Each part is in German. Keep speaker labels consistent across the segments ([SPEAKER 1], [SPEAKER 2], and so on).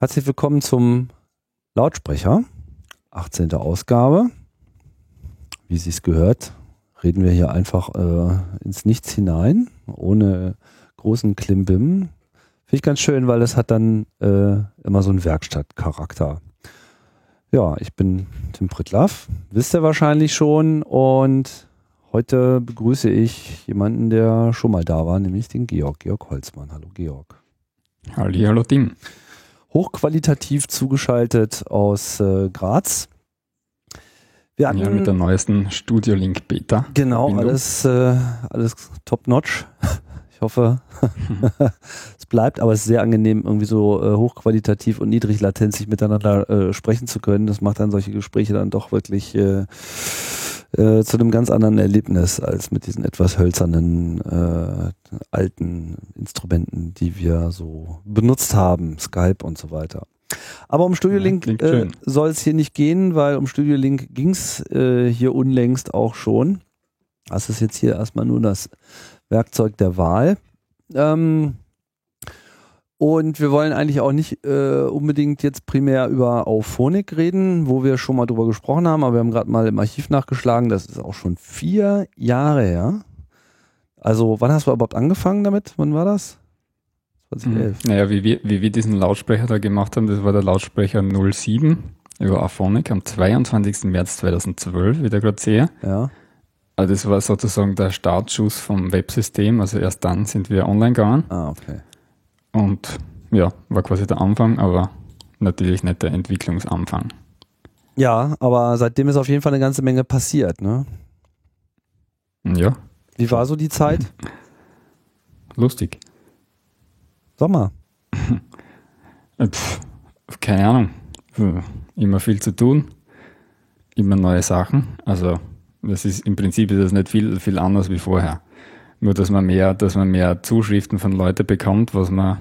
[SPEAKER 1] Herzlich willkommen zum Lautsprecher, 18. Ausgabe. Wie Sie es gehört, reden wir hier einfach äh, ins Nichts hinein, ohne großen Klimbim. Finde ich ganz schön, weil es hat dann äh, immer so einen Werkstattcharakter. Ja, ich bin Tim Pritlaff, wisst ihr wahrscheinlich schon und heute begrüße ich jemanden, der schon mal da war, nämlich den Georg, Georg Holzmann. Hallo Georg.
[SPEAKER 2] Halli, hallo Tim.
[SPEAKER 1] Hochqualitativ zugeschaltet aus äh, Graz.
[SPEAKER 2] Wir hatten, ja, mit der neuesten Studio Link Beta.
[SPEAKER 1] Genau, alles, äh, alles top notch. Ich hoffe, es bleibt, aber es ist sehr angenehm, irgendwie so äh, hochqualitativ und niedriglatenzig miteinander äh, sprechen zu können. Das macht dann solche Gespräche dann doch wirklich äh, zu einem ganz anderen Erlebnis als mit diesen etwas hölzernen äh, alten Instrumenten, die wir so benutzt haben, Skype und so weiter. Aber um Studio Link ja, äh, soll es hier nicht gehen, weil um Studio Link ging es äh, hier unlängst auch schon. Das ist jetzt hier erstmal nur das Werkzeug der Wahl. Ähm, und wir wollen eigentlich auch nicht äh, unbedingt jetzt primär über Auphonic reden, wo wir schon mal drüber gesprochen haben, aber wir haben gerade mal im Archiv nachgeschlagen, das ist auch schon vier Jahre her. Also wann hast du überhaupt angefangen damit? Wann war das?
[SPEAKER 2] 2011. Hm. Naja, wie wir, wie wir diesen Lautsprecher da gemacht haben, das war der Lautsprecher 07 über Auphonic am 22. März 2012, wie der gerade sehe.
[SPEAKER 1] Ja.
[SPEAKER 2] Also das war sozusagen der Startschuss vom Websystem, also erst dann sind wir online gegangen.
[SPEAKER 1] Ah, okay.
[SPEAKER 2] Und ja, war quasi der Anfang, aber natürlich nicht der Entwicklungsanfang.
[SPEAKER 1] Ja, aber seitdem ist auf jeden Fall eine ganze Menge passiert, ne?
[SPEAKER 2] Ja.
[SPEAKER 1] Wie war so die Zeit?
[SPEAKER 2] Lustig.
[SPEAKER 1] Sommer.
[SPEAKER 2] Pff, keine Ahnung. Immer viel zu tun, immer neue Sachen. Also das ist im Prinzip ist das nicht viel, viel anders wie vorher. Nur, dass man mehr, dass man mehr Zuschriften von Leuten bekommt, was man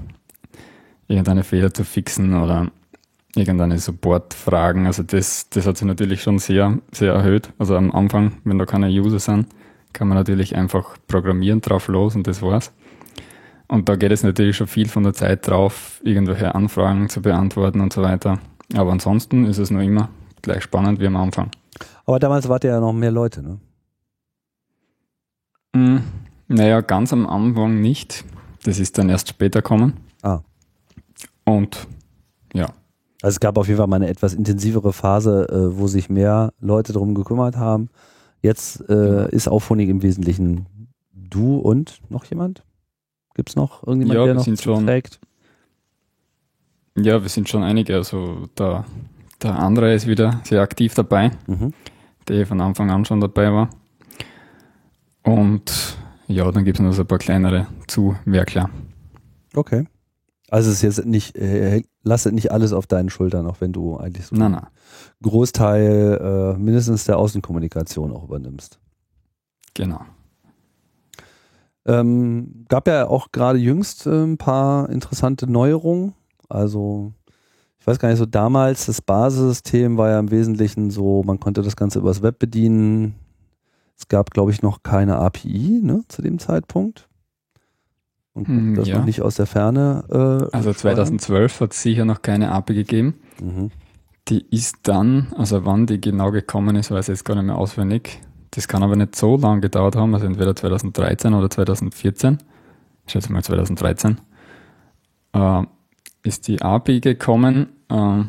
[SPEAKER 2] irgendeine Fehler zu fixen oder irgendeine Supportfragen. Also das, das hat sich natürlich schon sehr, sehr erhöht. Also am Anfang, wenn da keine User sind, kann man natürlich einfach programmieren drauf los und das war's. Und da geht es natürlich schon viel von der Zeit drauf, irgendwelche Anfragen zu beantworten und so weiter. Aber ansonsten ist es noch immer gleich spannend wie am Anfang.
[SPEAKER 1] Aber damals wart ihr ja noch mehr Leute, ne?
[SPEAKER 2] Mm, naja, ganz am Anfang nicht. Das ist dann erst später kommen.
[SPEAKER 1] Ah.
[SPEAKER 2] Und ja.
[SPEAKER 1] Also es gab auf jeden Fall mal eine etwas intensivere Phase, äh, wo sich mehr Leute darum gekümmert haben. Jetzt äh. Genau. ist Auphonic im Wesentlichen du und noch jemand? Gibt es noch irgendjemand,
[SPEAKER 2] ja,
[SPEAKER 1] der noch
[SPEAKER 2] sind schon, trägt? Ja, wir sind schon einige. Also der, der andere ist wieder sehr aktiv dabei, mhm. der von Anfang an schon dabei war. Und ja, dann gibt es noch so ein paar kleinere Zuwerkler.
[SPEAKER 1] Okay. Also es ist jetzt nicht, äh, lass nicht alles auf deinen Schultern, auch wenn du eigentlich so
[SPEAKER 2] einen
[SPEAKER 1] Großteil äh, mindestens der Außenkommunikation auch übernimmst.
[SPEAKER 2] Genau.
[SPEAKER 1] Ähm, gab ja auch gerade jüngst äh, ein paar interessante Neuerungen. Also ich weiß gar nicht, so damals das Basissystem war ja im Wesentlichen so, man konnte das Ganze übers Web bedienen, es gab, glaube ich, noch keine API ne, zu dem Zeitpunkt. Und hm, das ja. noch nicht aus der Ferne.
[SPEAKER 2] Äh, also 2012 hat es sicher noch keine API gegeben. Mhm. Die ist dann, also wann die genau gekommen ist, weiß ich jetzt gar nicht mehr auswendig. Das kann aber nicht so lange gedauert haben, also entweder 2013 oder 2014. Ich schätze mal 2013. Äh, ist die API gekommen, äh,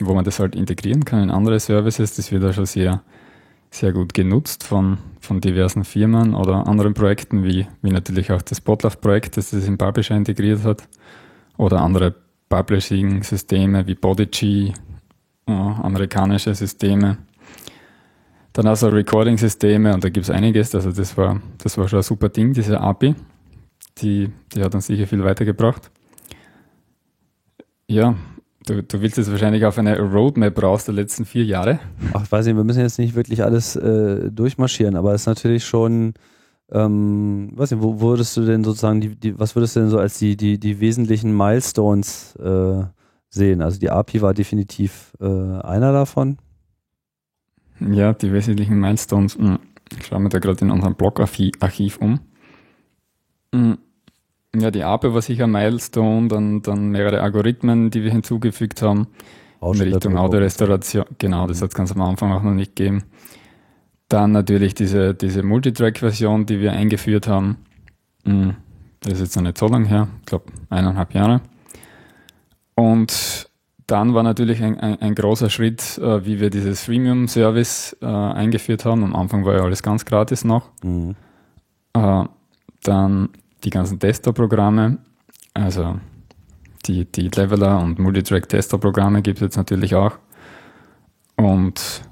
[SPEAKER 2] wo man das halt integrieren kann in andere Services. Das wird ja schon sehr sehr gut genutzt von, von diversen Firmen oder anderen Projekten, wie, wie natürlich auch das Botlaf-Projekt, das das in Publisher integriert hat, oder andere Publishing-Systeme wie Podigy, äh, amerikanische Systeme. Dann also Recording-Systeme und da gibt es einiges. Also das war, das war schon ein super Ding, diese API. Die, die hat uns sicher viel weitergebracht. Ja, Du, du, willst jetzt wahrscheinlich auf eine Roadmap raus der letzten vier Jahre.
[SPEAKER 1] Ach, ich weiß nicht, wir müssen jetzt nicht wirklich alles äh, durchmarschieren, aber es ist natürlich schon, ähm, weiß nicht, wo würdest du denn sozusagen, die, die, was würdest du denn so als die, die, die wesentlichen Milestones äh, sehen? Also die API war definitiv äh, einer davon.
[SPEAKER 2] Ja, die wesentlichen Milestones. Hm, ich schaue mir da gerade in unserem Blog-Archiv um. Ja, die API war sicher ein Milestone, dann, dann mehrere Algorithmen, die wir hinzugefügt haben in Richtung Autorestauration. Genau, das hat es ganz am Anfang auch noch nicht gegeben. Dann natürlich diese, diese Multitrack-Version, die wir eingeführt haben. Hm, das ist jetzt noch nicht so lange her, ich glaube eineinhalb Jahre. Und dann war natürlich ein, ein, ein großer Schritt, äh, wie wir dieses Freemium-Service äh, eingeführt haben. Am Anfang war ja alles ganz gratis noch. Mhm. Äh, dann die ganzen Tester-Programme, also die, die Leveler und Multitrack-Tester-Programme gibt es jetzt natürlich auch. Und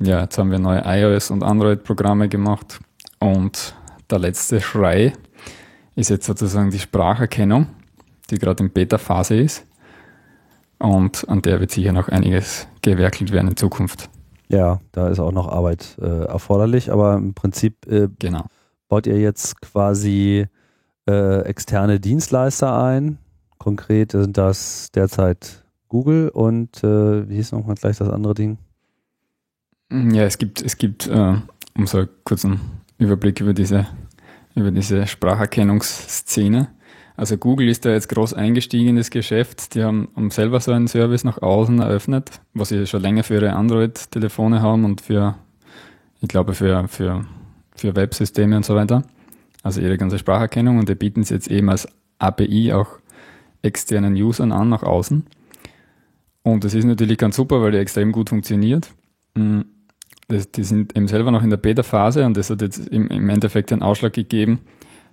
[SPEAKER 2] ja, jetzt haben wir neue iOS und Android-Programme gemacht. Und der letzte Schrei ist jetzt sozusagen die Spracherkennung, die gerade in Beta-Phase ist. Und an der wird sicher noch einiges gewerkelt werden in Zukunft.
[SPEAKER 1] Ja, da ist auch noch Arbeit äh, erforderlich, aber im Prinzip äh, genau. Baut ihr jetzt quasi äh, externe Dienstleister ein. Konkret sind das derzeit Google und äh, wie hieß nochmal gleich das andere Ding?
[SPEAKER 2] Ja, es gibt, es gibt, äh, um so einen kurzen Überblick über diese, über diese Spracherkennungsszene. Also Google ist da jetzt groß eingestiegen in das Geschäft. Die haben, haben selber so einen Service nach außen eröffnet, was sie schon länger für ihre Android-Telefone haben und für, ich glaube, für, für, für Websysteme und so weiter. Also ihre ganze Spracherkennung und die bieten es jetzt eben als API auch externen Usern an nach außen. Und das ist natürlich ganz super, weil die extrem gut funktioniert. Mm, das, die sind eben selber noch in der Beta-Phase und das hat jetzt im, im Endeffekt den Ausschlag gegeben,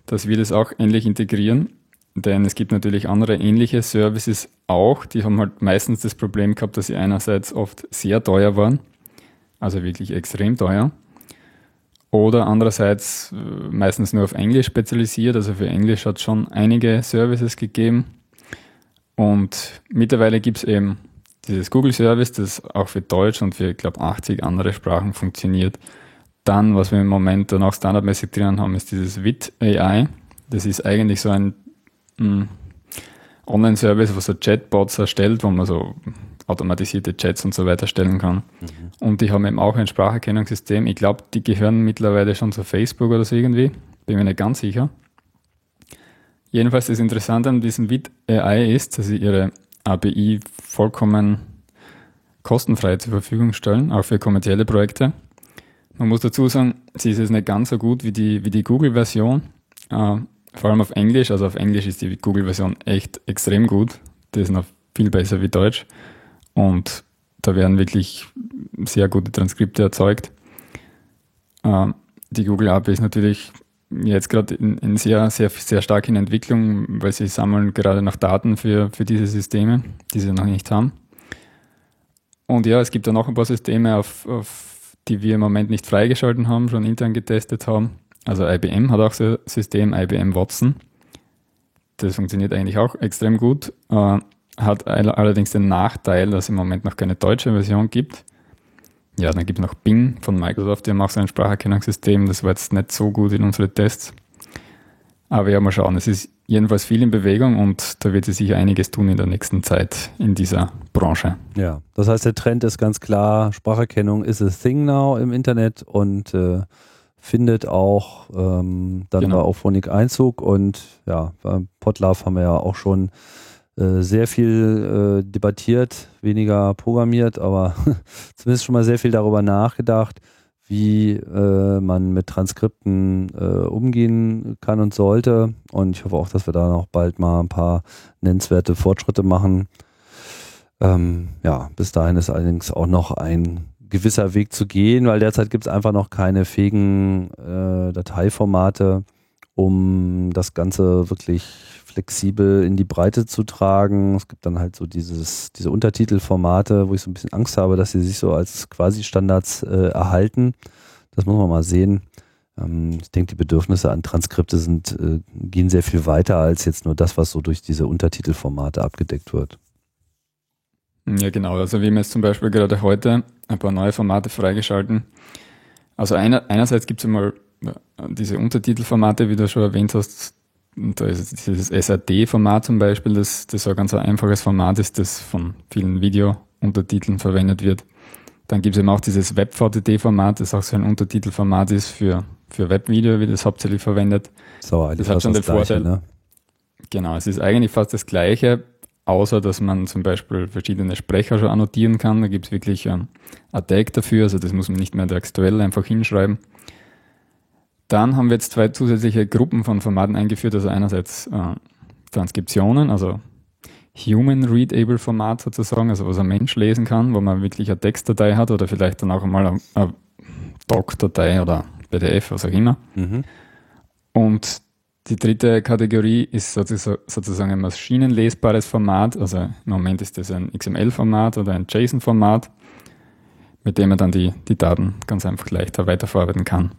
[SPEAKER 2] dass wir das auch ähnlich integrieren. Denn es gibt natürlich andere ähnliche Services auch, die haben halt meistens das Problem gehabt, dass sie einerseits oft sehr teuer waren, also wirklich extrem teuer, oder andererseits äh, meistens nur auf Englisch spezialisiert. Also für Englisch hat es schon einige Services gegeben. Und mittlerweile gibt es eben dieses Google Service, das auch für Deutsch und für, ich glaube, 80 andere Sprachen funktioniert. Dann, was wir im Moment dann auch standardmäßig drin haben, ist dieses WIT AI. Das ist eigentlich so ein hm, Online-Service, was so Chatbots erstellt, wo man so automatisierte Chats und so weiter stellen kann. Mhm. Und die haben eben auch ein Spracherkennungssystem. Ich glaube, die gehören mittlerweile schon zu Facebook oder so irgendwie. Bin mir nicht ganz sicher. Jedenfalls das Interessante an diesem Vid AI ist, dass sie ihre API vollkommen kostenfrei zur Verfügung stellen, auch für kommerzielle Projekte. Man muss dazu sagen, sie ist jetzt nicht ganz so gut wie die, wie die Google-Version, äh, vor allem auf Englisch. Also auf Englisch ist die Google-Version echt extrem gut. Die ist noch viel besser wie Deutsch. Und da werden wirklich sehr gute Transkripte erzeugt. Ähm, die Google API ist natürlich jetzt gerade in, in, sehr, sehr, sehr stark in Entwicklung, weil sie sammeln gerade noch Daten für, für diese Systeme, die sie noch nicht haben. Und ja, es gibt da noch ein paar Systeme, auf, auf die wir im Moment nicht freigeschalten haben, schon intern getestet haben. Also IBM hat auch so ein System, IBM Watson. Das funktioniert eigentlich auch extrem gut. Äh, hat allerdings den Nachteil, dass es im Moment noch keine deutsche Version gibt. Ja, dann gibt es noch Bing von Microsoft, die haben auch so ein Spracherkennungssystem. Das war jetzt nicht so gut in unsere Tests. Aber ja, mal schauen. Es ist jedenfalls viel in Bewegung und da wird sich sicher einiges tun in der nächsten Zeit in dieser Branche.
[SPEAKER 1] Ja, das heißt, der Trend ist ganz klar, Spracherkennung ist a thing now im Internet und äh, findet auch ähm, dann genau. bei Auphonic Einzug und ja, beim Podlove haben wir ja auch schon äh, sehr viel äh, debattiert, weniger programmiert, aber zumindest schon mal sehr viel darüber nachgedacht, wie äh, man mit Transkripten äh, umgehen kann und sollte. Und ich hoffe auch, dass wir da noch bald mal ein paar nennenswerte Fortschritte machen. Ähm, ja, bis dahin ist allerdings auch noch ein gewisser Weg zu gehen, weil derzeit gibt es einfach noch keine fähigen äh, Dateiformate, um das Ganze wirklich flexibel in die Breite zu tragen. Es gibt dann halt so dieses, diese Untertitelformate, wo ich so ein bisschen Angst habe, dass sie sich so als Quasi-Standards äh, erhalten. Das muss man mal sehen. Ähm, ich denke, die Bedürfnisse an Transkripte sind, äh, gehen sehr viel weiter als jetzt nur das, was so durch diese Untertitelformate abgedeckt wird.
[SPEAKER 2] Ja, genau. Also wir haben jetzt zum Beispiel gerade heute ein paar neue Formate freigeschalten. Also einer, einerseits gibt es einmal äh, diese Untertitelformate, wie du schon erwähnt hast, da ist dieses SAD-Format zum Beispiel, das, das so ein ganz einfaches Format ist, das von vielen Video-Untertiteln verwendet wird. Dann gibt es eben auch dieses Web-VTT-Format, das auch so ein Untertitelformat ist für, für Webvideo, wie das hauptsächlich verwendet.
[SPEAKER 1] So, das hat schon den Vorteil. Ne?
[SPEAKER 2] Genau, es ist eigentlich fast das Gleiche, außer dass man zum Beispiel verschiedene Sprecher schon annotieren kann. Da gibt es wirklich ähm, ein Tag dafür, also das muss man nicht mehr textuell einfach hinschreiben. Dann haben wir jetzt zwei zusätzliche Gruppen von Formaten eingeführt, also einerseits äh, Transkriptionen, also Human Readable Format sozusagen, also was ein Mensch lesen kann, wo man wirklich eine Textdatei hat oder vielleicht dann auch einmal eine, eine Doc-Datei oder PDF, was auch immer. Mhm. Und die dritte Kategorie ist sozusagen ein maschinenlesbares Format. Also im Moment ist das ein XML-Format oder ein JSON-Format, mit dem man dann die, die Daten ganz einfach leichter weiterverarbeiten kann.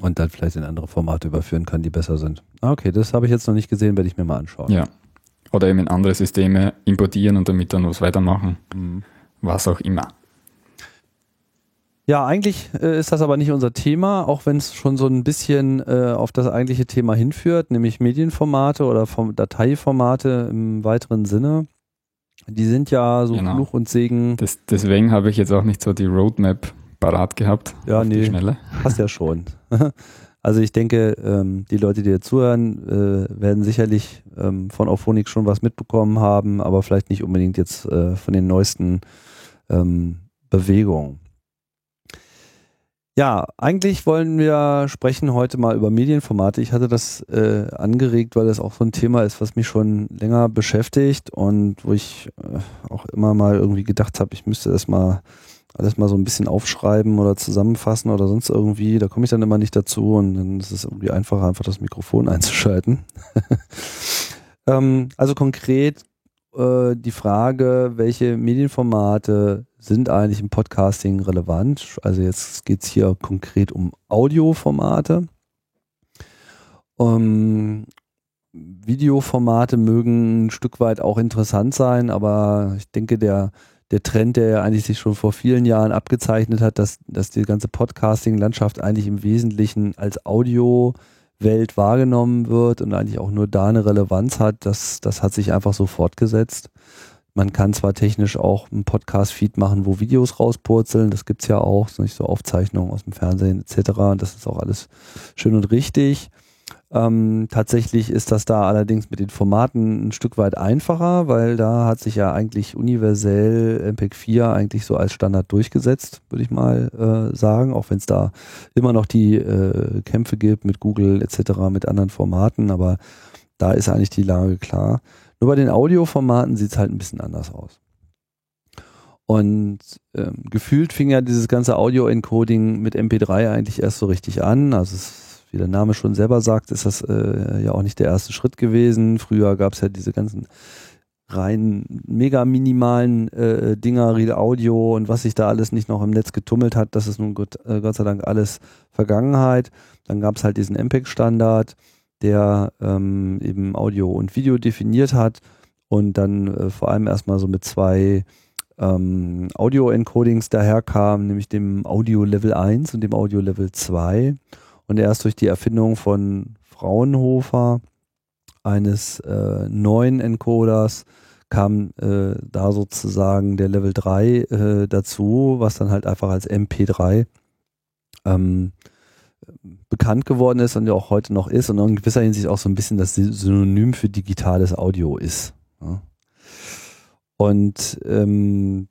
[SPEAKER 1] Und dann vielleicht in andere Formate überführen kann, die besser sind. Ah, okay, das habe ich jetzt noch nicht gesehen, werde ich mir mal anschauen.
[SPEAKER 2] Ja. Oder eben in andere Systeme importieren und damit dann was weitermachen. Mhm. Was auch immer.
[SPEAKER 1] Ja, eigentlich äh, ist das aber nicht unser Thema, auch wenn es schon so ein bisschen äh, auf das eigentliche Thema hinführt, nämlich Medienformate oder Form Dateiformate im weiteren Sinne. Die sind ja so genau. Fluch und Segen.
[SPEAKER 2] Das, deswegen habe ich jetzt auch nicht so die Roadmap parat gehabt.
[SPEAKER 1] Ja, nee. Schnelle. Hast ja schon. Also ich denke, ähm, die Leute, die hier zuhören, äh, werden sicherlich ähm, von Auphonic schon was mitbekommen haben, aber vielleicht nicht unbedingt jetzt äh, von den neuesten ähm, Bewegungen. Ja, eigentlich wollen wir sprechen heute mal über Medienformate. Ich hatte das äh, angeregt, weil das auch so ein Thema ist, was mich schon länger beschäftigt und wo ich äh, auch immer mal irgendwie gedacht habe, ich müsste das mal alles mal so ein bisschen aufschreiben oder zusammenfassen oder sonst irgendwie. Da komme ich dann immer nicht dazu und dann ist es irgendwie einfacher, einfach das Mikrofon einzuschalten. ähm, also konkret äh, die Frage, welche Medienformate sind eigentlich im Podcasting relevant? Also jetzt geht es hier konkret um Audioformate. Ähm, Videoformate mögen ein Stück weit auch interessant sein, aber ich denke, der der Trend, der ja eigentlich sich schon vor vielen Jahren abgezeichnet hat, dass, dass die ganze Podcasting-Landschaft eigentlich im Wesentlichen als Audio-Welt wahrgenommen wird und eigentlich auch nur da eine Relevanz hat, das, das hat sich einfach so fortgesetzt. Man kann zwar technisch auch einen Podcast-Feed machen, wo Videos rauspurzeln, das gibt's ja auch, so nicht so Aufzeichnungen aus dem Fernsehen etc. Und das ist auch alles schön und richtig. Ähm, tatsächlich ist das da allerdings mit den Formaten ein Stück weit einfacher, weil da hat sich ja eigentlich universell MPEG 4 eigentlich so als Standard durchgesetzt, würde ich mal äh, sagen, auch wenn es da immer noch die äh, Kämpfe gibt mit Google etc., mit anderen Formaten, aber da ist eigentlich die Lage klar. Nur bei den Audioformaten sieht es halt ein bisschen anders aus. Und ähm, gefühlt fing ja dieses ganze Audio-Encoding mit MP3 eigentlich erst so richtig an. Also es wie der Name schon selber sagt, ist das äh, ja auch nicht der erste Schritt gewesen. Früher gab es ja diese ganzen rein mega minimalen äh, Dinger, Real Audio und was sich da alles nicht noch im Netz getummelt hat, das ist nun Gott, äh, Gott sei Dank alles Vergangenheit. Dann gab es halt diesen MPEG-Standard, der ähm, eben Audio und Video definiert hat und dann äh, vor allem erstmal so mit zwei ähm, Audio-Encodings daherkam, nämlich dem Audio Level 1 und dem Audio Level 2. Und erst durch die Erfindung von Fraunhofer, eines äh, neuen Encoders, kam äh, da sozusagen der Level 3 äh, dazu, was dann halt einfach als MP3 ähm, bekannt geworden ist und ja auch heute noch ist und in gewisser Hinsicht auch so ein bisschen das Synonym für digitales Audio ist. Ja. Und ähm,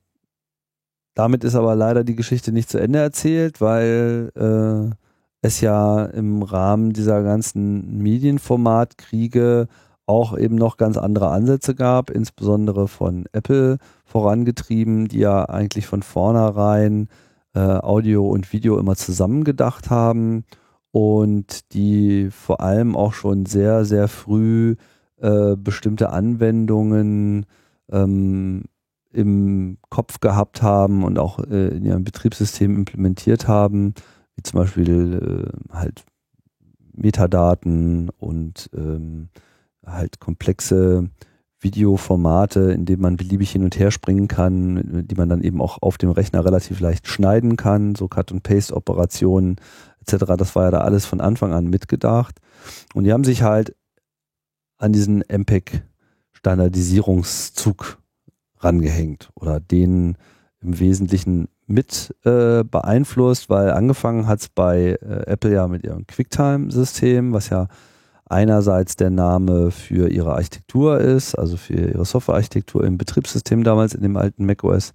[SPEAKER 1] damit ist aber leider die Geschichte nicht zu Ende erzählt, weil äh, es ja im Rahmen dieser ganzen Medienformatkriege auch eben noch ganz andere Ansätze gab, insbesondere von Apple vorangetrieben, die ja eigentlich von vornherein äh, Audio und Video immer zusammen gedacht haben und die vor allem auch schon sehr, sehr früh äh, bestimmte Anwendungen ähm, im Kopf gehabt haben und auch äh, in ihrem Betriebssystem implementiert haben, wie zum Beispiel äh, halt Metadaten und ähm, halt komplexe Videoformate, in denen man beliebig hin und her springen kann, die man dann eben auch auf dem Rechner relativ leicht schneiden kann, so Cut-and-Paste-Operationen etc. Das war ja da alles von Anfang an mitgedacht. Und die haben sich halt an diesen MPEG-Standardisierungszug rangehängt oder den im Wesentlichen mit äh, beeinflusst, weil angefangen hat es bei äh, Apple ja mit ihrem QuickTime-System, was ja einerseits der Name für ihre Architektur ist, also für ihre Softwarearchitektur im Betriebssystem damals in dem alten macOS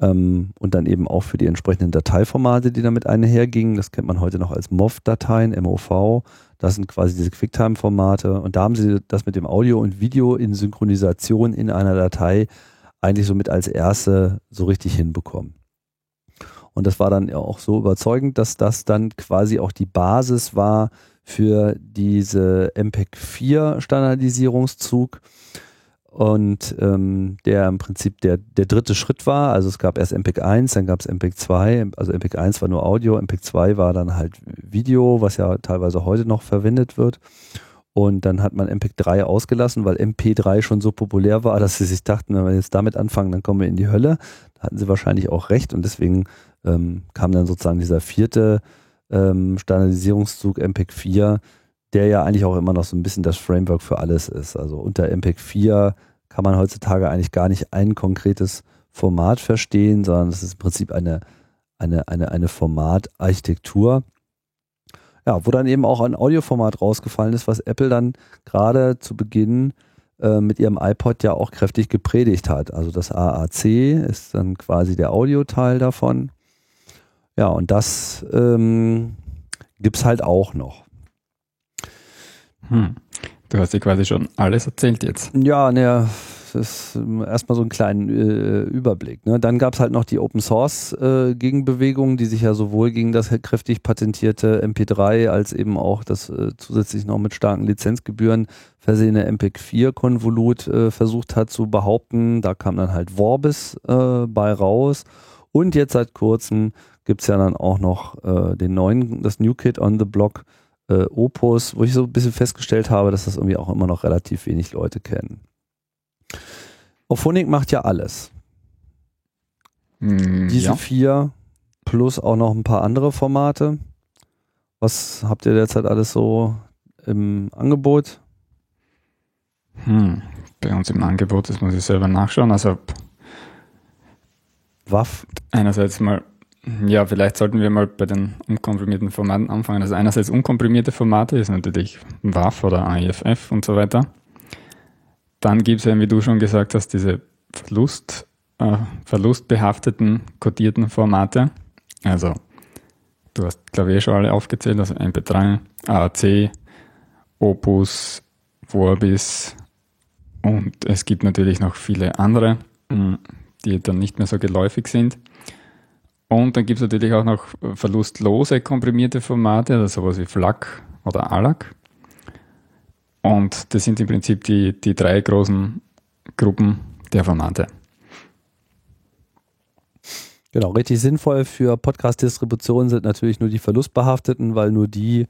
[SPEAKER 1] ähm, und dann eben auch für die entsprechenden Dateiformate, die damit einhergingen. Das kennt man heute noch als MOV-Dateien, MOV. Das sind quasi diese Quicktime-Formate und da haben sie das mit dem Audio und Video in Synchronisation in einer Datei eigentlich somit als erste so richtig hinbekommen. Und das war dann auch so überzeugend, dass das dann quasi auch die Basis war für diese MPEG 4 Standardisierungszug und ähm, der im Prinzip der, der dritte Schritt war. Also es gab erst MPEG 1, dann gab es MPEG 2, also MPEG 1 war nur Audio, MPEG 2 war dann halt Video, was ja teilweise heute noch verwendet wird. Und dann hat man MPEG 3 ausgelassen, weil MP3 schon so populär war, dass sie sich dachten, wenn wir jetzt damit anfangen, dann kommen wir in die Hölle. Da hatten sie wahrscheinlich auch recht und deswegen ähm, kam dann sozusagen dieser vierte ähm, Standardisierungszug MPEG 4, der ja eigentlich auch immer noch so ein bisschen das Framework für alles ist. Also unter MPEG 4 kann man heutzutage eigentlich gar nicht ein konkretes Format verstehen, sondern es ist im Prinzip eine, eine, eine, eine Formatarchitektur. Ja, wo dann eben auch ein Audioformat rausgefallen ist, was Apple dann gerade zu Beginn äh, mit ihrem iPod ja auch kräftig gepredigt hat. Also das AAC ist dann quasi der Audioteil davon. Ja, und das ähm, gibt es halt auch noch.
[SPEAKER 2] Hm. Du hast dir quasi schon alles erzählt jetzt.
[SPEAKER 1] Ja, naja, das ist erstmal so ein kleinen äh, Überblick. Ne? Dann gab es halt noch die Open Source äh, Gegenbewegung, die sich ja sowohl gegen das kräftig patentierte MP3 als eben auch das äh, zusätzlich noch mit starken Lizenzgebühren versehene MPEG-4-Konvolut äh, versucht hat zu behaupten. Da kam dann halt Vorbis äh, bei raus. Und jetzt seit kurzem gibt es ja dann auch noch äh, den neuen, das New Kid on the Block äh, Opus, wo ich so ein bisschen festgestellt habe, dass das irgendwie auch immer noch relativ wenig Leute kennen. Auphonic macht ja alles.
[SPEAKER 2] Mm,
[SPEAKER 1] Diese
[SPEAKER 2] ja.
[SPEAKER 1] vier plus auch noch ein paar andere Formate. Was habt ihr derzeit alles so im Angebot?
[SPEAKER 2] Hm. Bei uns im Angebot, das muss ich selber nachschauen. Also
[SPEAKER 1] WAF,
[SPEAKER 2] einerseits mal, ja, vielleicht sollten wir mal bei den unkomprimierten Formaten anfangen. Also einerseits unkomprimierte Formate ist natürlich WAV oder AIFF und so weiter. Dann gibt es ja, wie du schon gesagt hast, diese Verlust, äh, verlustbehafteten, kodierten Formate. Also, du hast, ich, eh schon alle aufgezählt, also MP3, AAC, Opus, Vorbis und es gibt natürlich noch viele andere, mh, die dann nicht mehr so geläufig sind. Und dann gibt es natürlich auch noch verlustlose komprimierte Formate, also sowas wie FLAC oder ALAC. Und das sind im Prinzip die, die drei großen Gruppen der Formate.
[SPEAKER 1] Genau, richtig sinnvoll für Podcast-Distributionen sind natürlich nur die verlustbehafteten, weil nur die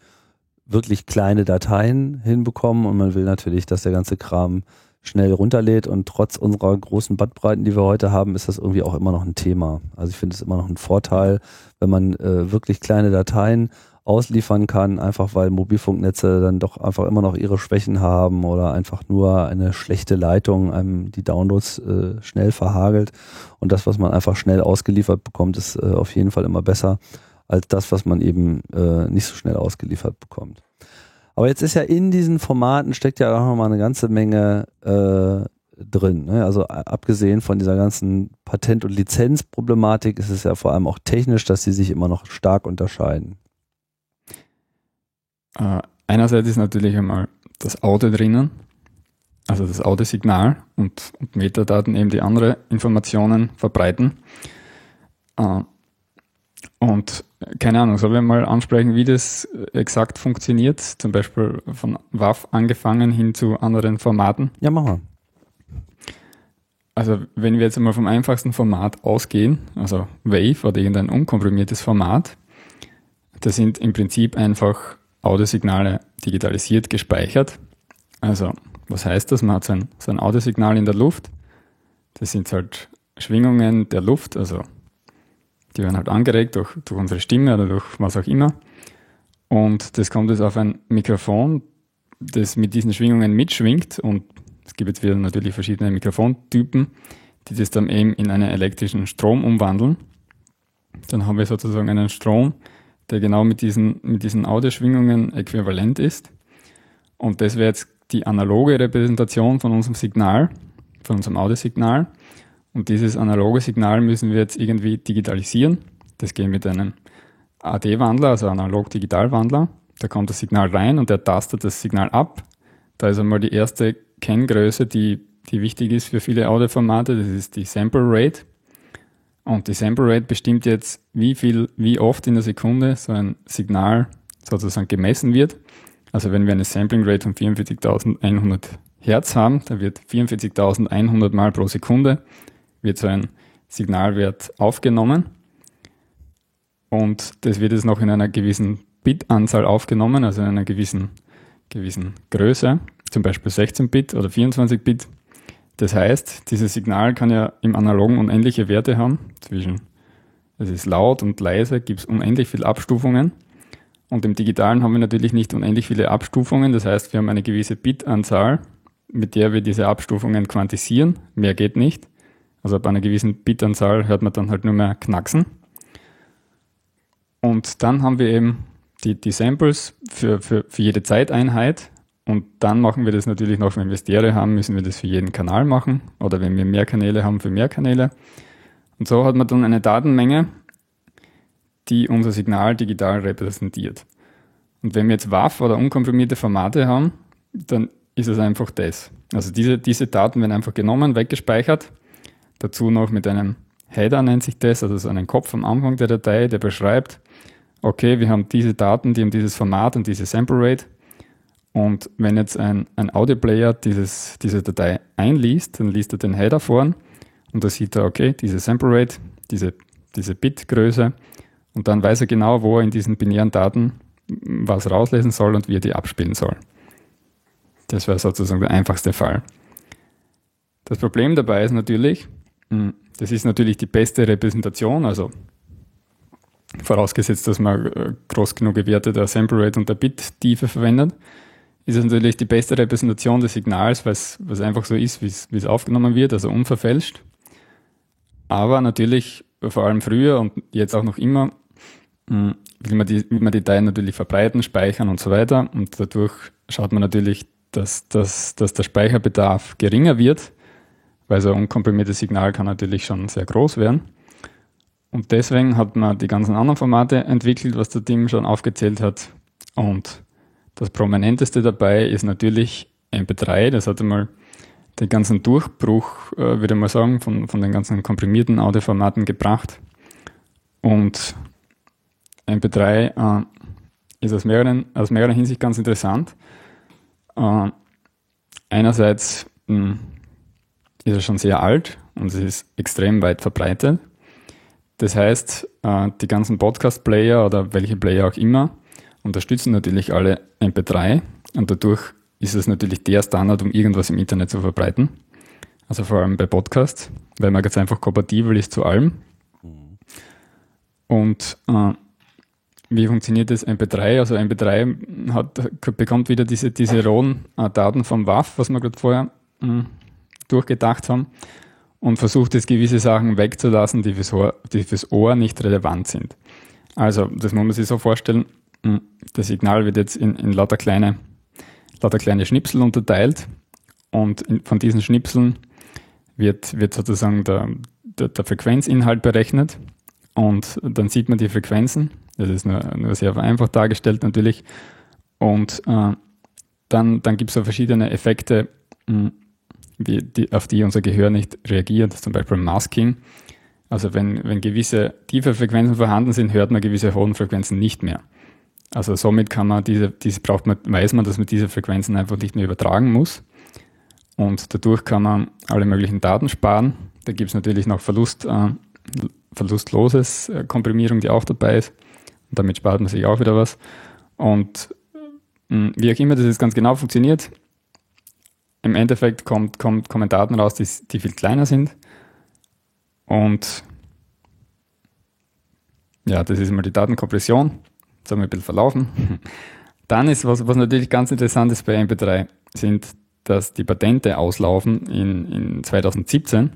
[SPEAKER 1] wirklich kleine Dateien hinbekommen und man will natürlich, dass der ganze Kram schnell runterlädt und trotz unserer großen Bandbreiten, die wir heute haben, ist das irgendwie auch immer noch ein Thema. Also ich finde es immer noch ein Vorteil, wenn man äh, wirklich kleine Dateien ausliefern kann, einfach weil Mobilfunknetze dann doch einfach immer noch ihre Schwächen haben oder einfach nur eine schlechte Leitung einem die Downloads äh, schnell verhagelt. Und das, was man einfach schnell ausgeliefert bekommt, ist äh, auf jeden Fall immer besser als das, was man eben äh, nicht so schnell ausgeliefert bekommt. Aber jetzt ist ja in diesen Formaten steckt ja auch nochmal eine ganze Menge äh, drin. Ne? Also abgesehen von dieser ganzen Patent- und Lizenzproblematik ist es ja vor allem auch technisch, dass sie sich immer noch stark unterscheiden.
[SPEAKER 2] Äh, einerseits ist natürlich einmal das Audio drinnen, also das Audiosignal und, und Metadaten eben die andere Informationen verbreiten. Äh, und keine Ahnung, sollen wir mal ansprechen, wie das exakt funktioniert? Zum Beispiel von WAV angefangen hin zu anderen Formaten.
[SPEAKER 1] Ja, machen wir.
[SPEAKER 2] Also wenn wir jetzt einmal vom einfachsten Format ausgehen, also Wave oder irgendein unkomprimiertes Format, das sind im Prinzip einfach Audiosignale digitalisiert gespeichert. Also was heißt das? Man hat so ein, so ein Audiosignal in der Luft. Das sind halt Schwingungen der Luft, also die werden halt angeregt durch, durch unsere Stimme oder durch was auch immer. Und das kommt jetzt auf ein Mikrofon, das mit diesen Schwingungen mitschwingt. Und es gibt jetzt wieder natürlich verschiedene Mikrofontypen, die das dann eben in einen elektrischen Strom umwandeln. Dann haben wir sozusagen einen Strom, der genau mit diesen, mit diesen Audioschwingungen äquivalent ist. Und das wäre jetzt die analoge Repräsentation von unserem Signal, von unserem Audiosignal. Und dieses analoge Signal müssen wir jetzt irgendwie digitalisieren. Das geht mit einem AD-Wandler, also Analog-Digital-Wandler. Da kommt das Signal rein und der tastet das Signal ab. Da ist einmal die erste Kenngröße, die, die wichtig ist für viele Audioformate. Das ist die Sample Rate. Und die Sample Rate bestimmt jetzt, wie viel, wie oft in der Sekunde so ein Signal sozusagen gemessen wird. Also wenn wir eine Sampling Rate von 44.100 Hertz haben, da wird 44.100 Mal pro Sekunde wird so ein Signalwert aufgenommen. Und das wird jetzt noch in einer gewissen Bitanzahl aufgenommen, also in einer gewissen, gewissen Größe, zum Beispiel 16 Bit oder 24 Bit. Das heißt, dieses Signal kann ja im Analogen unendliche Werte haben. Zwischen, es ist laut und leise, gibt es unendlich viele Abstufungen. Und im Digitalen haben wir natürlich nicht unendlich viele Abstufungen. Das heißt, wir haben eine gewisse Bitanzahl, mit der wir diese Abstufungen quantisieren. Mehr geht nicht. Also bei einer gewissen Bitanzahl hört man dann halt nur mehr knacksen. Und dann haben wir eben die, die Samples für, für, für jede Zeiteinheit. Und dann machen wir das natürlich noch, wenn wir Stereo haben, müssen wir das für jeden Kanal machen. Oder wenn wir mehr Kanäle haben, für mehr Kanäle. Und so hat man dann eine Datenmenge, die unser Signal digital repräsentiert. Und wenn wir jetzt WAV oder unkomprimierte Formate haben, dann ist es einfach das. Also diese, diese Daten werden einfach genommen, weggespeichert Dazu noch mit einem Header nennt sich das, also so einen Kopf am Anfang der Datei, der beschreibt, okay, wir haben diese Daten, die haben dieses Format und diese Sample Rate. Und wenn jetzt ein, ein Audio-Player dieses, diese Datei einliest, dann liest er den Header vor und da sieht er, okay, diese Sample Rate, diese, diese Bitgröße und dann weiß er genau, wo er in diesen binären Daten was rauslesen soll und wie er die abspielen soll. Das wäre sozusagen der einfachste Fall. Das Problem dabei ist natürlich, das ist natürlich die beste Repräsentation, also vorausgesetzt, dass man äh, groß genug gewertete Sample Rate und der Bit-Tiefe verwendet, ist es natürlich die beste Repräsentation des Signals, weil es einfach so ist, wie es aufgenommen wird, also unverfälscht. Aber natürlich, vor allem früher und jetzt auch noch immer, hm, will man die, will man die Dateien natürlich verbreiten, speichern und so weiter. Und dadurch schaut man natürlich, dass, dass, dass der Speicherbedarf geringer wird weil so ein unkomprimiertes Signal kann natürlich schon sehr groß werden. Und deswegen hat man die ganzen anderen Formate entwickelt, was der Tim schon aufgezählt hat. Und das prominenteste dabei ist natürlich MP3. Das hat einmal den ganzen Durchbruch, äh, würde mal sagen, von, von den ganzen komprimierten Audioformaten gebracht. Und MP3 äh, ist aus mehreren, aus mehreren Hinsicht ganz interessant. Äh, einerseits mh, hm, ist er schon sehr alt und es ist extrem weit verbreitet. Das heißt, äh, die ganzen Podcast-Player oder welche Player auch immer unterstützen natürlich alle MP3 und dadurch ist es natürlich der Standard, um irgendwas im Internet zu verbreiten. Also vor allem bei Podcasts, weil man ganz einfach kompatibel ist zu allem. Und äh, wie funktioniert das MP3? Also MP3 hat, bekommt wieder diese, diese rohen äh, Daten vom WAF, was wir gerade vorher hm, durchgedacht haben und versucht jetzt gewisse Sachen wegzulassen, die fürs Ohr, die fürs Ohr nicht relevant sind. Also, das muss man sich so vorstellen, hm, das Signal wird jetzt in, in lauter, kleine, lauter kleine Schnipsel unterteilt und in, von diesen Schnipseln wird, wird sozusagen der, der, der, Frequenzinhalt berechnet und dann sieht man die Frequenzen. Das ist nur, nur sehr vereinfacht dargestellt natürlich. Und äh, dann, dann gibt es so verschiedene Effekte, hm, wie die, auf die unser Gehör nicht reagiert, zum Beispiel Masking. Also wenn, wenn gewisse tiefe Frequenzen vorhanden sind, hört man gewisse hohen Frequenzen nicht mehr. Also somit kann man diese, diese braucht man, weiß man, dass man diese Frequenzen einfach nicht mehr übertragen muss. Und dadurch kann man alle möglichen Daten sparen. Da gibt es natürlich noch Verlust, äh, verlustloses äh, Komprimierung, die auch dabei ist. Und damit spart man sich auch wieder was. Und äh, wie auch immer das jetzt ganz genau funktioniert, im Endeffekt kommt, kommt, kommen Daten raus, die, die viel kleiner sind. Und ja, das ist mal die Datenkompression. Jetzt haben wir ein bisschen verlaufen. Dann ist, was, was natürlich ganz interessant ist bei MP3, sind, dass die Patente auslaufen in, in 2017.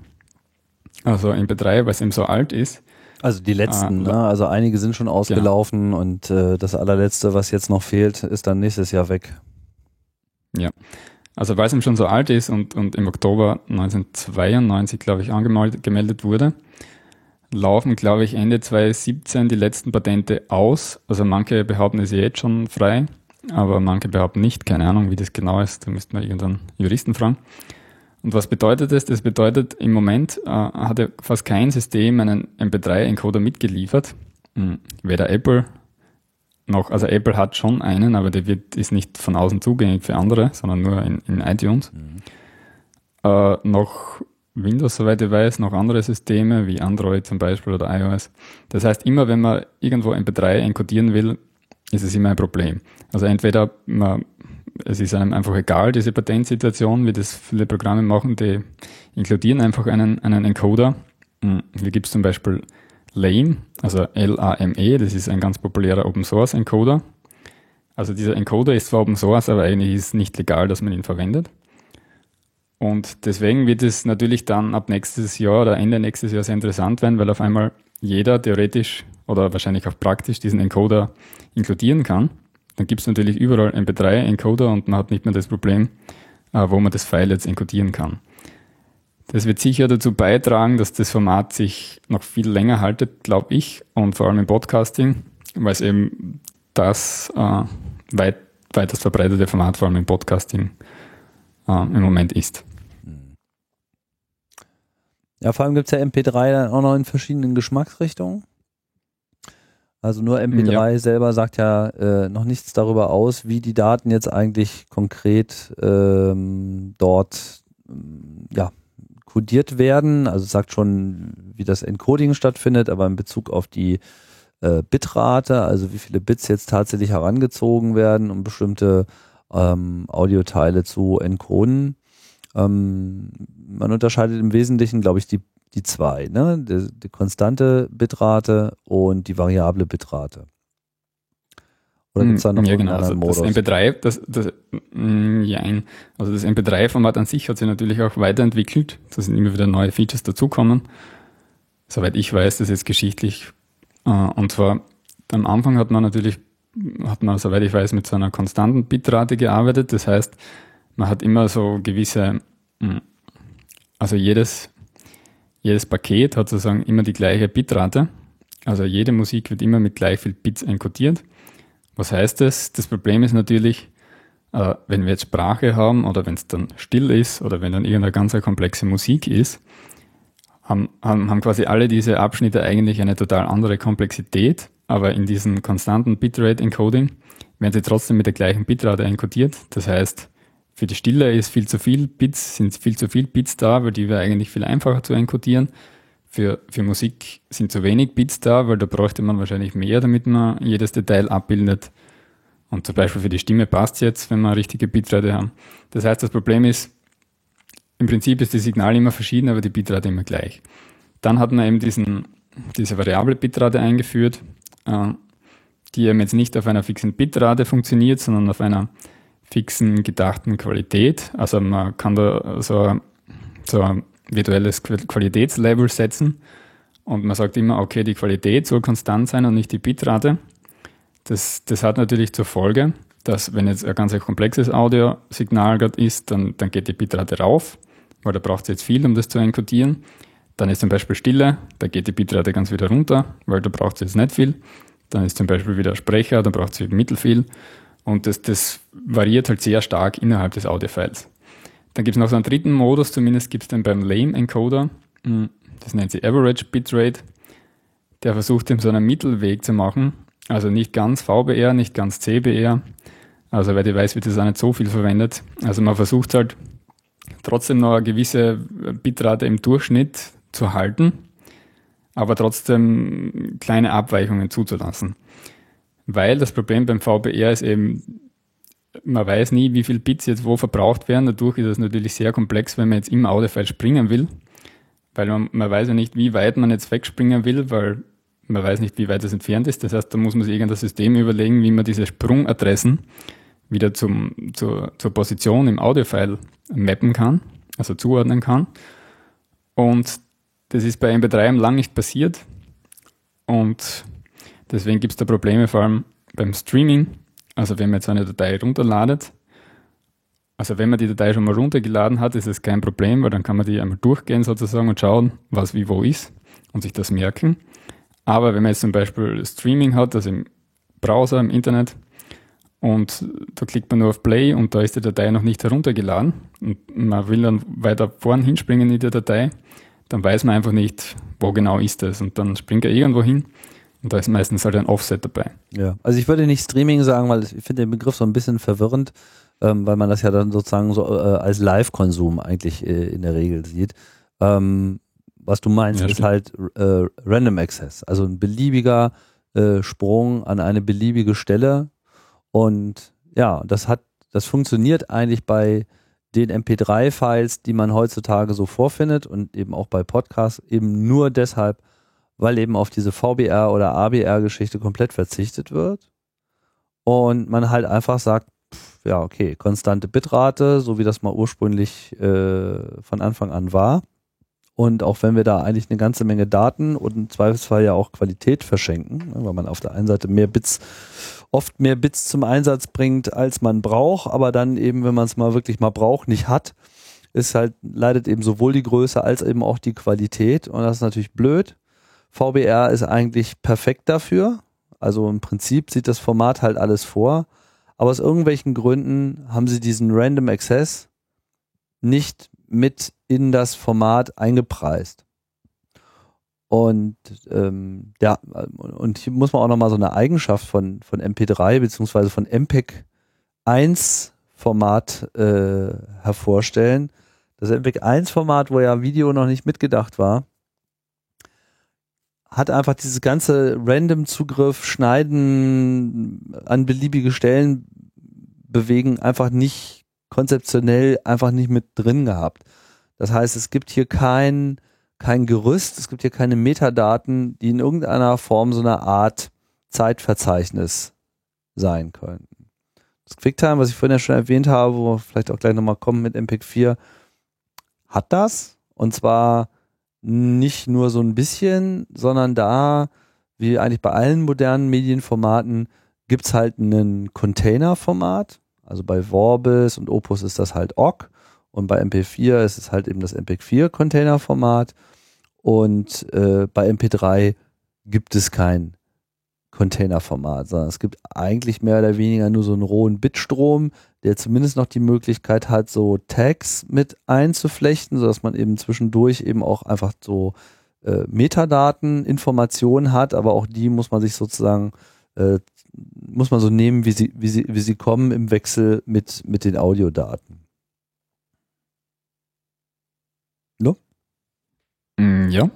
[SPEAKER 2] Also MP3, weil es eben so alt ist.
[SPEAKER 1] Also die letzten, ah, ne? also einige sind schon ausgelaufen ja. und äh, das allerletzte, was jetzt noch fehlt, ist dann nächstes Jahr weg.
[SPEAKER 2] Ja. Also weil es ihm schon so alt ist und, und im Oktober 1992, glaube ich, angemeldet wurde, laufen, glaube ich, Ende 2017 die letzten Patente aus. Also manche behaupten, es ist jetzt schon frei, aber manche behaupten nicht. Keine Ahnung, wie das genau ist. Da müsste man irgendeinen Juristen fragen. Und was bedeutet das? Das bedeutet, im Moment äh, hat ja fast kein System einen MP3-Encoder mitgeliefert. Hm, weder Apple noch, also Apple hat schon einen, aber der wird, ist nicht von außen zugänglich für andere, sondern nur in, in iTunes. Mhm. Äh, noch Windows, soweit ich weiß, noch andere Systeme wie Android zum Beispiel oder iOS. Das heißt, immer wenn man irgendwo MP3 encodieren will, ist es immer ein Problem. Also entweder man, es ist einem einfach egal, diese Patentsituation, wie das viele Programme machen, die inkludieren einfach einen, einen Encoder. Hm, hier gibt es zum Beispiel Lame, also L-A-M-E, das ist ein ganz populärer Open Source Encoder. Also dieser Encoder ist zwar Open Source, aber eigentlich ist es nicht legal, dass man ihn verwendet. Und deswegen wird es natürlich dann ab nächstes Jahr oder Ende nächstes Jahr sehr interessant werden, weil auf einmal jeder theoretisch oder wahrscheinlich auch praktisch diesen Encoder inkludieren kann. Dann gibt es natürlich überall MP3-Encoder und man hat nicht mehr das Problem, äh, wo man das File jetzt encodieren kann. Das wird sicher dazu beitragen, dass das Format sich noch viel länger haltet, glaube ich, und vor allem im Podcasting, weil es eben das äh, weit, weitest verbreitete Format vor allem im Podcasting äh, im Moment ist.
[SPEAKER 1] Ja, vor allem gibt es ja MP3 dann auch noch in verschiedenen Geschmacksrichtungen. Also nur MP3 ja. selber sagt ja äh, noch nichts darüber aus, wie die Daten jetzt eigentlich konkret ähm, dort ähm, ja, kodiert werden. Also sagt schon, wie das Encoding stattfindet, aber in Bezug auf die äh, Bitrate, also wie viele Bits jetzt tatsächlich herangezogen werden, um bestimmte ähm, Audioteile zu encoden. Ähm, man unterscheidet im Wesentlichen, glaube ich, die, die zwei, ne? Die, die konstante Bitrate und die variable Bitrate.
[SPEAKER 2] Oder gibt es da noch ja, genau. also Modus? Das MP3, das, das, mm, ja, also das MP3-Format an sich hat sich natürlich auch weiterentwickelt. Da sind immer wieder neue Features dazukommen. Soweit ich weiß, das ist jetzt geschichtlich. Äh, und zwar am Anfang hat man natürlich, hat man, soweit ich weiß, mit so einer konstanten Bitrate gearbeitet. Das heißt, man hat immer so gewisse, mm, also jedes, jedes Paket hat sozusagen immer die gleiche Bitrate. Also jede Musik wird immer mit gleich viel Bits encodiert. Was heißt das? Das Problem ist natürlich, äh, wenn wir jetzt Sprache haben oder wenn es dann still ist oder wenn dann irgendeine ganz komplexe Musik ist, haben, haben, haben quasi alle diese Abschnitte eigentlich eine total andere Komplexität, aber in diesem konstanten Bitrate-Encoding werden sie trotzdem mit der gleichen Bitrate encodiert. Das heißt, für die Stille ist viel zu viel Bits, sind viel zu viel Bits da, weil die wäre eigentlich viel einfacher zu encodieren. Für, für Musik sind zu wenig Bits da, weil da bräuchte man wahrscheinlich mehr, damit man jedes Detail abbildet. Und zum Beispiel für die Stimme passt jetzt, wenn wir richtige Bitrate haben. Das heißt, das Problem ist, im Prinzip ist das Signal immer verschieden, aber die Bitrate immer gleich. Dann hat man eben diesen, diese variable Bitrate eingeführt, äh, die eben jetzt nicht auf einer fixen Bitrate funktioniert, sondern auf einer fixen gedachten Qualität. Also man kann da so, so virtuelles Qualitätslevel setzen und man sagt immer, okay, die Qualität soll konstant sein und nicht die Bitrate. Das, das hat natürlich zur Folge, dass wenn jetzt ein ganz komplexes Audiosignal gerade ist, dann, dann geht die Bitrate rauf, weil da braucht es jetzt viel, um das zu encodieren. Dann ist zum Beispiel Stille, da geht die Bitrate ganz wieder runter, weil da braucht es jetzt nicht viel. Dann ist zum Beispiel wieder Sprecher, da braucht es mittelfiel. Und das, das variiert halt sehr stark innerhalb des Audiofiles. Dann gibt es noch so einen dritten Modus, zumindest gibt es den beim Lame Encoder. Hm, das nennt sich Average Bitrate. Der versucht eben so einen Mittelweg zu machen. Also nicht ganz VBR, nicht ganz CBR. Also wer weiß, wird das auch nicht so viel verwendet. Also man versucht halt trotzdem noch eine gewisse Bitrate im Durchschnitt zu halten, aber trotzdem kleine Abweichungen zuzulassen. Weil das Problem beim VBR ist eben, man weiß nie, wie viel Bits jetzt wo verbraucht werden. Dadurch ist es natürlich sehr komplex, wenn man jetzt im Audiofile springen will, weil man, man weiß ja nicht, wie weit man jetzt wegspringen will, weil man weiß nicht, wie weit es entfernt ist. Das heißt, da muss man sich irgendein System überlegen, wie man diese Sprungadressen wieder zum, zur, zur Position im Audiofile mappen kann, also zuordnen kann. Und das ist bei MP3 lang nicht passiert. Und deswegen gibt es da. Probleme, vor allem beim Streaming, also wenn man jetzt eine Datei runterladet also wenn man die Datei schon mal runtergeladen hat, ist es kein Problem, weil dann kann man die einmal durchgehen sozusagen und schauen, was wie wo ist und sich das merken. Aber wenn man jetzt zum Beispiel Streaming hat, also im Browser, im Internet, und da klickt man nur auf Play und da ist die Datei noch nicht heruntergeladen und man will dann weiter vorn hinspringen in die Datei, dann weiß man einfach nicht, wo genau ist das und dann springt er irgendwo hin und da ist meistens halt ein Offset dabei.
[SPEAKER 1] Ja, also ich würde nicht Streaming sagen, weil ich finde den Begriff so ein bisschen verwirrend, ähm, weil man das ja dann sozusagen so äh, als Live-Konsum eigentlich äh, in der Regel sieht. Ähm, was du meinst, ja, ist halt äh, Random Access, also ein beliebiger äh, Sprung an eine beliebige Stelle und ja, das hat, das funktioniert eigentlich bei den MP3-Files, die man heutzutage so vorfindet und eben auch bei Podcasts eben nur deshalb, weil eben auf diese VBR oder ABR-Geschichte komplett verzichtet wird und man halt einfach sagt, pff, ja, okay, konstante Bitrate, so wie das mal ursprünglich äh, von Anfang an war. Und auch wenn wir da eigentlich eine ganze Menge Daten und im Zweifelsfall ja auch Qualität verschenken, ne, weil man auf der einen Seite mehr Bits, oft mehr Bits zum Einsatz bringt, als man braucht, aber dann eben, wenn man es mal wirklich mal braucht, nicht hat, ist halt, leidet eben sowohl die Größe als eben auch die Qualität und das ist natürlich blöd. VBR ist eigentlich perfekt dafür. Also im Prinzip sieht das Format halt alles vor, aber aus irgendwelchen Gründen haben sie diesen Random Access nicht mit in das Format eingepreist. Und ähm, ja, und hier muss man auch nochmal so eine Eigenschaft von, von MP3 beziehungsweise von MPEG 1 Format äh, hervorstellen. Das MPEG 1 Format, wo ja Video noch nicht mitgedacht war, hat einfach dieses ganze random Zugriff, Schneiden an beliebige Stellen bewegen einfach nicht konzeptionell einfach nicht mit drin gehabt. Das heißt, es gibt hier kein, kein Gerüst, es gibt hier keine Metadaten, die in irgendeiner Form so eine Art Zeitverzeichnis sein könnten. Das QuickTime, was ich vorhin ja schon erwähnt habe, wo wir vielleicht auch gleich nochmal kommen mit MPEG 4, hat das. Und zwar nicht nur so ein bisschen, sondern da, wie eigentlich bei allen modernen Medienformaten, gibt's halt einen Container-Format. Also bei Vorbis und Opus ist das halt OGG und bei MP4 ist es halt eben das MP4-Container-Format und äh, bei MP3 gibt es kein Container-Format, sondern es gibt eigentlich mehr oder weniger nur so einen rohen Bitstrom, der zumindest noch die Möglichkeit hat, so Tags mit einzuflechten, sodass man eben zwischendurch eben auch einfach so äh, Metadaten, Informationen hat, aber auch die muss man sich sozusagen äh, muss man so nehmen, wie sie, wie sie, wie sie kommen im Wechsel mit, mit den Audiodaten.
[SPEAKER 2] No? Mm, ja.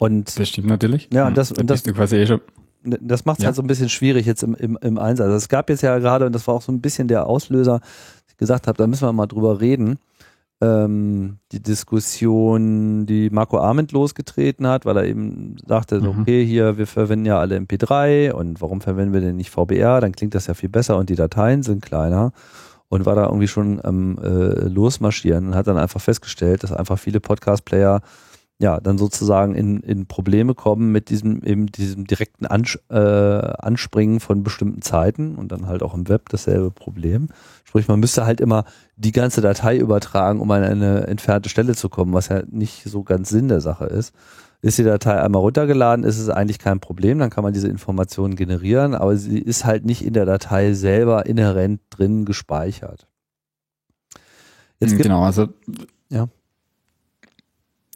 [SPEAKER 2] Und das stimmt natürlich.
[SPEAKER 1] Ja, das, da das, quasi eh schon das macht es ja. halt so ein bisschen schwierig jetzt im, im, im Einsatz. Es gab jetzt ja gerade, und das war auch so ein bisschen der Auslöser, dass ich gesagt habe, da müssen wir mal drüber reden, ähm, die Diskussion, die Marco Arment losgetreten hat, weil er eben sagte, mhm. okay, hier, wir verwenden ja alle MP3 und warum verwenden wir denn nicht VBR? Dann klingt das ja viel besser und die Dateien sind kleiner und war da irgendwie schon am äh, Losmarschieren und hat dann einfach festgestellt, dass einfach viele Podcast-Player ja, dann sozusagen in, in Probleme kommen mit diesem, eben diesem direkten Ans äh, Anspringen von bestimmten Zeiten und dann halt auch im Web dasselbe Problem. Sprich, man müsste halt immer die ganze Datei übertragen, um an eine entfernte Stelle zu kommen, was ja nicht so ganz Sinn der Sache ist. Ist die Datei einmal runtergeladen, ist es eigentlich kein Problem, dann kann man diese Informationen generieren, aber sie ist halt nicht in der Datei selber inhärent drin gespeichert.
[SPEAKER 2] Jetzt genau, also ja.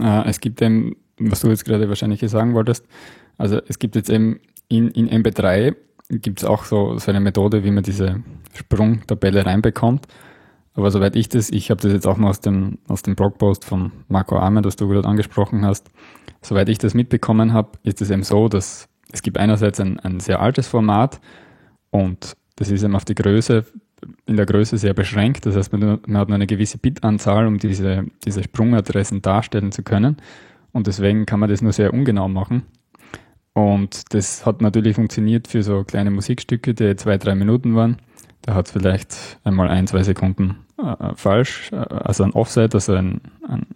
[SPEAKER 2] Äh, es gibt eben, was du jetzt gerade wahrscheinlich sagen wolltest, also es gibt jetzt eben in, in MP3 gibt es auch so, so eine Methode, wie man diese Sprungtabelle reinbekommt. Aber soweit ich das, ich habe das jetzt auch mal aus dem, aus dem Blogpost von Marco Arme, das du gerade angesprochen hast, soweit ich das mitbekommen habe, ist es eben so, dass es gibt einerseits ein, ein sehr altes Format und das ist eben auf die Größe in der Größe sehr beschränkt. Das heißt, man, man hat nur eine gewisse Bitanzahl, um diese, diese Sprungadressen darstellen zu können. Und deswegen kann man das nur sehr ungenau machen. Und das hat natürlich funktioniert für so kleine Musikstücke, die zwei, drei Minuten waren. Da hat es vielleicht einmal ein, zwei Sekunden äh, falsch, äh, also ein Offset, also ein, ein,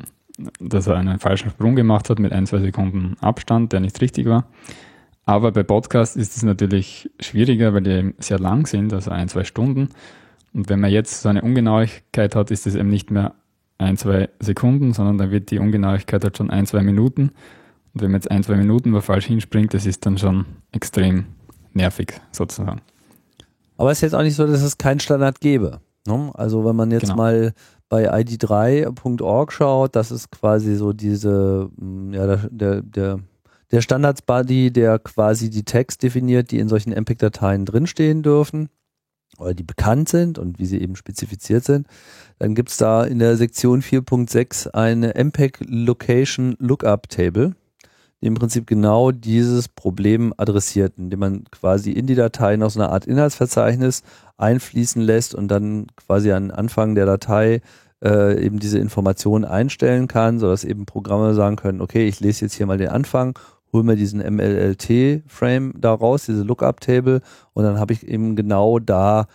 [SPEAKER 2] dass er einen falschen Sprung gemacht hat mit ein, zwei Sekunden Abstand, der nicht richtig war. Aber bei Podcasts ist es natürlich schwieriger, weil die sehr lang sind, also ein, zwei Stunden. Und wenn man jetzt so eine Ungenauigkeit hat, ist es eben nicht mehr ein, zwei Sekunden, sondern dann wird die Ungenauigkeit halt schon ein, zwei Minuten. Und wenn man jetzt ein, zwei Minuten wo falsch hinspringt, das ist dann schon extrem nervig sozusagen.
[SPEAKER 1] Aber es ist jetzt auch nicht so, dass es keinen Standard gäbe. Ne? Also wenn man jetzt genau. mal bei id3.org schaut, das ist quasi so diese, mm, ja, der, der, der Standards-Body, der quasi die Tags definiert, die in solchen MPEG-Dateien drinstehen dürfen oder die bekannt sind und wie sie eben spezifiziert sind. Dann gibt's da in der Sektion 4.6 eine MPEG Location Lookup Table, die im Prinzip genau dieses Problem adressiert, indem man quasi in die Datei noch so eine Art Inhaltsverzeichnis einfließen lässt und dann quasi an Anfang der Datei äh, eben diese Informationen einstellen kann, sodass eben Programme sagen können, okay, ich lese jetzt hier mal den Anfang, hole mir diesen MLLT-Frame da raus, diese Lookup-Table und dann habe ich eben genau da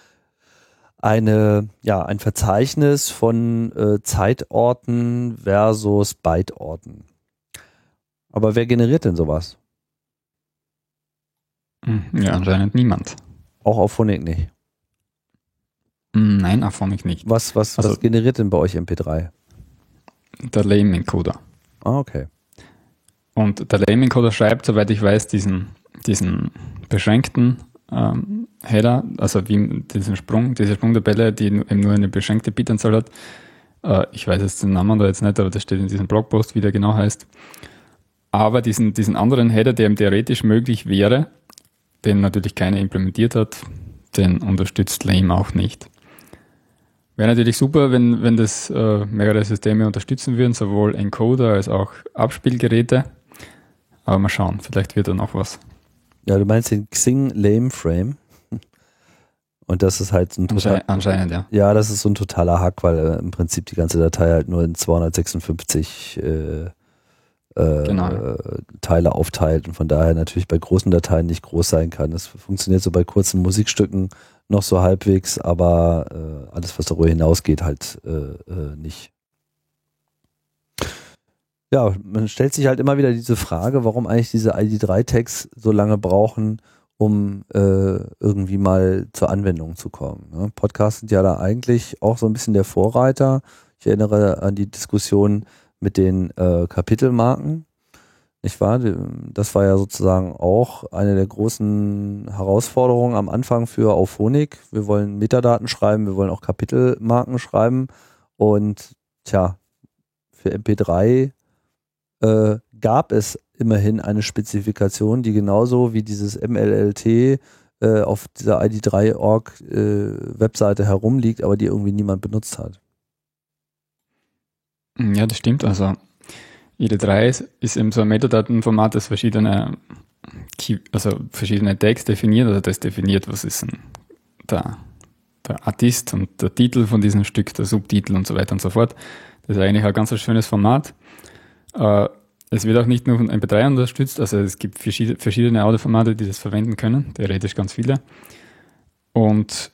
[SPEAKER 1] eine, ja, ein Verzeichnis von äh, Zeitorten versus Byteorten. Aber wer generiert denn sowas?
[SPEAKER 2] Hm, ja, anscheinend niemand.
[SPEAKER 1] Auch auf Phonic nicht.
[SPEAKER 2] Hm, nein, auf Phonic nicht.
[SPEAKER 1] Was, was, also, was generiert denn bei euch MP3?
[SPEAKER 2] Der Lame-Encoder.
[SPEAKER 1] Ah, okay.
[SPEAKER 2] Und der Lame-Encoder schreibt, soweit ich weiß, diesen, diesen beschränkten ähm, Header, also wie diesen Sprung, diese Sprungtabelle, die eben nur eine beschränkte Bitanzahl hat. Äh, ich weiß jetzt den Namen da jetzt nicht, aber das steht in diesem Blogpost, wie der genau heißt. Aber diesen, diesen anderen Header, der ihm theoretisch möglich wäre, den natürlich keiner implementiert hat, den unterstützt Lame auch nicht. Wäre natürlich super, wenn, wenn das äh, mehrere Systeme unterstützen würden, sowohl Encoder als auch Abspielgeräte. Aber mal schauen, vielleicht wird da noch was.
[SPEAKER 1] Ja, du meinst den Xing Lame Frame. Und das ist halt so ein
[SPEAKER 2] total, Anscheinend, ja.
[SPEAKER 1] Ja, das ist so ein totaler Hack, weil äh, im Prinzip die ganze Datei halt nur in 256 äh, äh, genau. Teile aufteilt und von daher natürlich bei großen Dateien nicht groß sein kann. Das funktioniert so bei kurzen Musikstücken noch so halbwegs, aber äh, alles, was darüber hinausgeht, halt äh, äh, nicht. Ja, man stellt sich halt immer wieder diese Frage, warum eigentlich diese ID3-Tags so lange brauchen, um äh, irgendwie mal zur Anwendung zu kommen. Ne? Podcasts sind ja da eigentlich auch so ein bisschen der Vorreiter. Ich erinnere an die Diskussion mit den äh, Kapitelmarken. Nicht wahr? Das war ja sozusagen auch eine der großen Herausforderungen am Anfang für Auphonic. Wir wollen Metadaten schreiben, wir wollen auch Kapitelmarken schreiben. Und tja, für MP3 äh, gab es immerhin eine Spezifikation, die genauso wie dieses MLLT äh, auf dieser ID3.org äh, Webseite herumliegt, aber die irgendwie niemand benutzt hat.
[SPEAKER 2] Ja, das stimmt. Also ID3 ist eben so ein Metadatenformat, das verschiedene, also verschiedene Tags definiert, also das definiert, was ist ein, der, der Artist und der Titel von diesem Stück, der Subtitel und so weiter und so fort. Das ist eigentlich ein ganz schönes Format. Äh, es wird auch nicht nur von MP3 unterstützt, also es gibt verschiedene Audioformate, die das verwenden können, theoretisch ganz viele. Und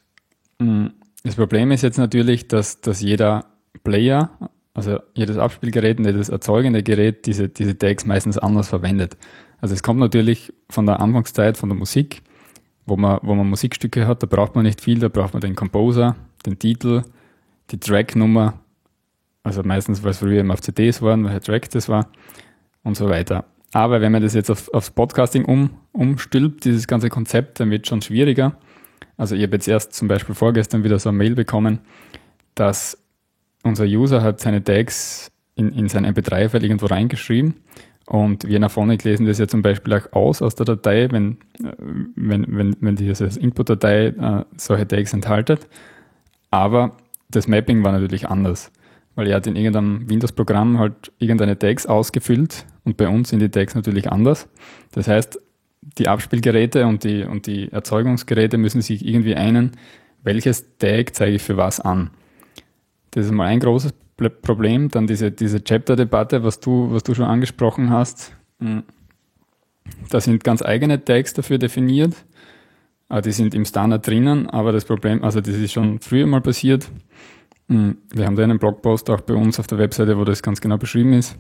[SPEAKER 2] mm, das Problem ist jetzt natürlich, dass, dass jeder Player, also jedes Abspielgerät und jedes erzeugende Gerät diese, diese Tags meistens anders verwendet. Also es kommt natürlich von der Anfangszeit von der Musik, wo man, wo man Musikstücke hat, da braucht man nicht viel, da braucht man den Composer, den Titel, die Tracknummer, also meistens, weil es früher eben auf CDs waren, welcher Track das war und so weiter. Aber wenn man das jetzt auf, aufs Podcasting um, umstülpt, dieses ganze Konzept, dann wird es schon schwieriger. Also ich habe jetzt erst zum Beispiel vorgestern wieder so eine Mail bekommen, dass unser User hat seine Tags in, in sein MP3-File irgendwo reingeschrieben und wir nach vorne lesen das ja zum Beispiel auch aus aus der Datei, wenn, äh, wenn, wenn, wenn diese Input-Datei äh, solche Tags enthaltet. Aber das Mapping war natürlich anders, weil er hat in irgendeinem Windows-Programm halt irgendeine Tags ausgefüllt und bei uns sind die Tags natürlich anders. Das heißt, die Abspielgeräte und die, und die Erzeugungsgeräte müssen sich irgendwie einen, welches Tag zeige ich für was an. Das ist mal ein großes Problem. Dann diese, diese Chapter-Debatte, was du, was du schon angesprochen hast. Hm. Da sind ganz eigene Tags dafür definiert. Ah, die sind im Standard drinnen, aber das Problem, also das ist schon früher mal passiert. Hm. Wir haben da einen Blogpost auch bei uns auf der Webseite, wo das ganz genau beschrieben ist.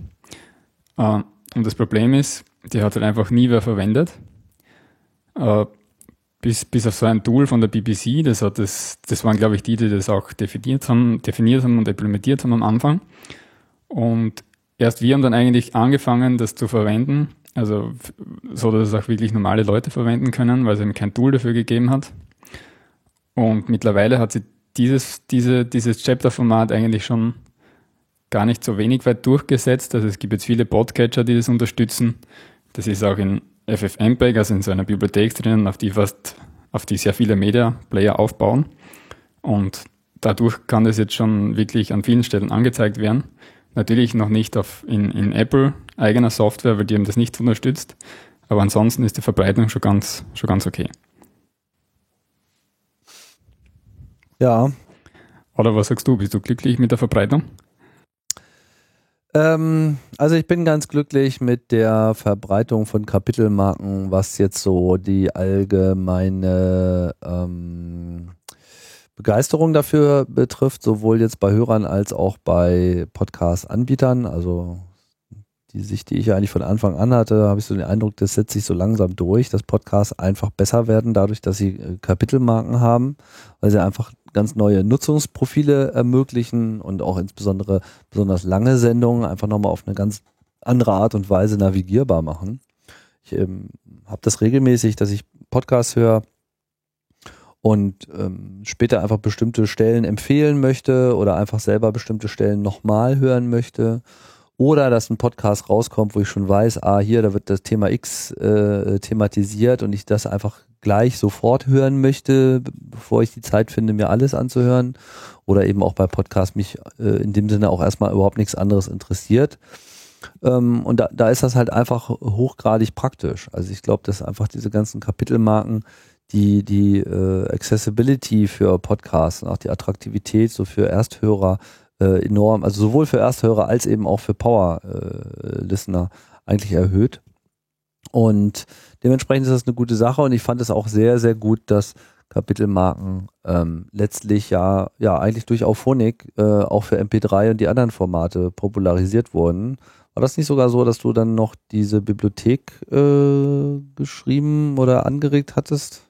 [SPEAKER 2] Ah, und das Problem ist, die hat halt einfach nie wer verwendet. Ah, bis, bis auf so ein Tool von der BBC, das hat das, das waren glaube ich die, die das auch definiert haben, definiert haben und implementiert haben am Anfang. Und erst wir haben dann eigentlich angefangen, das zu verwenden, also so, dass es auch wirklich normale Leute verwenden können, weil es eben kein Tool dafür gegeben hat. Und mittlerweile hat sie dieses, diese, dieses Chapter-Format eigentlich schon gar nicht so wenig weit durchgesetzt. Also es gibt jetzt viele Podcatcher, die das unterstützen. Das ist auch in FFmpeg, also in so einer Bibliothek drinnen, auf die fast, auf die sehr viele Media-Player aufbauen. Und dadurch kann das jetzt schon wirklich an vielen Stellen angezeigt werden. Natürlich noch nicht auf, in, in Apple eigener Software, weil die haben das nicht unterstützt. Aber ansonsten ist die Verbreitung schon ganz, schon ganz okay.
[SPEAKER 1] Ja.
[SPEAKER 2] Oder was sagst du? Bist du glücklich mit der Verbreitung?
[SPEAKER 1] Ähm, also ich bin ganz glücklich mit der Verbreitung von Kapitelmarken, was jetzt so die allgemeine ähm, Begeisterung dafür betrifft, sowohl jetzt bei Hörern als auch bei Podcast-Anbietern. Also die Sicht, die ich ja eigentlich von Anfang an hatte, habe ich so den Eindruck, das setzt sich so langsam durch, dass Podcasts einfach besser werden, dadurch, dass sie äh, Kapitelmarken haben, weil sie einfach ganz neue Nutzungsprofile ermöglichen und auch insbesondere besonders lange Sendungen einfach nochmal auf eine ganz andere Art und Weise navigierbar machen. Ich ähm, habe das regelmäßig, dass ich Podcasts höre und ähm, später einfach bestimmte Stellen empfehlen möchte oder einfach selber bestimmte Stellen nochmal hören möchte. Oder dass ein Podcast rauskommt, wo ich schon weiß, ah, hier, da wird das Thema X äh, thematisiert und ich das einfach gleich sofort hören möchte, bevor ich die Zeit finde, mir alles anzuhören. Oder eben auch bei Podcasts mich äh, in dem Sinne auch erstmal überhaupt nichts anderes interessiert. Ähm, und da, da ist das halt einfach hochgradig praktisch. Also ich glaube, dass einfach diese ganzen Kapitelmarken, die, die äh, Accessibility für Podcasts und auch die Attraktivität so für Ersthörer äh, enorm, also sowohl für Ersthörer als eben auch für Power-Listener äh, eigentlich erhöht. Und dementsprechend ist das eine gute Sache und ich fand es auch sehr, sehr gut, dass Kapitelmarken ähm, letztlich ja, ja eigentlich durch Auphonic äh, auch für MP3 und die anderen Formate popularisiert wurden. War das nicht sogar so, dass du dann noch diese Bibliothek äh, geschrieben oder angeregt hattest?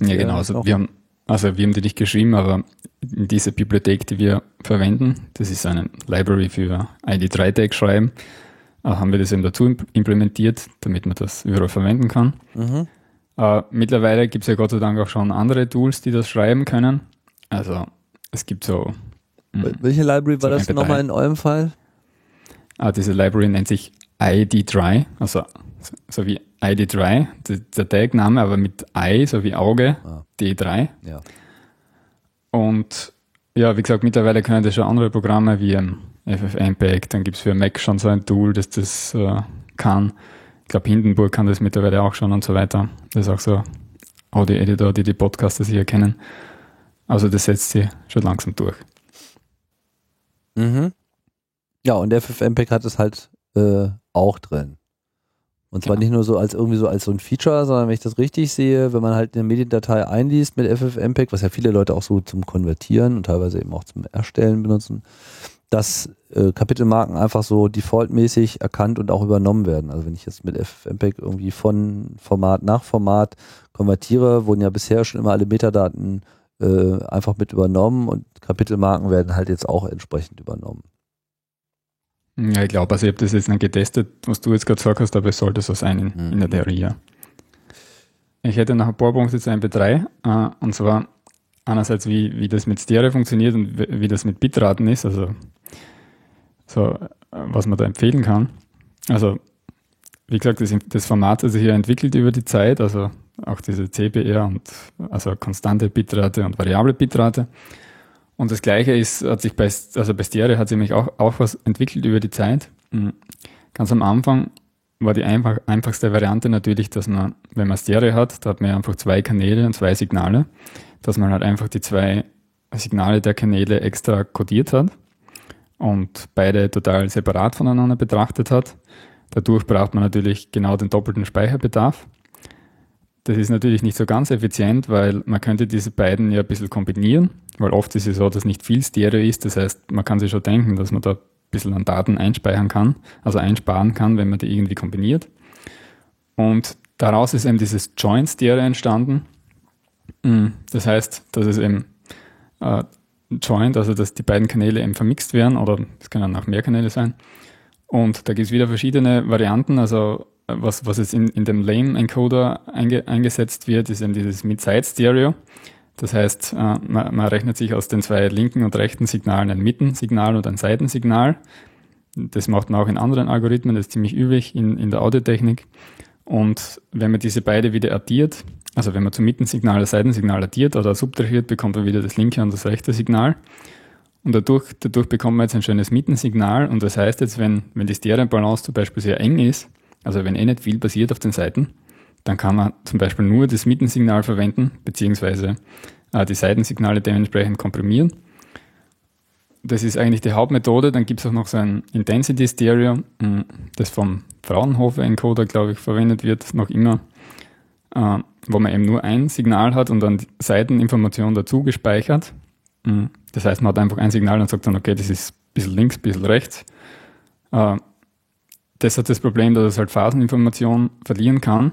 [SPEAKER 2] ja, genau. Also wir, haben, also wir haben die nicht geschrieben, aber diese Bibliothek, die wir verwenden, das ist eine Library für ID3-Tag schreiben äh, haben wir das eben dazu implementiert, damit man das überall verwenden kann. Mhm. Äh, mittlerweile gibt es ja Gott sei Dank auch schon andere Tools, die das schreiben können. Also es gibt so.
[SPEAKER 1] Mh, hm, Welche Library war das nochmal in eurem Fall?
[SPEAKER 2] Ah, diese Library nennt sich ID3, also so wie ID3, der Tagname, aber mit I, so wie Auge, ah. D3.
[SPEAKER 1] Ja.
[SPEAKER 2] Und ja, wie gesagt, mittlerweile können das schon andere Programme wie ähm, FFmpeg, dann gibt es für Mac schon so ein Tool, das das äh, kann. Ich glaube, Hindenburg kann das mittlerweile auch schon und so weiter. Das ist auch so Audio-Editor, die die Podcaster sicher kennen. Also das setzt sie schon langsam durch.
[SPEAKER 1] Mhm. Ja, und FFmpeg hat es halt äh, auch drin. Und zwar genau. nicht nur so als irgendwie so als so ein Feature, sondern wenn ich das richtig sehe, wenn man halt eine Mediendatei einliest mit FFmpeg, was ja viele Leute auch so zum Konvertieren und teilweise eben auch zum Erstellen benutzen, dass äh, Kapitelmarken einfach so defaultmäßig erkannt und auch übernommen werden. Also wenn ich jetzt mit FFmpeg irgendwie von Format nach Format konvertiere, wurden ja bisher schon immer alle Metadaten äh, einfach mit übernommen und Kapitelmarken werden halt jetzt auch entsprechend übernommen.
[SPEAKER 2] Ja, ich glaube, also ich habe das jetzt nicht getestet, was du jetzt gerade gesagt hast, aber es sollte so sein in, mhm. in der Theorie. Ja. Ich hätte noch ein paar Punkte zu MP3, äh, und zwar einerseits, wie, wie das mit Stereo funktioniert und wie, wie das mit Bitraten ist, also so, äh, was man da empfehlen kann. Also, wie gesagt, das, das Format hat sich ja entwickelt über die Zeit, also auch diese CBR und also konstante Bitrate und variable Bitrate. Und das Gleiche ist, hat sich bei, also bei Stereo hat sich nämlich auch, auch was entwickelt über die Zeit. Mhm. Ganz am Anfang war die einfach, einfachste Variante natürlich, dass man, wenn man Stereo hat, da hat man ja einfach zwei Kanäle und zwei Signale, dass man halt einfach die zwei Signale der Kanäle extra kodiert hat und beide total separat voneinander betrachtet hat. Dadurch braucht man natürlich genau den doppelten Speicherbedarf. Das ist natürlich nicht so ganz effizient, weil man könnte diese beiden ja ein bisschen kombinieren, weil oft ist es so, dass nicht viel Stereo ist. Das heißt, man kann sich schon denken, dass man da ein bisschen an Daten einspeichern kann, also einsparen kann, wenn man die irgendwie kombiniert. Und daraus ist eben dieses Joint Stereo entstanden. Mm, das heißt, dass es eben äh, Joint, also dass die beiden Kanäle eben vermixt werden oder es können auch mehr Kanäle sein. Und da gibt es wieder verschiedene Varianten. Also was, was jetzt in, in dem Lame-Encoder einge, eingesetzt wird, ist eben dieses Mid-Side-Stereo. Das heißt, äh, man, man, rechnet sich aus den zwei linken und rechten Signalen ein Mittensignal und ein Seitensignal. Das macht man auch in anderen Algorithmen, das ist ziemlich üblich in, in der Audiotechnik. Und wenn man diese beide wieder addiert, also wenn man zum Mittensignal das Seitensignal addiert oder subtrahiert, bekommt man wieder das linke und das rechte Signal. Und dadurch, dadurch bekommt man jetzt ein schönes Mittensignal. Und das heißt jetzt, wenn, wenn die Stereobalance zum Beispiel sehr eng ist, also wenn eh nicht viel passiert auf den Seiten, dann kann man zum Beispiel nur das Mittensignal verwenden, beziehungsweise äh, die Seitensignale dementsprechend komprimieren. Das ist eigentlich die Hauptmethode. Dann gibt es auch noch so ein Intensity Stereo, hm, das vom Fraunhofer Encoder, glaube ich, verwendet wird, noch immer, äh, wo man eben nur ein Signal hat und dann Seiteninformationen dazu gespeichert. Hm, das heißt, man hat einfach ein Signal und sagt dann, okay, das ist ein bisschen links, ein bisschen rechts. Äh, das hat das Problem, dass es halt Phaseninformationen verlieren kann.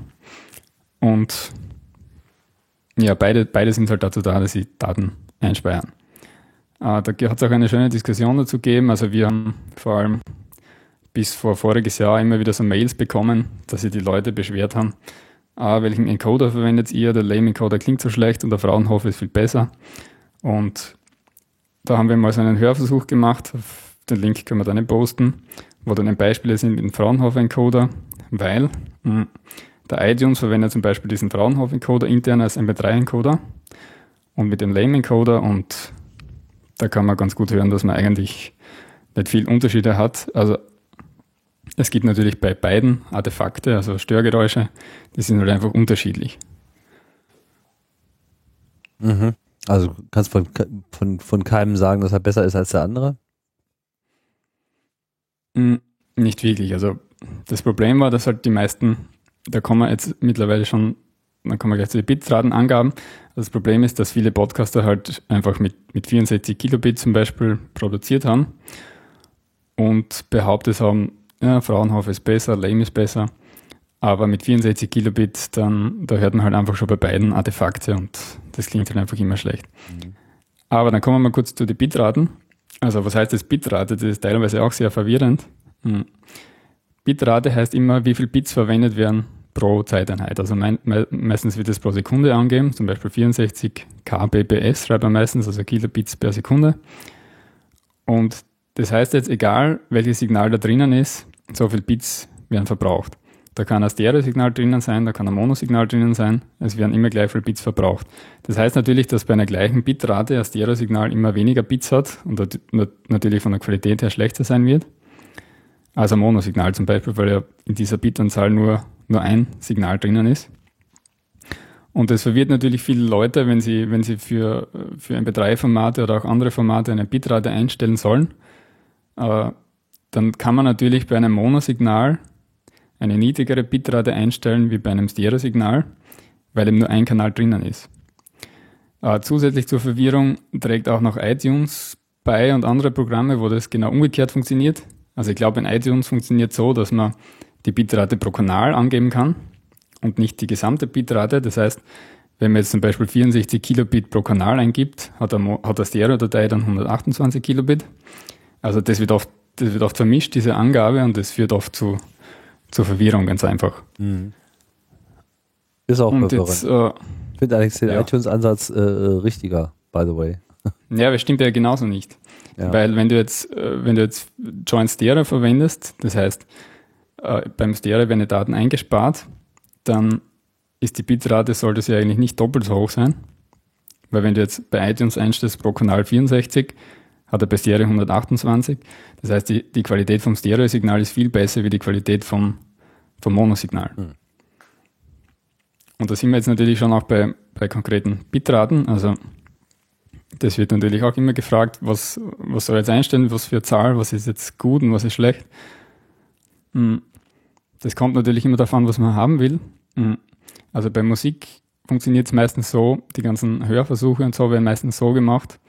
[SPEAKER 2] Und ja, beide, beide sind halt dazu da, dass sie Daten einspeichern. Äh, da hat es auch eine schöne Diskussion dazu gegeben. Also wir haben vor allem bis vor voriges Jahr immer wieder so Mails bekommen, dass sich die Leute beschwert haben, ah, welchen Encoder verwendet ihr? Der Lame-Encoder klingt so schlecht und der Fraunhofer ist viel besser. Und da haben wir mal so einen Hörversuch gemacht. Den Link können wir dann posten wo dann Beispiele sind mit dem Fraunhofer-Encoder, weil mh, hm, der iTunes verwendet zum Beispiel diesen Fraunhofer-Encoder intern als MP3-Encoder und mit dem Lame-Encoder und da kann man ganz gut hören, dass man eigentlich nicht viel Unterschiede hat. Also es gibt natürlich bei beiden Artefakte, also Störgeräusche, die sind halt einfach unterschiedlich.
[SPEAKER 1] Mhm. Also kannst von, von, von keinem sagen, dass er besser ist als der andere?
[SPEAKER 2] Hm, nicht wirklich. Also das Problem war, dass halt die meisten, da kommen wir jetzt mittlerweile schon, dann kommen wir gleich zu den Bitratenangaben. Also das Problem ist, dass viele Podcaster halt einfach mit, mit 64 Kilobit zum Beispiel produziert haben und behauptet haben, ja, Fraunhofer ist besser, Lame ist besser. Aber mit 64 Kilobit, dann, da hört man halt einfach schon bei beiden Artefakte und das klingt halt einfach immer schlecht. Mhm. Aber dann kommen wir mal kurz zu den Bitraten. Also was heißt das Bitrate? Das ist teilweise auch sehr verwirrend. Hm. Bitrate heißt immer, wie viel Bits verwendet werden pro Zeiteinheit. Also mein, me meistens wird es pro Sekunde angegeben, zum Beispiel 64 kbps schreibt man meistens, also Kilobits per Sekunde. Und das heißt jetzt, egal welches Signal da drinnen ist, so viel Bits werden verbraucht. Da kann ein Stereo-Signal drinnen sein, da kann ein Monosignal drinnen sein. Es werden immer gleich viele Bits verbraucht. Das heißt natürlich, dass bei einer gleichen Bitrate ein Stereo-Signal immer weniger Bits hat und natürlich von der Qualität her schlechter sein wird. als ein Monosignal zum Beispiel, weil ja in dieser Bitanzahl nur, nur ein Signal drinnen ist. Und das verwirrt natürlich viele Leute, wenn sie, wenn sie für, für MP3-Formate oder auch andere Formate eine Bitrate einstellen sollen. Aber dann kann man natürlich bei einem Monosignal eine niedrigere Bitrate einstellen wie bei einem Stereo-Signal, weil eben nur ein Kanal drinnen ist. Äh, zusätzlich zur Verwirrung trägt auch noch iTunes bei und andere Programme, wo das genau umgekehrt funktioniert. Also ich glaube, in iTunes funktioniert so, dass man die Bitrate pro Kanal angeben kann und nicht die gesamte Bitrate. Das heißt, wenn man jetzt zum Beispiel 64 Kilobit pro Kanal eingibt, hat eine, hat eine Stereo-Datei dann 128 Kilobit. Also das wird oft, das wird oft vermischt, diese Angabe, und das führt oft zu zur Verwirrung ganz einfach. Mhm.
[SPEAKER 1] Ist auch Und jetzt, äh, ich finde eigentlich den ja. iTunes-Ansatz äh, äh, richtiger, by the way.
[SPEAKER 2] Ja, aber stimmt ja genauso nicht. Ja. Weil wenn du jetzt, äh, wenn du jetzt Joint Stereo verwendest, das heißt, äh, beim Stereo werden die Daten eingespart, dann ist die Bitrate, sollte sie eigentlich nicht doppelt so hoch sein. Weil wenn du jetzt bei iTunes einstellst pro Kanal 64, hat er bei Stereo 128. Das heißt, die, die Qualität vom Stereo-Signal ist viel besser wie die Qualität vom, vom Monosignal. Mhm. Und da sind wir jetzt natürlich schon auch bei, bei konkreten Bitraten. Also das wird natürlich auch immer gefragt, was, was soll ich jetzt einstellen, was für Zahl, was ist jetzt gut und was ist schlecht. Hm. Das kommt natürlich immer davon, was man haben will. Hm. Also bei Musik funktioniert es meistens so, die ganzen Hörversuche und so werden meistens so gemacht,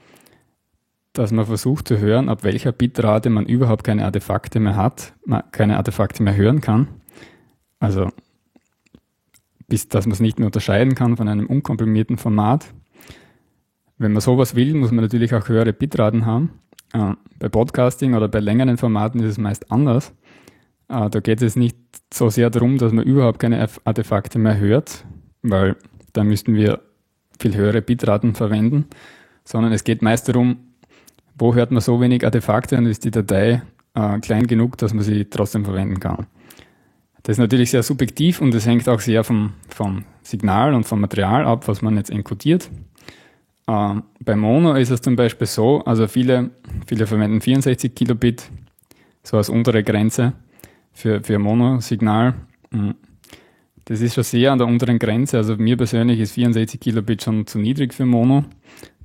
[SPEAKER 2] dass man versucht zu hören, ab welcher Bitrate man überhaupt keine Artefakte mehr hat, keine Artefakte mehr hören kann. Also bis dass man es nicht mehr unterscheiden kann von einem unkomprimierten Format. Wenn man sowas will, muss man natürlich auch höhere Bitraten haben. Äh, bei Podcasting oder bei längeren Formaten ist es meist anders. Äh, da geht es nicht so sehr darum, dass man überhaupt keine Artefakte mehr hört, weil da müssten wir viel höhere Bitraten verwenden, sondern es geht meist darum, wo hört man so wenig Artefakte und ist die Datei äh, klein genug, dass man sie trotzdem verwenden kann. Das ist natürlich sehr subjektiv und das hängt auch sehr vom, vom Signal und vom Material ab, was man jetzt enkodiert. Äh, bei Mono ist es zum Beispiel so, also viele, viele verwenden 64 Kilobit so als untere Grenze für, für Mono-Signal. Mhm. Das ist schon sehr an der unteren Grenze. Also mir persönlich ist 64 Kilobit schon zu niedrig für Mono.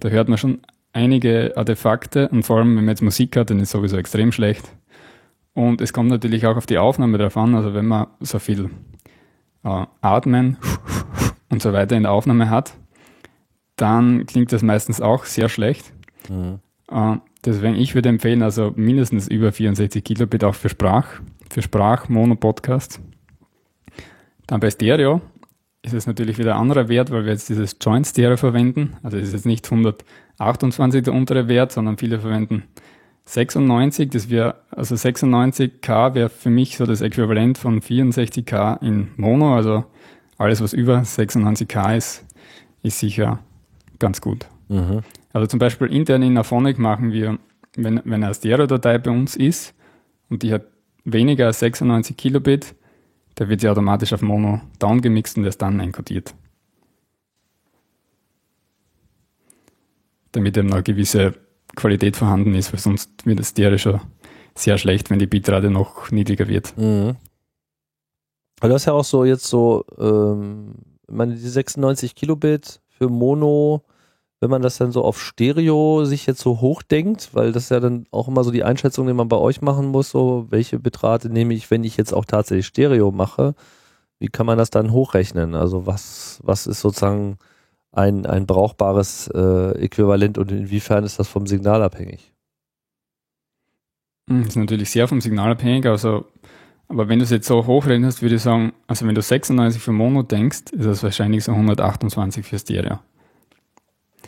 [SPEAKER 2] Da hört man schon einige Artefakte und vor allem, wenn man jetzt Musik hat, dann ist es sowieso extrem schlecht. Und es kommt natürlich auch auf die Aufnahme drauf an. Also wenn man so viel äh, Atmen und so weiter in der Aufnahme hat, dann klingt das meistens auch sehr schlecht. Mhm. Äh, deswegen, ich würde empfehlen, also mindestens über 64 Kilobit auch für Sprach, für Sprach-Mono-Podcasts. Dann bei Stereo ist es natürlich wieder ein anderer Wert, weil wir jetzt dieses Joint Stereo verwenden. Also es ist jetzt nicht 128 der untere Wert, sondern viele verwenden 96. Das wäre, also 96K wäre für mich so das Äquivalent von 64K in Mono. Also alles, was über 96K ist, ist sicher ganz gut. Mhm. Also zum Beispiel intern in Aphonic machen wir, wenn, wenn eine Stereo-Datei bei uns ist und die hat weniger als 96 Kilobit, da wird sie automatisch auf Mono downgemixt und erst dann enkodiert. Damit eben eine gewisse Qualität vorhanden ist, weil sonst wird Stereo schon sehr schlecht, wenn die Bitrate noch niedriger wird. Mhm.
[SPEAKER 1] Aber das ist ja auch so jetzt so, ähm, meine, die 96 Kilobit für Mono, wenn man das dann so auf Stereo sich jetzt so hochdenkt, weil das ja dann auch immer so die Einschätzung, die man bei euch machen muss, so welche Bitrate nehme ich, wenn ich jetzt auch tatsächlich Stereo mache, wie kann man das dann hochrechnen? Also was, was ist sozusagen ein, ein brauchbares äh, Äquivalent und inwiefern ist das vom Signal abhängig?
[SPEAKER 2] Das hm, ist natürlich sehr vom Signal abhängig, also, aber wenn du es jetzt so hochrechnest, würde ich sagen, also wenn du 96 für Mono denkst, ist das wahrscheinlich so 128 für Stereo.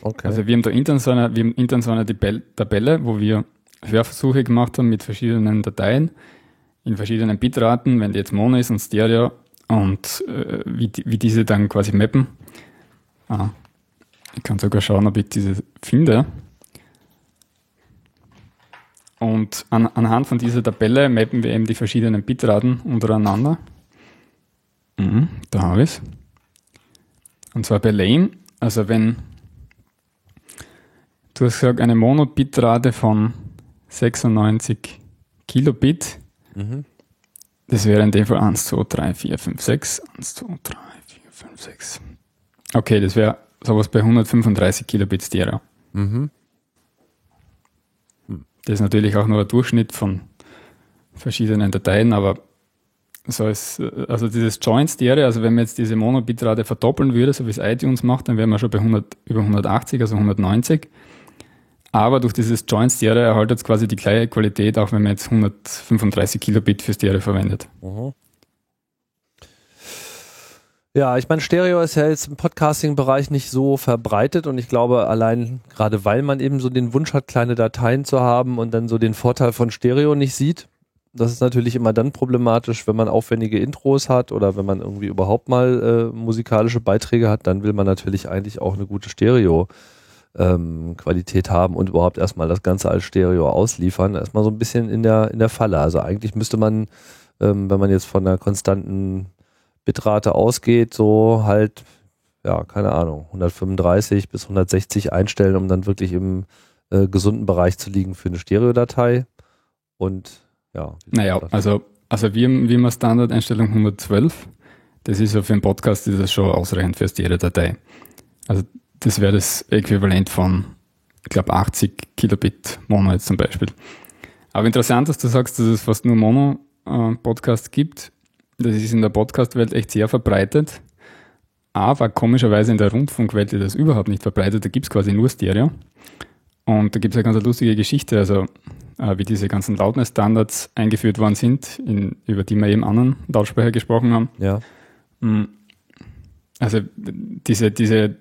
[SPEAKER 2] Okay. Also wir haben da intern so eine, wir haben intern so eine Tabelle, wo wir Hörversuche gemacht haben mit verschiedenen Dateien in verschiedenen Bitraten, wenn die jetzt Mono ist und Stereo und äh, wie, wie diese dann quasi mappen. Ah, ich kann sogar schauen, ob ich diese finde. Und an, anhand von dieser Tabelle mappen wir eben die verschiedenen Bitraten untereinander. Mhm, da habe ich es. Und zwar bei Lane, also wenn du hast gesagt, eine Mono-Bitrate von 96 Kilobit, mhm. das wäre in dem Fall 1, 2, 3, 4, 5, 6, 1, 2, 3, 4, 5, 6, Okay, das wäre sowas bei 135 Kilobit Stereo. Mhm. Das ist natürlich auch nur ein Durchschnitt von verschiedenen Dateien, aber so ist, also dieses Joint Stereo, also wenn man jetzt diese Mono-Bitrate verdoppeln würde, so wie es iTunes macht, dann wären wir schon bei 100, über 180, also 190. Aber durch dieses Joint Stereo erhaltet es quasi die gleiche Qualität, auch wenn man jetzt 135 Kilobit für Stereo verwendet. Mhm.
[SPEAKER 1] Ja, ich meine, Stereo ist ja jetzt im Podcasting-Bereich nicht so verbreitet und ich glaube, allein gerade weil man eben so den Wunsch hat, kleine Dateien zu haben und dann so den Vorteil von Stereo nicht sieht, das ist natürlich immer dann problematisch, wenn man aufwendige Intros hat oder wenn man irgendwie überhaupt mal äh, musikalische Beiträge hat, dann will man natürlich eigentlich auch eine gute Stereo. Ähm, haben und überhaupt erstmal das Ganze als Stereo ausliefern, erstmal so ein bisschen in der, in der Falle. Also eigentlich müsste man, ähm, wenn man jetzt von einer konstanten Bitrate ausgeht, so halt, ja, keine Ahnung, 135 bis 160 einstellen, um dann wirklich im äh, gesunden Bereich zu liegen für eine Stereodatei. Und ja.
[SPEAKER 2] Naja, also, also wir, wir haben Standardeinstellung 112. Das ist ja für einen Podcast ist das schon ausreichend für Stereodatei. Also das wäre das Äquivalent von, ich glaube, 80 Kilobit Mono jetzt zum Beispiel. Aber interessant, dass du sagst, dass es fast nur Mono-Podcasts äh, gibt. Das ist in der Podcast-Welt echt sehr verbreitet. Aber komischerweise in der Rundfunkwelt ist das überhaupt nicht verbreitet. Da gibt es quasi nur Stereo. Und da gibt es eine ganz lustige Geschichte, also äh, wie diese ganzen Loudness-Standards eingeführt worden sind, in, über die wir eben anderen Lautsprecher gesprochen haben.
[SPEAKER 1] Ja.
[SPEAKER 2] Mm. also diese, diese,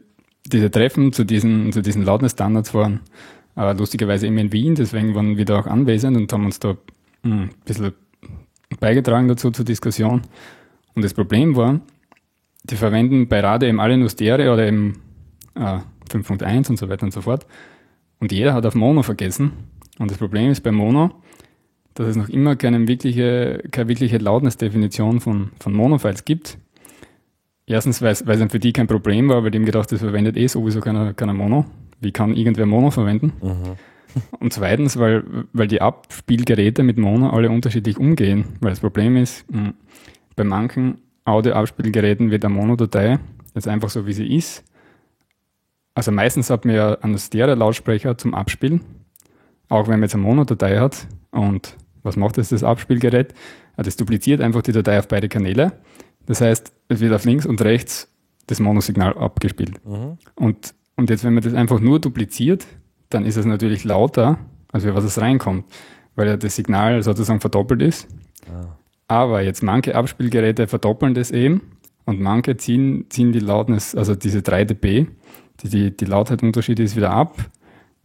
[SPEAKER 2] diese Treffen zu diesen, zu diesen Loudness-Standards waren äh, lustigerweise immer in Wien, deswegen waren wir da auch anwesend und haben uns da mh, hm, ein bisschen beigetragen dazu zur Diskussion. Und das Problem war, die verwenden bei Radio eben alle nur Stereo oder eben äh, 5.1 und so weiter und so fort. Und jeder hat auf Mono vergessen. Und das Problem ist bei Mono, dass es noch immer keine wirkliche, keine wirkliche Loudness-Definition von, von Mono-Files gibt. Erstens, weil es für die kein Problem war, weil die haben gedacht, das verwendet eh sowieso keiner, keiner Mono. Wie kann irgendwer Mono verwenden? Mhm. Und zweitens, weil, weil die Abspielgeräte mit Mono alle unterschiedlich umgehen. Weil das Problem ist, hm, bei manchen Audio-Abspielgeräten wird eine Mono-Datei jetzt einfach so, wie sie ist. Also meistens hat man ja einen Stereo-Lautsprecher zum Abspielen, auch wenn man jetzt eine Mono-Datei hat. Und was macht das, das Abspielgerät? Das dupliziert einfach die Datei auf beide Kanäle. Das heißt, es wird auf links und rechts das Monosignal abgespielt. Mhm. Und, und jetzt, wenn man das einfach nur dupliziert, dann ist es natürlich lauter, als was es reinkommt, weil ja das Signal sozusagen verdoppelt ist. Ah. Aber jetzt manche Abspielgeräte verdoppeln das eben und manche ziehen, ziehen die Lautness, also diese 3 dB, die, die, die Lautheitunterschiede ist wieder ab.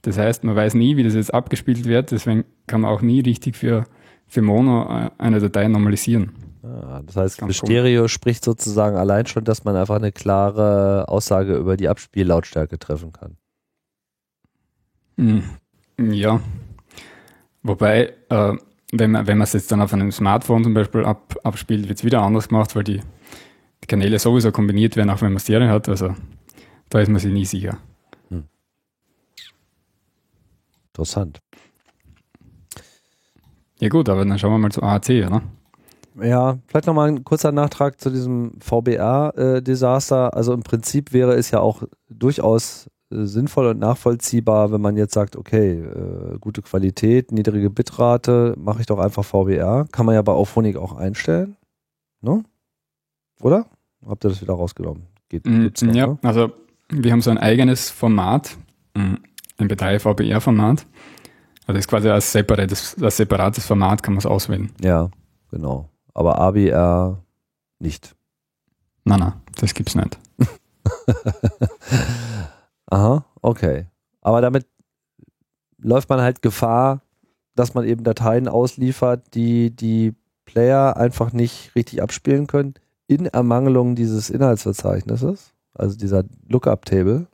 [SPEAKER 2] Das heißt, man weiß nie, wie das jetzt abgespielt wird, deswegen kann man auch nie richtig für, für Mono äh, eine Datei normalisieren.
[SPEAKER 1] Ah, das heißt, für Stereo cool. spricht sozusagen allein schon, dass man einfach eine klare Aussage über die Abspiellautstärke treffen kann.
[SPEAKER 2] Hm, ja. Wobei, äh, wenn man wenn es jetzt dann auf einem Smartphone zum Beispiel ab, abspielt, wird es wieder anders gemacht, weil die, die, Kanäle sowieso kombiniert werden, auch wenn man Stereo hat. Also da ist man sich nie sicher. Hm.
[SPEAKER 1] Interessant.
[SPEAKER 2] Ja gut, aber dann schauen wir mal zu AAC, oder?
[SPEAKER 1] Ja, vielleicht nochmal ein kurzer Nachtrag zu diesem VBR-Desaster. Äh, also im Prinzip wäre es ja auch durchaus sinnvoll und nachvollziehbar, wenn man jetzt sagt, okay, äh, gute Qualität, niedrige Bitrate, mache ich doch einfach VBR. Kann man ja bei Auphonic auch einstellen. Ne? Oder? Habt ihr das wieder rausgenommen?
[SPEAKER 2] Geht, mm, noch, ja, ne? also wir haben so ein eigenes Format, mm, ein B3 VBR-Format. Also das ist quasi als separates, als separates Format kann man es auswählen.
[SPEAKER 1] Ja, genau. Aber ABR nicht.
[SPEAKER 2] Nein, nein, das gibt's nicht.
[SPEAKER 1] Aha, okay. Aber damit läuft man halt Gefahr, dass man eben Dateien ausliefert, die die Player einfach nicht richtig abspielen können, in Ermangelung dieses Inhaltsverzeichnisses, also dieser Lookup-Table.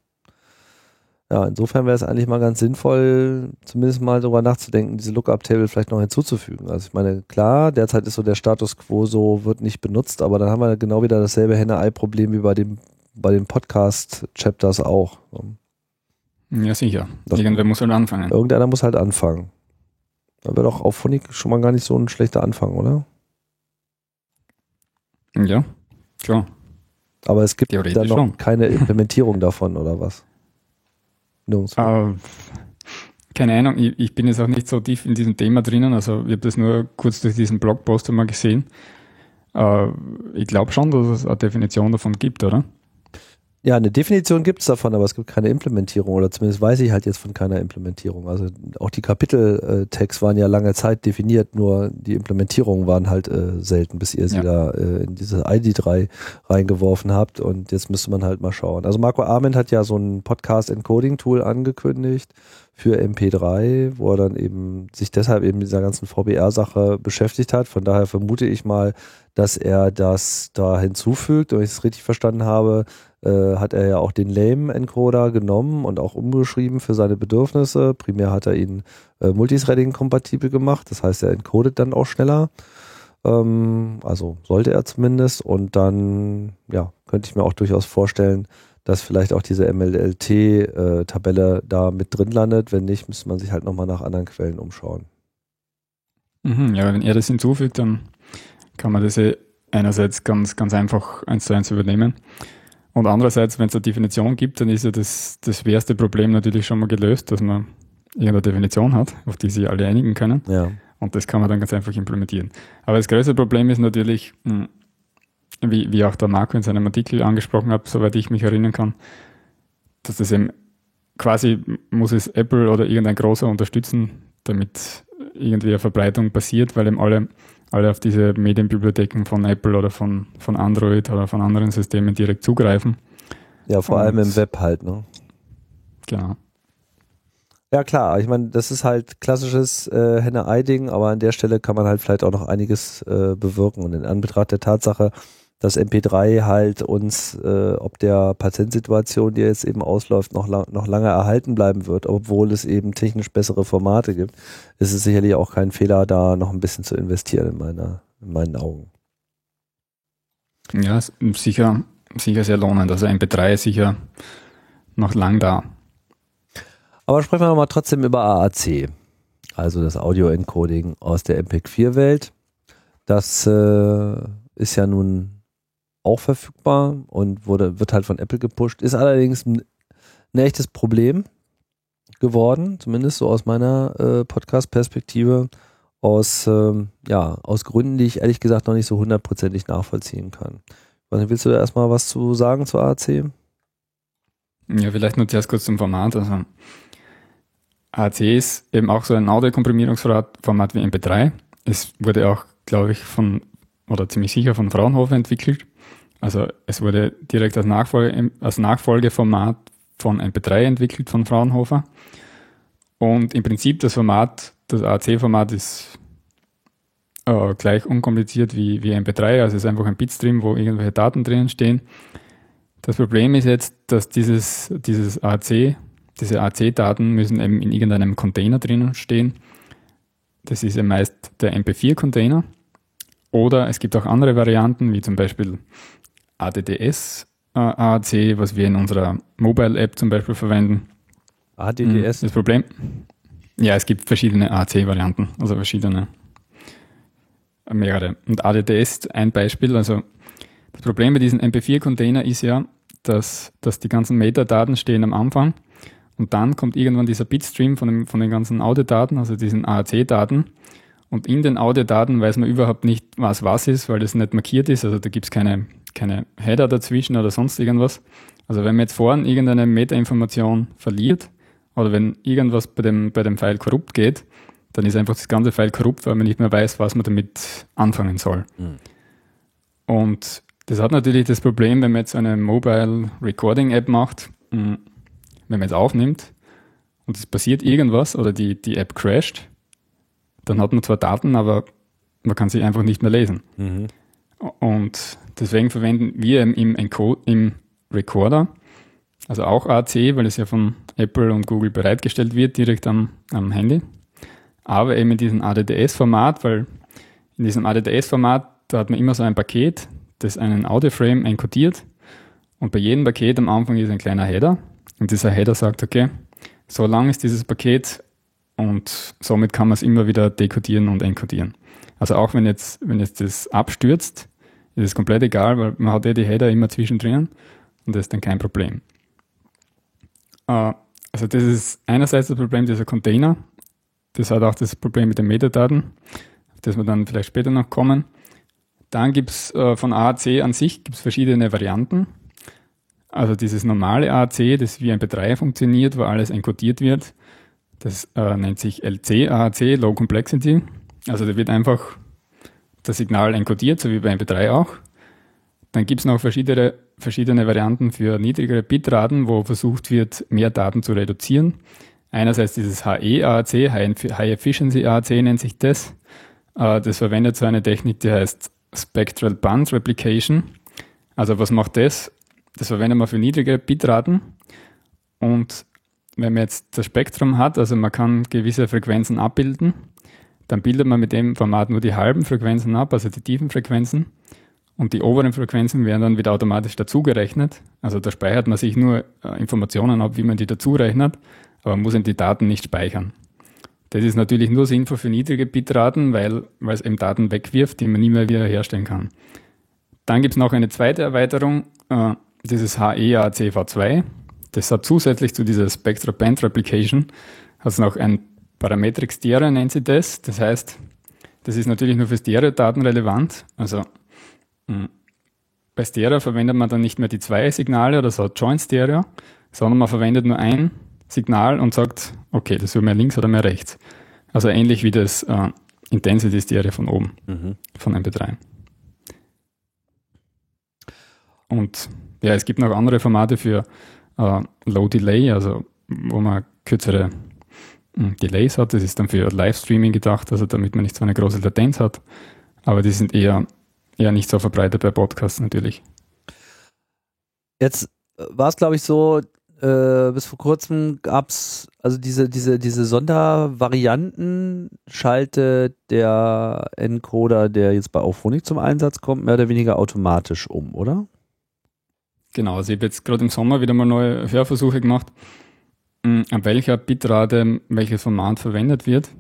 [SPEAKER 1] Ja, insofern wäre es eigentlich mal ganz sinnvoll, zumindest mal darüber nachzudenken, diese Lookup-Table vielleicht noch hinzuzufügen. Also ich meine, klar, derzeit ist so der Status quo so, wird nicht benutzt, aber dann haben wir genau wieder dasselbe Henne-Ei-Problem wie bei dem bei den Podcast-Chapters auch.
[SPEAKER 2] Ja, sicher. Das Irgendwer muss halt anfangen.
[SPEAKER 1] Irgendeiner muss halt anfangen. Da wäre doch auf Phonik schon mal gar nicht so ein schlechter Anfang, oder?
[SPEAKER 2] Ja, klar.
[SPEAKER 1] Aber es gibt da noch schon. keine Implementierung davon, oder was?
[SPEAKER 2] Uh, keine Ahnung, ich, ich, bin jetzt auch nicht so tief in diesem Thema drinnen, also ich habe das nur kurz durch diesen Blogposter mal gesehen. Uh, ich glaube schon, dass es eine Definition davon gibt, oder?
[SPEAKER 1] Ja, eine Definition gibt es davon, aber es gibt keine Implementierung oder zumindest weiß ich halt jetzt von keiner Implementierung. Also auch die Kapiteltags waren ja lange Zeit definiert, nur die Implementierungen waren halt äh, selten, bis ihr sie ja. da äh, in diese ID3 reingeworfen habt und jetzt müsste man halt mal schauen. Also Marco Arment hat ja so ein Podcast-Encoding-Tool angekündigt für MP3, wo er dann eben sich deshalb eben mit dieser ganzen VBR-Sache beschäftigt hat. Von daher vermute ich mal, dass er das da hinzufügt. Wenn ich es richtig verstanden habe, äh, hat er ja auch den Lame-Encoder genommen und auch umgeschrieben für seine Bedürfnisse. Primär hat er ihn äh, Multithreading-kompatibel gemacht, das heißt, er encodet dann auch schneller. Ähm, also sollte er zumindest. Und dann, ja, könnte ich mir auch durchaus vorstellen, dass vielleicht auch diese MLLT-Tabelle äh, da mit drin landet. Wenn nicht, müsste man sich halt nochmal nach anderen Quellen umschauen.
[SPEAKER 2] Mhm, ja, wenn er das hinzufügt, dann kann man das eh einerseits ganz, ganz einfach eins zu eins übernehmen. Und andererseits, wenn es eine Definition gibt, dann ist ja das, das schwerste Problem natürlich schon mal gelöst, dass man irgendeine Definition hat, auf die sich alle einigen können.
[SPEAKER 1] Ja.
[SPEAKER 2] Und das kann man dann ganz einfach implementieren. Aber das größte Problem ist natürlich, hm, wie, wie auch der Marco in seinem Artikel angesprochen hat, soweit ich mich erinnern kann, dass das eben quasi muss es Apple oder irgendein großer unterstützen, damit irgendwie eine Verbreitung passiert, weil eben alle alle auf diese Medienbibliotheken von Apple oder von, von Android oder von anderen Systemen direkt zugreifen.
[SPEAKER 1] Ja, vor Und, allem im Web halt, ne?
[SPEAKER 2] Genau.
[SPEAKER 1] Ja klar, ich meine, das ist halt klassisches äh, Henne-Ei-Ding, aber an der Stelle kann man halt vielleicht auch noch einiges äh, bewirken. Und in Anbetracht der Tatsache, dass MP3 halt uns, äh, ob der Patentsituation, die jetzt eben ausläuft, noch, lang, noch lange erhalten bleiben wird, obwohl es eben technisch bessere Formate gibt, ist es sicherlich auch kein Fehler, da noch ein bisschen zu investieren in, meiner, in meinen Augen.
[SPEAKER 2] Ja, sicher, sicher sehr lohnend. Also MP3 ist sicher noch lang da.
[SPEAKER 1] Aber sprechen wir mal trotzdem über AAC, also das Audio-Encoding aus der MPEG-4-Welt. Das äh, ist ja nun auch verfügbar und wurde, wird halt von Apple gepusht. Ist allerdings ein, ein echtes Problem geworden, zumindest so aus meiner äh, Podcast-Perspektive, aus, ähm, ja, aus Gründen, die ich ehrlich gesagt noch nicht so hundertprozentig nachvollziehen kann. Willst du da erstmal was zu sagen zur AAC?
[SPEAKER 2] Ja, vielleicht nur zuerst kurz zum Format. Also AAC ist eben auch so ein Audio-Komprimierungsformat wie MP3. Es wurde auch, glaube ich, von, oder ziemlich sicher von Fraunhofer entwickelt. Also es wurde direkt als, Nachfolge, als Nachfolgeformat von MP3 entwickelt von Fraunhofer. Und im Prinzip das Format, das AAC-Format ist äh, gleich unkompliziert wie, wie MP3. Also es ist einfach ein Bitstream, wo irgendwelche Daten drinnen stehen. Das Problem ist jetzt, dass dieses, dieses AAC, diese AAC-Daten müssen eben in irgendeinem Container drinnen stehen. Das ist ja meist der MP4-Container. Oder es gibt auch andere Varianten, wie zum Beispiel ADDS äh, AAC, was wir in unserer Mobile-App zum Beispiel verwenden.
[SPEAKER 1] ADDS?
[SPEAKER 2] Das Problem? Ja, es gibt verschiedene AAC-Varianten, also verschiedene, mehrere. Und ADDS ist ein Beispiel. Also das Problem bei diesem MP4-Container ist ja, dass, dass die ganzen Metadaten stehen am Anfang und dann kommt irgendwann dieser Bitstream von, dem, von den ganzen Audiodaten, also diesen AAC-Daten. Und in den Audiodaten weiß man überhaupt nicht, was was ist, weil das nicht markiert ist. Also da gibt es keine keine Header dazwischen oder sonst irgendwas. Also wenn man jetzt vorhin irgendeine Metainformation verliert oder wenn irgendwas bei dem, bei dem File korrupt geht, dann ist einfach das ganze File korrupt, weil man nicht mehr weiß, was man damit anfangen soll. Mhm. Und das hat natürlich das Problem, wenn man jetzt eine Mobile Recording App macht, wenn man jetzt aufnimmt und es passiert irgendwas oder die, die App crasht, dann hat man zwar Daten, aber man kann sie einfach nicht mehr lesen. Mhm. Und deswegen verwenden wir im, Encode, im Recorder, also auch AC, weil es ja von Apple und Google bereitgestellt wird, direkt am, am Handy. Aber eben in diesem ADDS-Format, weil in diesem ADDS-Format, da hat man immer so ein Paket, das einen Audio-Frame encodiert. Und bei jedem Paket am Anfang ist ein kleiner Header. Und dieser Header sagt, okay, so lang ist dieses Paket und somit kann man es immer wieder dekodieren und encodieren. Also auch wenn jetzt, wenn jetzt das abstürzt, ist es komplett egal, weil man hat ja die Header immer zwischendrin und das ist dann kein Problem. Äh, also das ist einerseits das Problem dieser Container. Das hat auch das Problem mit den Metadaten, auf das wir dann vielleicht später noch kommen. Dann gibt es äh, von AAC an sich gibt's verschiedene Varianten. Also dieses normale AAC, das wie ein MP3 funktioniert, wo alles encodiert wird, das äh, nennt sich LC AAC, Low Complexity. Also da wird einfach das Signal encodiert, so wie bei MP3 auch. Dann gibt es noch verschiedene, verschiedene Varianten für niedrigere Bitraten, wo versucht wird, mehr Daten zu reduzieren. Einerseits dieses HE-AAC, High Efficiency AAC nennt sich das. Äh, das verwendet so eine Technik, die heißt Spectral Band Replication. Also was macht das? Das verwendet man für niedrige Bitraten. Und wenn man jetzt das Spektrum hat, also man kann gewisse Frequenzen abbilden, dann bildet man mit dem Format nur die halben Frequenzen ab, also die tiefen Frequenzen. Und die oberen Frequenzen werden dann wieder automatisch dazugerechnet. Also da speichert man sich nur äh, Informationen ab, wie man die dazurechnet, aber man muss eben die Daten nicht speichern. Das ist natürlich nur sinnvoll für niedrige Bitraten, weil, weil es eben Daten wegwirft, die man nie mehr wieder herstellen kann. Dann gibt es noch eine zweite Erweiterung, äh, dieses HEACV2. Das hat zusätzlich zu dieser Spectra Band Replication es noch ein Parametric Stereo nennt sie das. Das heißt, das ist natürlich nur für Stereo-Daten relevant. Also hm, bei Stereo verwendet man dann nicht mehr die zwei Signale oder so Joint Stereo, sondern man verwendet nur ein Signal und sagt, okay, das will mehr links oder mehr rechts. Also ähnlich wie das äh, Intensity Stereo von oben, mhm. von MP3. Und ja, es gibt noch andere Formate für äh, Low Delay, also wo man kürzere Delays hat. Das ist dann für Livestreaming gedacht, also damit man nicht so eine große Latenz hat. Aber die sind eher, eher nicht so verbreitet bei Podcasts natürlich.
[SPEAKER 1] Jetzt war es, glaube ich, so, äh, bis vor kurzem gab es also diese, diese, diese Sondervarianten, schaltet der Encoder, der jetzt bei Auphonic zum Einsatz kommt, mehr oder weniger automatisch um, oder?
[SPEAKER 2] Genau, also ich habe jetzt gerade im Sommer wieder mal neue Hörversuche gemacht, hm, an welcher Bitrate welches Format verwendet wird.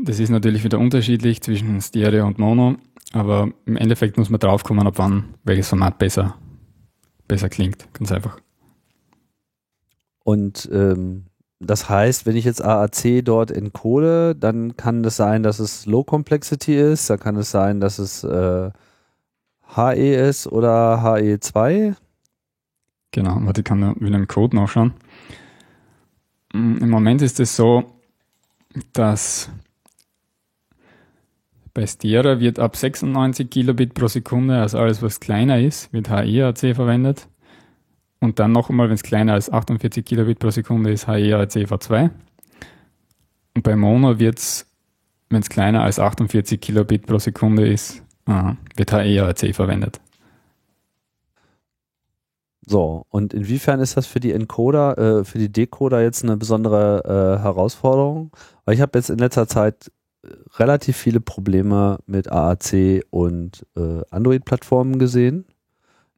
[SPEAKER 2] Das ist natürlich wieder unterschiedlich zwischen Stereo und Mono, aber im Endeffekt muss man draufkommen, ab wann welches Format besser, besser klingt. Ganz einfach.
[SPEAKER 1] Und ähm, das heißt, wenn ich jetzt AAC dort encode, dann kann es sein, dass es Low Complexity ist, dann kann es sein, dass es äh, HES oder HE2?
[SPEAKER 2] Genau, warte, ich kann wieder im Code nachschauen. Mm, Im Moment ist es so, dass bei Stera wird ab 96 Kilobit pro Sekunde, also alles was kleiner ist, wird HEAC verwendet. Und dann noch einmal, wenn es kleiner als 48 Kilobit pro Sekunde ist, HEAC V2. Und bei Mono wird es, wenn es kleiner als 48 Kilobit pro Sekunde ist, Aha. Wird HEAC verwendet.
[SPEAKER 1] So, und inwiefern ist das für die Encoder, äh, für die Decoder jetzt eine besondere äh, Herausforderung? Weil ich habe jetzt in letzter Zeit äh, relativ viele Probleme mit AAC und äh, Android-Plattformen gesehen,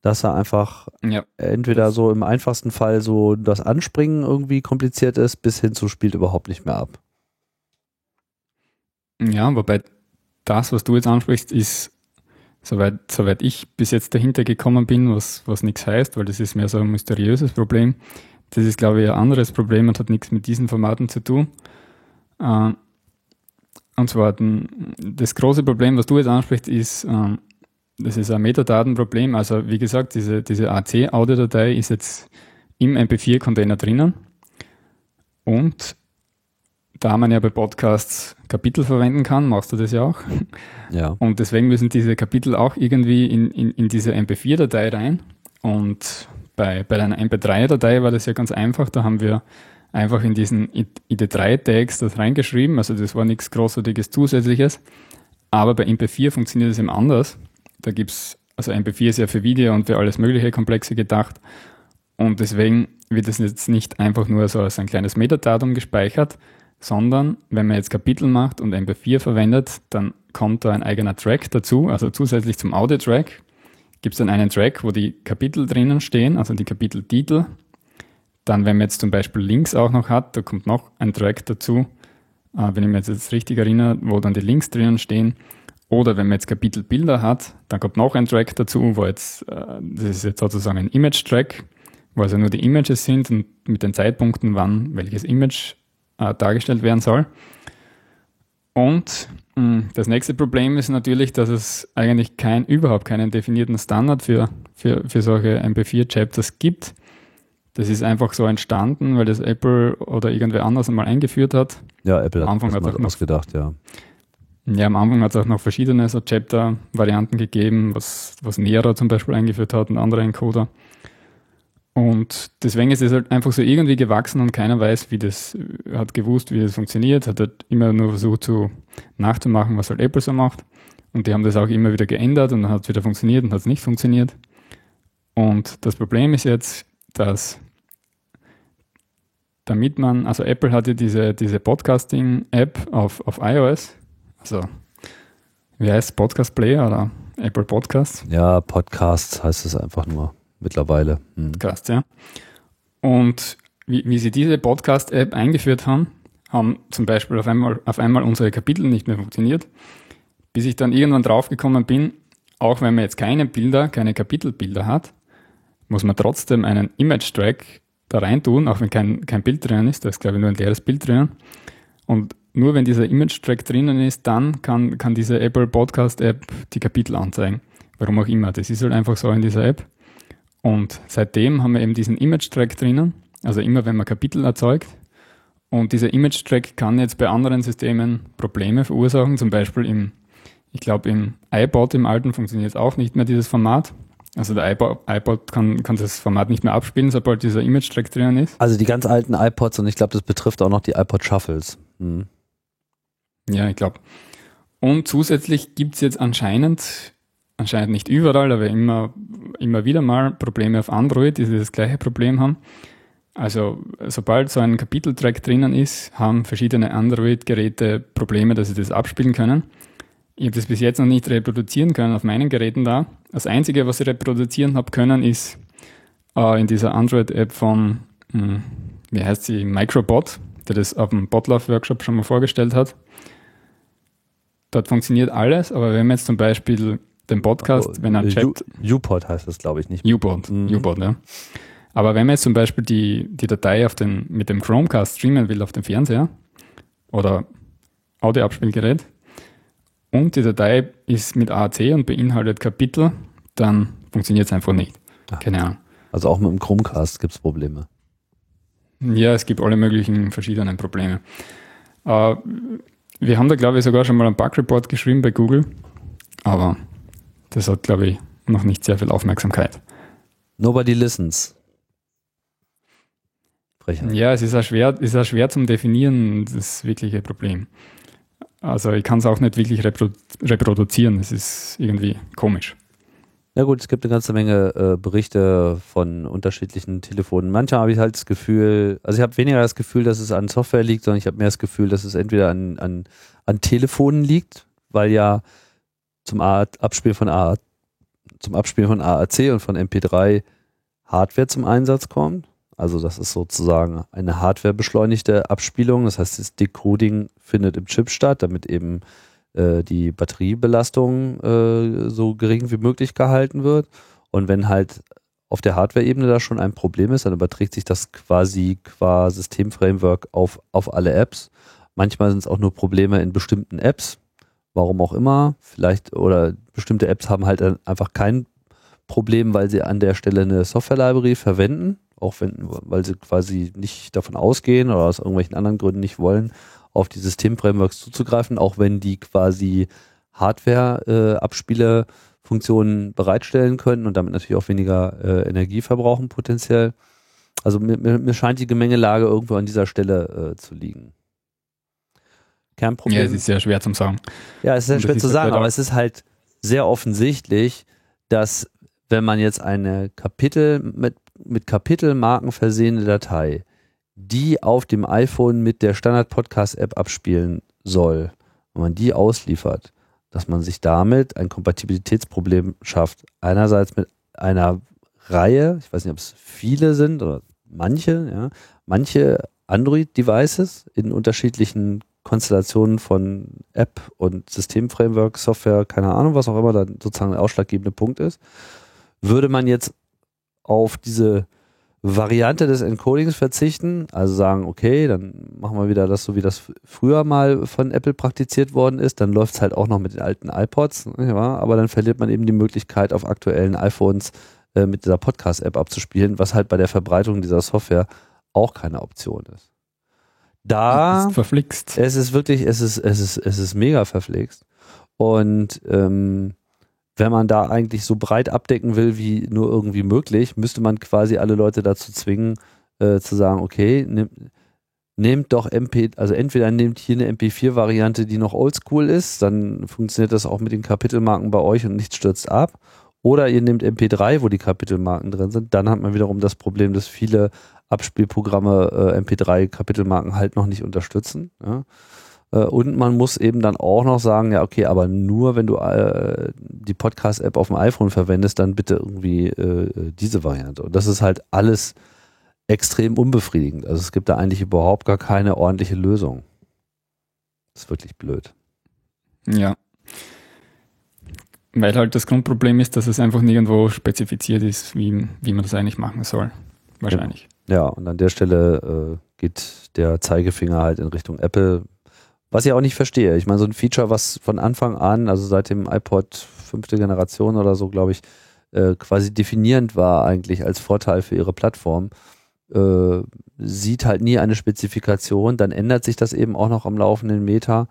[SPEAKER 1] dass er einfach ja. entweder so im einfachsten Fall so das Anspringen irgendwie kompliziert ist, bis hin zu spielt überhaupt nicht mehr ab.
[SPEAKER 2] Ja, wobei das, was du jetzt ansprichst, ist Soweit, soweit ich bis jetzt dahinter gekommen bin, was, was nichts heißt, weil das ist mehr so ein mysteriöses Problem. Das ist, glaube ich, ein anderes Problem und hat nichts mit diesen Formaten zu tun. Äh, und zwar das große Problem, was du jetzt ansprichst, ist, äh, das ist ein Metadatenproblem. Also wie gesagt, diese, diese AC-Audiodatei ist jetzt im MP4-Container drinnen und da man ja bei Podcasts Kapitel verwenden kann, machst du das ja auch. Ja. Und deswegen müssen diese Kapitel auch irgendwie in, in, in diese MP4-Datei rein. Und bei, bei einer MP3-Datei war das ja ganz einfach. Da haben wir einfach in diesen ID3-Tags das reingeschrieben. Also das war nichts Großartiges Zusätzliches. Aber bei MP4 funktioniert es eben anders. Da gibt's also MP4 ist ja für Video und für alles mögliche Komplexe gedacht. Und deswegen wird es jetzt nicht einfach nur so als ein kleines Metadatum gespeichert, sondern wenn man jetzt Kapitel macht und MP4 verwendet, dann kommt da ein eigener Track dazu, also zusätzlich zum Audio-Track gibt es dann einen Track, wo die Kapitel drinnen stehen, also die Kapiteltitel. Dann, wenn man jetzt zum Beispiel Links auch noch hat, da kommt noch ein Track dazu, äh, wenn ich mich jetzt richtig erinnere, wo dann die Links drinnen stehen. Oder wenn man jetzt Kapitelbilder hat, dann kommt noch ein Track dazu, wo jetzt, äh, das ist jetzt sozusagen ein Image-Track, wo also nur die Images sind und mit den Zeitpunkten, wann welches Image äh, dargestellt werden soll. Und mh, hm, das nächste Problem ist natürlich, dass es eigentlich kein, überhaupt keinen definierten Standard für, für, für solche MP4-Chapters gibt. Das ist einfach so entstanden, weil das Apple oder irgendwer anders einmal eingeführt hat.
[SPEAKER 1] Ja, Apple hat Anfang das hat mal ausgedacht, ja.
[SPEAKER 2] Ja, am Anfang hat es auch noch verschiedene so Chapter-Varianten gegeben, was, was Nera zum Beispiel eingeführt hat und andere Encoder. Und deswegen ist es halt einfach so irgendwie gewachsen und keiner weiß, wie das, hat gewusst, wie das funktioniert, hat halt immer nur versucht zu nachzumachen, was halt Apple so macht. Und die haben das auch immer wieder geändert und dann hat es wieder funktioniert und hat es nicht funktioniert. Und das Problem ist jetzt, dass damit man, also Apple hatte diese, diese Podcasting-App auf, auf iOS, also wie heißt Podcast Player oder Apple Podcasts?
[SPEAKER 1] Ja, Podcasts heißt es einfach nur mittlerweile.
[SPEAKER 2] Mhm. Podcast, ja. Und wie, wie sie diese Podcast-App eingeführt haben, haben zum Beispiel auf einmal, auf einmal unsere Kapitel nicht mehr funktioniert, bis ich dann irgendwann draufgekommen bin, auch wenn man jetzt keine Bilder, keine Kapitelbilder hat, muss man trotzdem einen Image-Track da rein tun, auch wenn kein, kein Bild drinnen ist, da ist glaube ich nur ein leeres Bild drinnen. Und nur wenn dieser Image-Track drinnen ist, dann kann, kann diese Apple Podcast-App die Kapitel anzeigen. Warum auch immer. Das ist halt einfach so in dieser App. Und seitdem haben wir eben diesen Image-Track drinnen, also immer wenn man Kapitel erzeugt. Und dieser Image-Track kann jetzt bei anderen Systemen Probleme verursachen, zum Beispiel im, ich glaube im iPod im alten funktioniert auch nicht mehr dieses Format. Also der iPod, iPod kann, kann das Format nicht mehr abspielen, sobald dieser Image-Track drinnen ist.
[SPEAKER 1] Also die ganz alten iPods und ich glaube, das betrifft auch noch die iPod Shuffles. Hm.
[SPEAKER 2] Ja, ich glaube. Und zusätzlich gibt es jetzt anscheinend, anscheinend nicht überall, aber immer, immer wieder mal Probleme auf Android, die das gleiche Problem haben. Also sobald so ein Kapiteltrack drinnen ist, haben verschiedene Android-Geräte Probleme, dass sie das abspielen können. Ich habe das bis jetzt noch nicht reproduzieren können auf meinen Geräten da. Das Einzige, was ich reproduzieren habe können, ist äh, in dieser Android-App von, mh, hm, wie heißt sie, Microbot, der das auf dem Botlauf-Workshop schon mal vorgestellt hat. Dort funktioniert alles, aber wenn man jetzt zum Beispiel den Podcast, wenn ein Chat...
[SPEAKER 1] U-Pod heißt das, glaube ich, nicht.
[SPEAKER 2] U-Pod, mhm. U-Pod, ja. Aber wenn man jetzt zum Beispiel die, die Datei auf den, mit dem Chromecast streamen will auf dem Fernseher oder Audioabspielgerät und die Datei ist mit AAC und beinhaltet Kapitel, dann funktioniert es einfach nicht. Ach, Keine Ahnung.
[SPEAKER 1] Also auch mit dem Chromecast gibt es Probleme.
[SPEAKER 2] Ja, es gibt alle möglichen verschiedenen Probleme. Äh, wir haben da, glaube ich, sogar schon mal einen Bug-Report geschrieben bei Google, aber das hat, glaube ich, noch nicht sehr viel Aufmerksamkeit.
[SPEAKER 1] Nobody listens.
[SPEAKER 2] Frecher. Ja, es ist auch schwer, ist auch schwer zum Definieren, das wirkliche Problem. Also ich kann es auch nicht wirklich reprodu reproduzieren, es ist irgendwie komisch.
[SPEAKER 1] Ja gut, es gibt eine ganze Menge äh, Berichte von unterschiedlichen Telefonen. Manchmal habe ich halt das Gefühl, also ich habe weniger das Gefühl, dass es an Software liegt, sondern ich habe mehr das Gefühl, dass es entweder an, an, an Telefonen liegt, weil ja zum Abspielen von A, zum Abspielen von AAC und von MP3 Hardware zum Einsatz kommt. Also das ist sozusagen eine hardwarebeschleunigte Abspielung. Das heißt, das Decoding findet im Chip statt, damit eben äh, die Batteriebelastung äh, so gering wie möglich gehalten wird. Und wenn halt auf der Hardware-Ebene da schon ein Problem ist, dann überträgt sich das quasi qua Systemframework auf, auf alle Apps. Manchmal sind es auch nur Probleme in bestimmten Apps, warum auch immer. Vielleicht, oder bestimmte Apps haben halt einfach kein Problem, weil sie an der Stelle eine Software-Library verwenden, auch wenn, weil sie quasi nicht davon ausgehen oder aus irgendwelchen anderen Gründen nicht wollen, auf die Systemframeworks zuzugreifen, auch wenn die quasi Hardware-Abspielefunktionen äh, bereitstellen können und damit natürlich auch weniger äh, Energie verbrauchen potenziell. Also mir, mir, scheint die Gemengelage irgendwo an dieser Stelle äh, zu liegen.
[SPEAKER 2] Kernproblem. Ja, es ist sehr schwer zu sagen.
[SPEAKER 1] Ja, es ist sehr schwer zu sagen, aber es ist halt sehr offensichtlich, dass wenn man jetzt eine Kapitel mit, mit Kapitelmarken versehene Datei die auf dem iPhone mit der Standard-Podcast-App abspielen soll, wenn man die ausliefert, dass man sich damit ein Kompatibilitätsproblem schafft. Einerseits mit einer Reihe, ich weiß nicht, ob es viele sind oder manche, ja, manche Android-Devices in unterschiedlichen Konstellationen von App und Systemframework, Software, keine Ahnung, was auch immer dann sozusagen der ausschlaggebende Punkt ist. Würde man jetzt auf diese Variante des Encodings verzichten, also sagen, okay, dann machen wir wieder das so, wie das früher mal von Apple praktiziert worden ist, dann läuft es halt auch noch mit den alten iPods, ja, aber dann verliert man eben die Möglichkeit, auf aktuellen iPhones äh, mit dieser Podcast-App abzuspielen, was halt bei der Verbreitung dieser Software auch keine Option ist. Da
[SPEAKER 2] ist verflixt.
[SPEAKER 1] Es ist wirklich, es ist, es ist, es ist mega verflixt. Und ähm, wenn man da eigentlich so breit abdecken will, wie nur irgendwie möglich, müsste man quasi alle Leute dazu zwingen, äh, zu sagen, okay, nimm, nehmt doch MP, also entweder nehmt hier eine MP4-Variante, die noch oldschool ist, dann funktioniert das auch mit den Kapitelmarken bei euch und nichts stürzt ab. Oder ihr nehmt MP3, wo die Kapitelmarken drin sind, dann hat man wiederum das Problem, dass viele Abspielprogramme äh, MP3-Kapitelmarken halt noch nicht unterstützen. Ja. Äh, und man muss eben dann auch noch sagen, ja, okay, aber nur wenn du äh, die Podcast-App auf dem iPhone verwendest, dann bitte irgendwie äh, diese Variante. Und das ist halt alles extrem unbefriedigend. Also es gibt da eigentlich überhaupt gar keine ordentliche Lösung. Das ist wirklich blöd.
[SPEAKER 2] Ja. Weil halt das Grundproblem ist, dass es einfach nirgendwo spezifiziert ist, wie, wie man das eigentlich machen soll. Wahrscheinlich.
[SPEAKER 1] Ja, und an der Stelle äh, geht der Zeigefinger halt in Richtung Apple was ich auch nicht verstehe. Ich meine, so ein Feature, was von Anfang an, also seit dem iPod fünfte Generation oder so, glaube ich, äh, quasi definierend war eigentlich als Vorteil für ihre Plattform, äh, sieht halt nie eine Spezifikation, dann ändert sich das eben auch noch am laufenden Meter.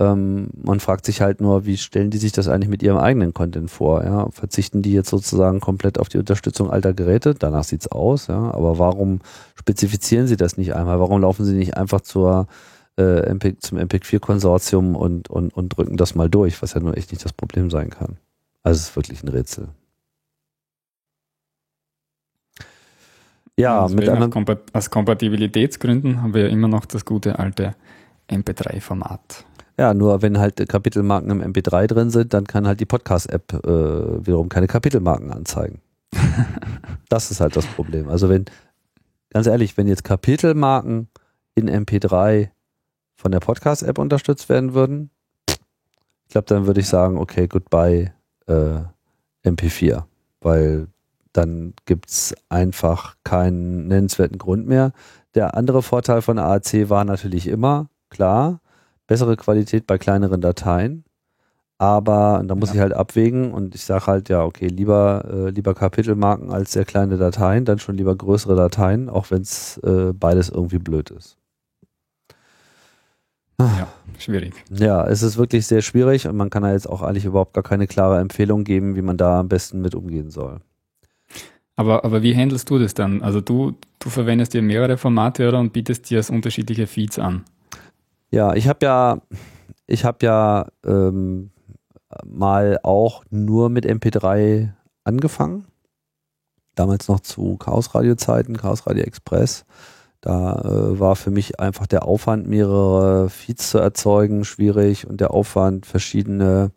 [SPEAKER 1] Ähm, man fragt sich halt nur, wie stellen die sich das eigentlich mit ihrem eigenen Content vor? Ja? Verzichten die jetzt sozusagen komplett auf die Unterstützung alter Geräte? Danach sieht's aus, ja. Aber warum spezifizieren sie das nicht einmal? Warum laufen sie nicht einfach zur äh, MP, zum MPEG-4-Konsortium und, und, und drücken das mal durch, was ja nur echt nicht das Problem sein kann? Also es ist wirklich ein Rätsel.
[SPEAKER 2] Ja, mit anderen Kompat aus Kompatibilitätsgründen haben wir ja immer noch das gute alte MP3-Format.
[SPEAKER 1] Ja, nur wenn halt Kapitelmarken im MP3 drin sind, dann kann halt die Podcast-App äh, wiederum keine Kapitelmarken anzeigen. das ist halt das Problem. Also wenn, ganz ehrlich, wenn jetzt Kapitelmarken in MP3 von der Podcast-App unterstützt werden würden, ich glaube, dann würde ich sagen, okay, goodbye äh, MP4, weil dann gibt es einfach keinen nennenswerten Grund mehr. Der andere Vorteil von AAC war natürlich immer, klar, bessere Qualität bei kleineren Dateien. Aber da muss ja. ich halt abwägen und ich sage halt, ja, okay, lieber, äh, lieber Kapitelmarken als sehr kleine Dateien, dann schon lieber größere Dateien, auch wenn es äh, beides irgendwie blöd ist.
[SPEAKER 2] Ja, schwierig.
[SPEAKER 1] Ja, es ist wirklich sehr schwierig und man kann da jetzt auch eigentlich überhaupt gar keine klare Empfehlung geben, wie man da am besten mit umgehen soll.
[SPEAKER 2] Aber, aber wie handelst du das dann? Also du, du verwendest dir mehrere Formate oder und bietest dir als unterschiedliche Feeds an?
[SPEAKER 1] Ja, ich habe ja, ich habe ja ähm, mal auch nur mit MP3 angefangen. Damals noch zu Chaos Radio Zeiten, Chaos Radio Express. Da äh, war für mich einfach der Aufwand, mehrere Feeds zu erzeugen, schwierig und der Aufwand, verschiedene,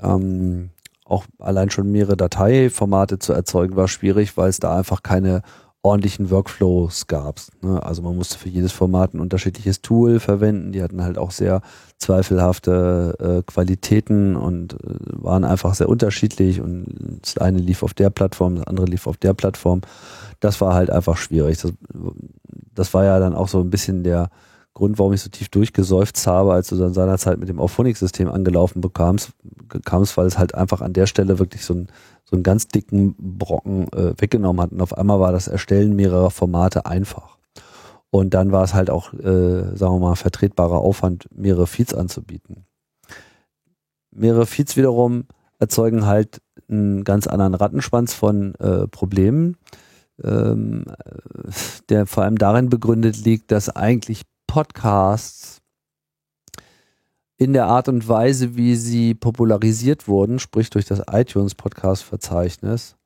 [SPEAKER 1] ähm, auch allein schon mehrere Dateiformate zu erzeugen, war schwierig, weil es da einfach keine ordentlichen Workflows gab. Ne? Also man musste für jedes Format ein unterschiedliches Tool verwenden. Die hatten halt auch sehr zweifelhafte äh, Qualitäten und äh, waren einfach sehr unterschiedlich. Und das eine lief auf der Plattform, das andere lief auf der Plattform. Das war halt einfach schwierig. Das, das war ja dann auch so ein bisschen der Grund, warum ich so tief durchgesäuft habe, als du dann seinerzeit mit dem Auphonic-System angelaufen bekamst, kamst, weil es halt einfach an der Stelle wirklich so, ein, so einen ganz dicken Brocken äh, weggenommen hat. Und auf einmal war das Erstellen mehrerer Formate einfach. Und dann war es halt auch, äh, sagen wir mal, vertretbarer Aufwand, mehrere Feeds anzubieten. Mehrere Feeds wiederum erzeugen halt einen ganz anderen Rattenschwanz von äh, Problemen, ähm, der vor allem darin begründet liegt, dass eigentlich Podcasts in der Art und Weise, wie sie popularisiert wurden, sprich durch das iTunes Podcast Verzeichnis,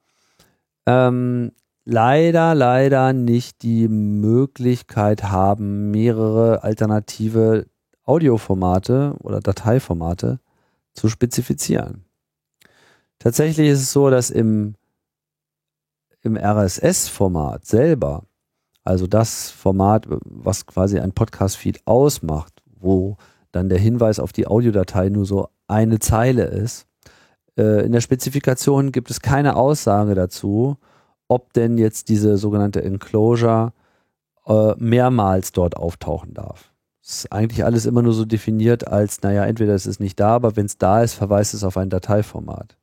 [SPEAKER 1] ähm, leider, leider nicht die Möglichkeit haben, mehrere alternative Audioformate oder Dateiformate zu spezifizieren. Tatsächlich ist es so, dass im, im RSS-Format selber also das Format, was quasi ein Podcast-Feed ausmacht, wo dann der Hinweis auf die Audiodatei nur so eine Zeile ist. Äh, in der Spezifikation gibt es keine Aussage dazu, ob denn jetzt diese sogenannte Enclosure äh, mehrmals dort auftauchen darf. Das ist eigentlich alles immer nur so definiert als, naja, entweder es ist nicht da, aber wenn es da ist, verweist es auf ein Dateiformat.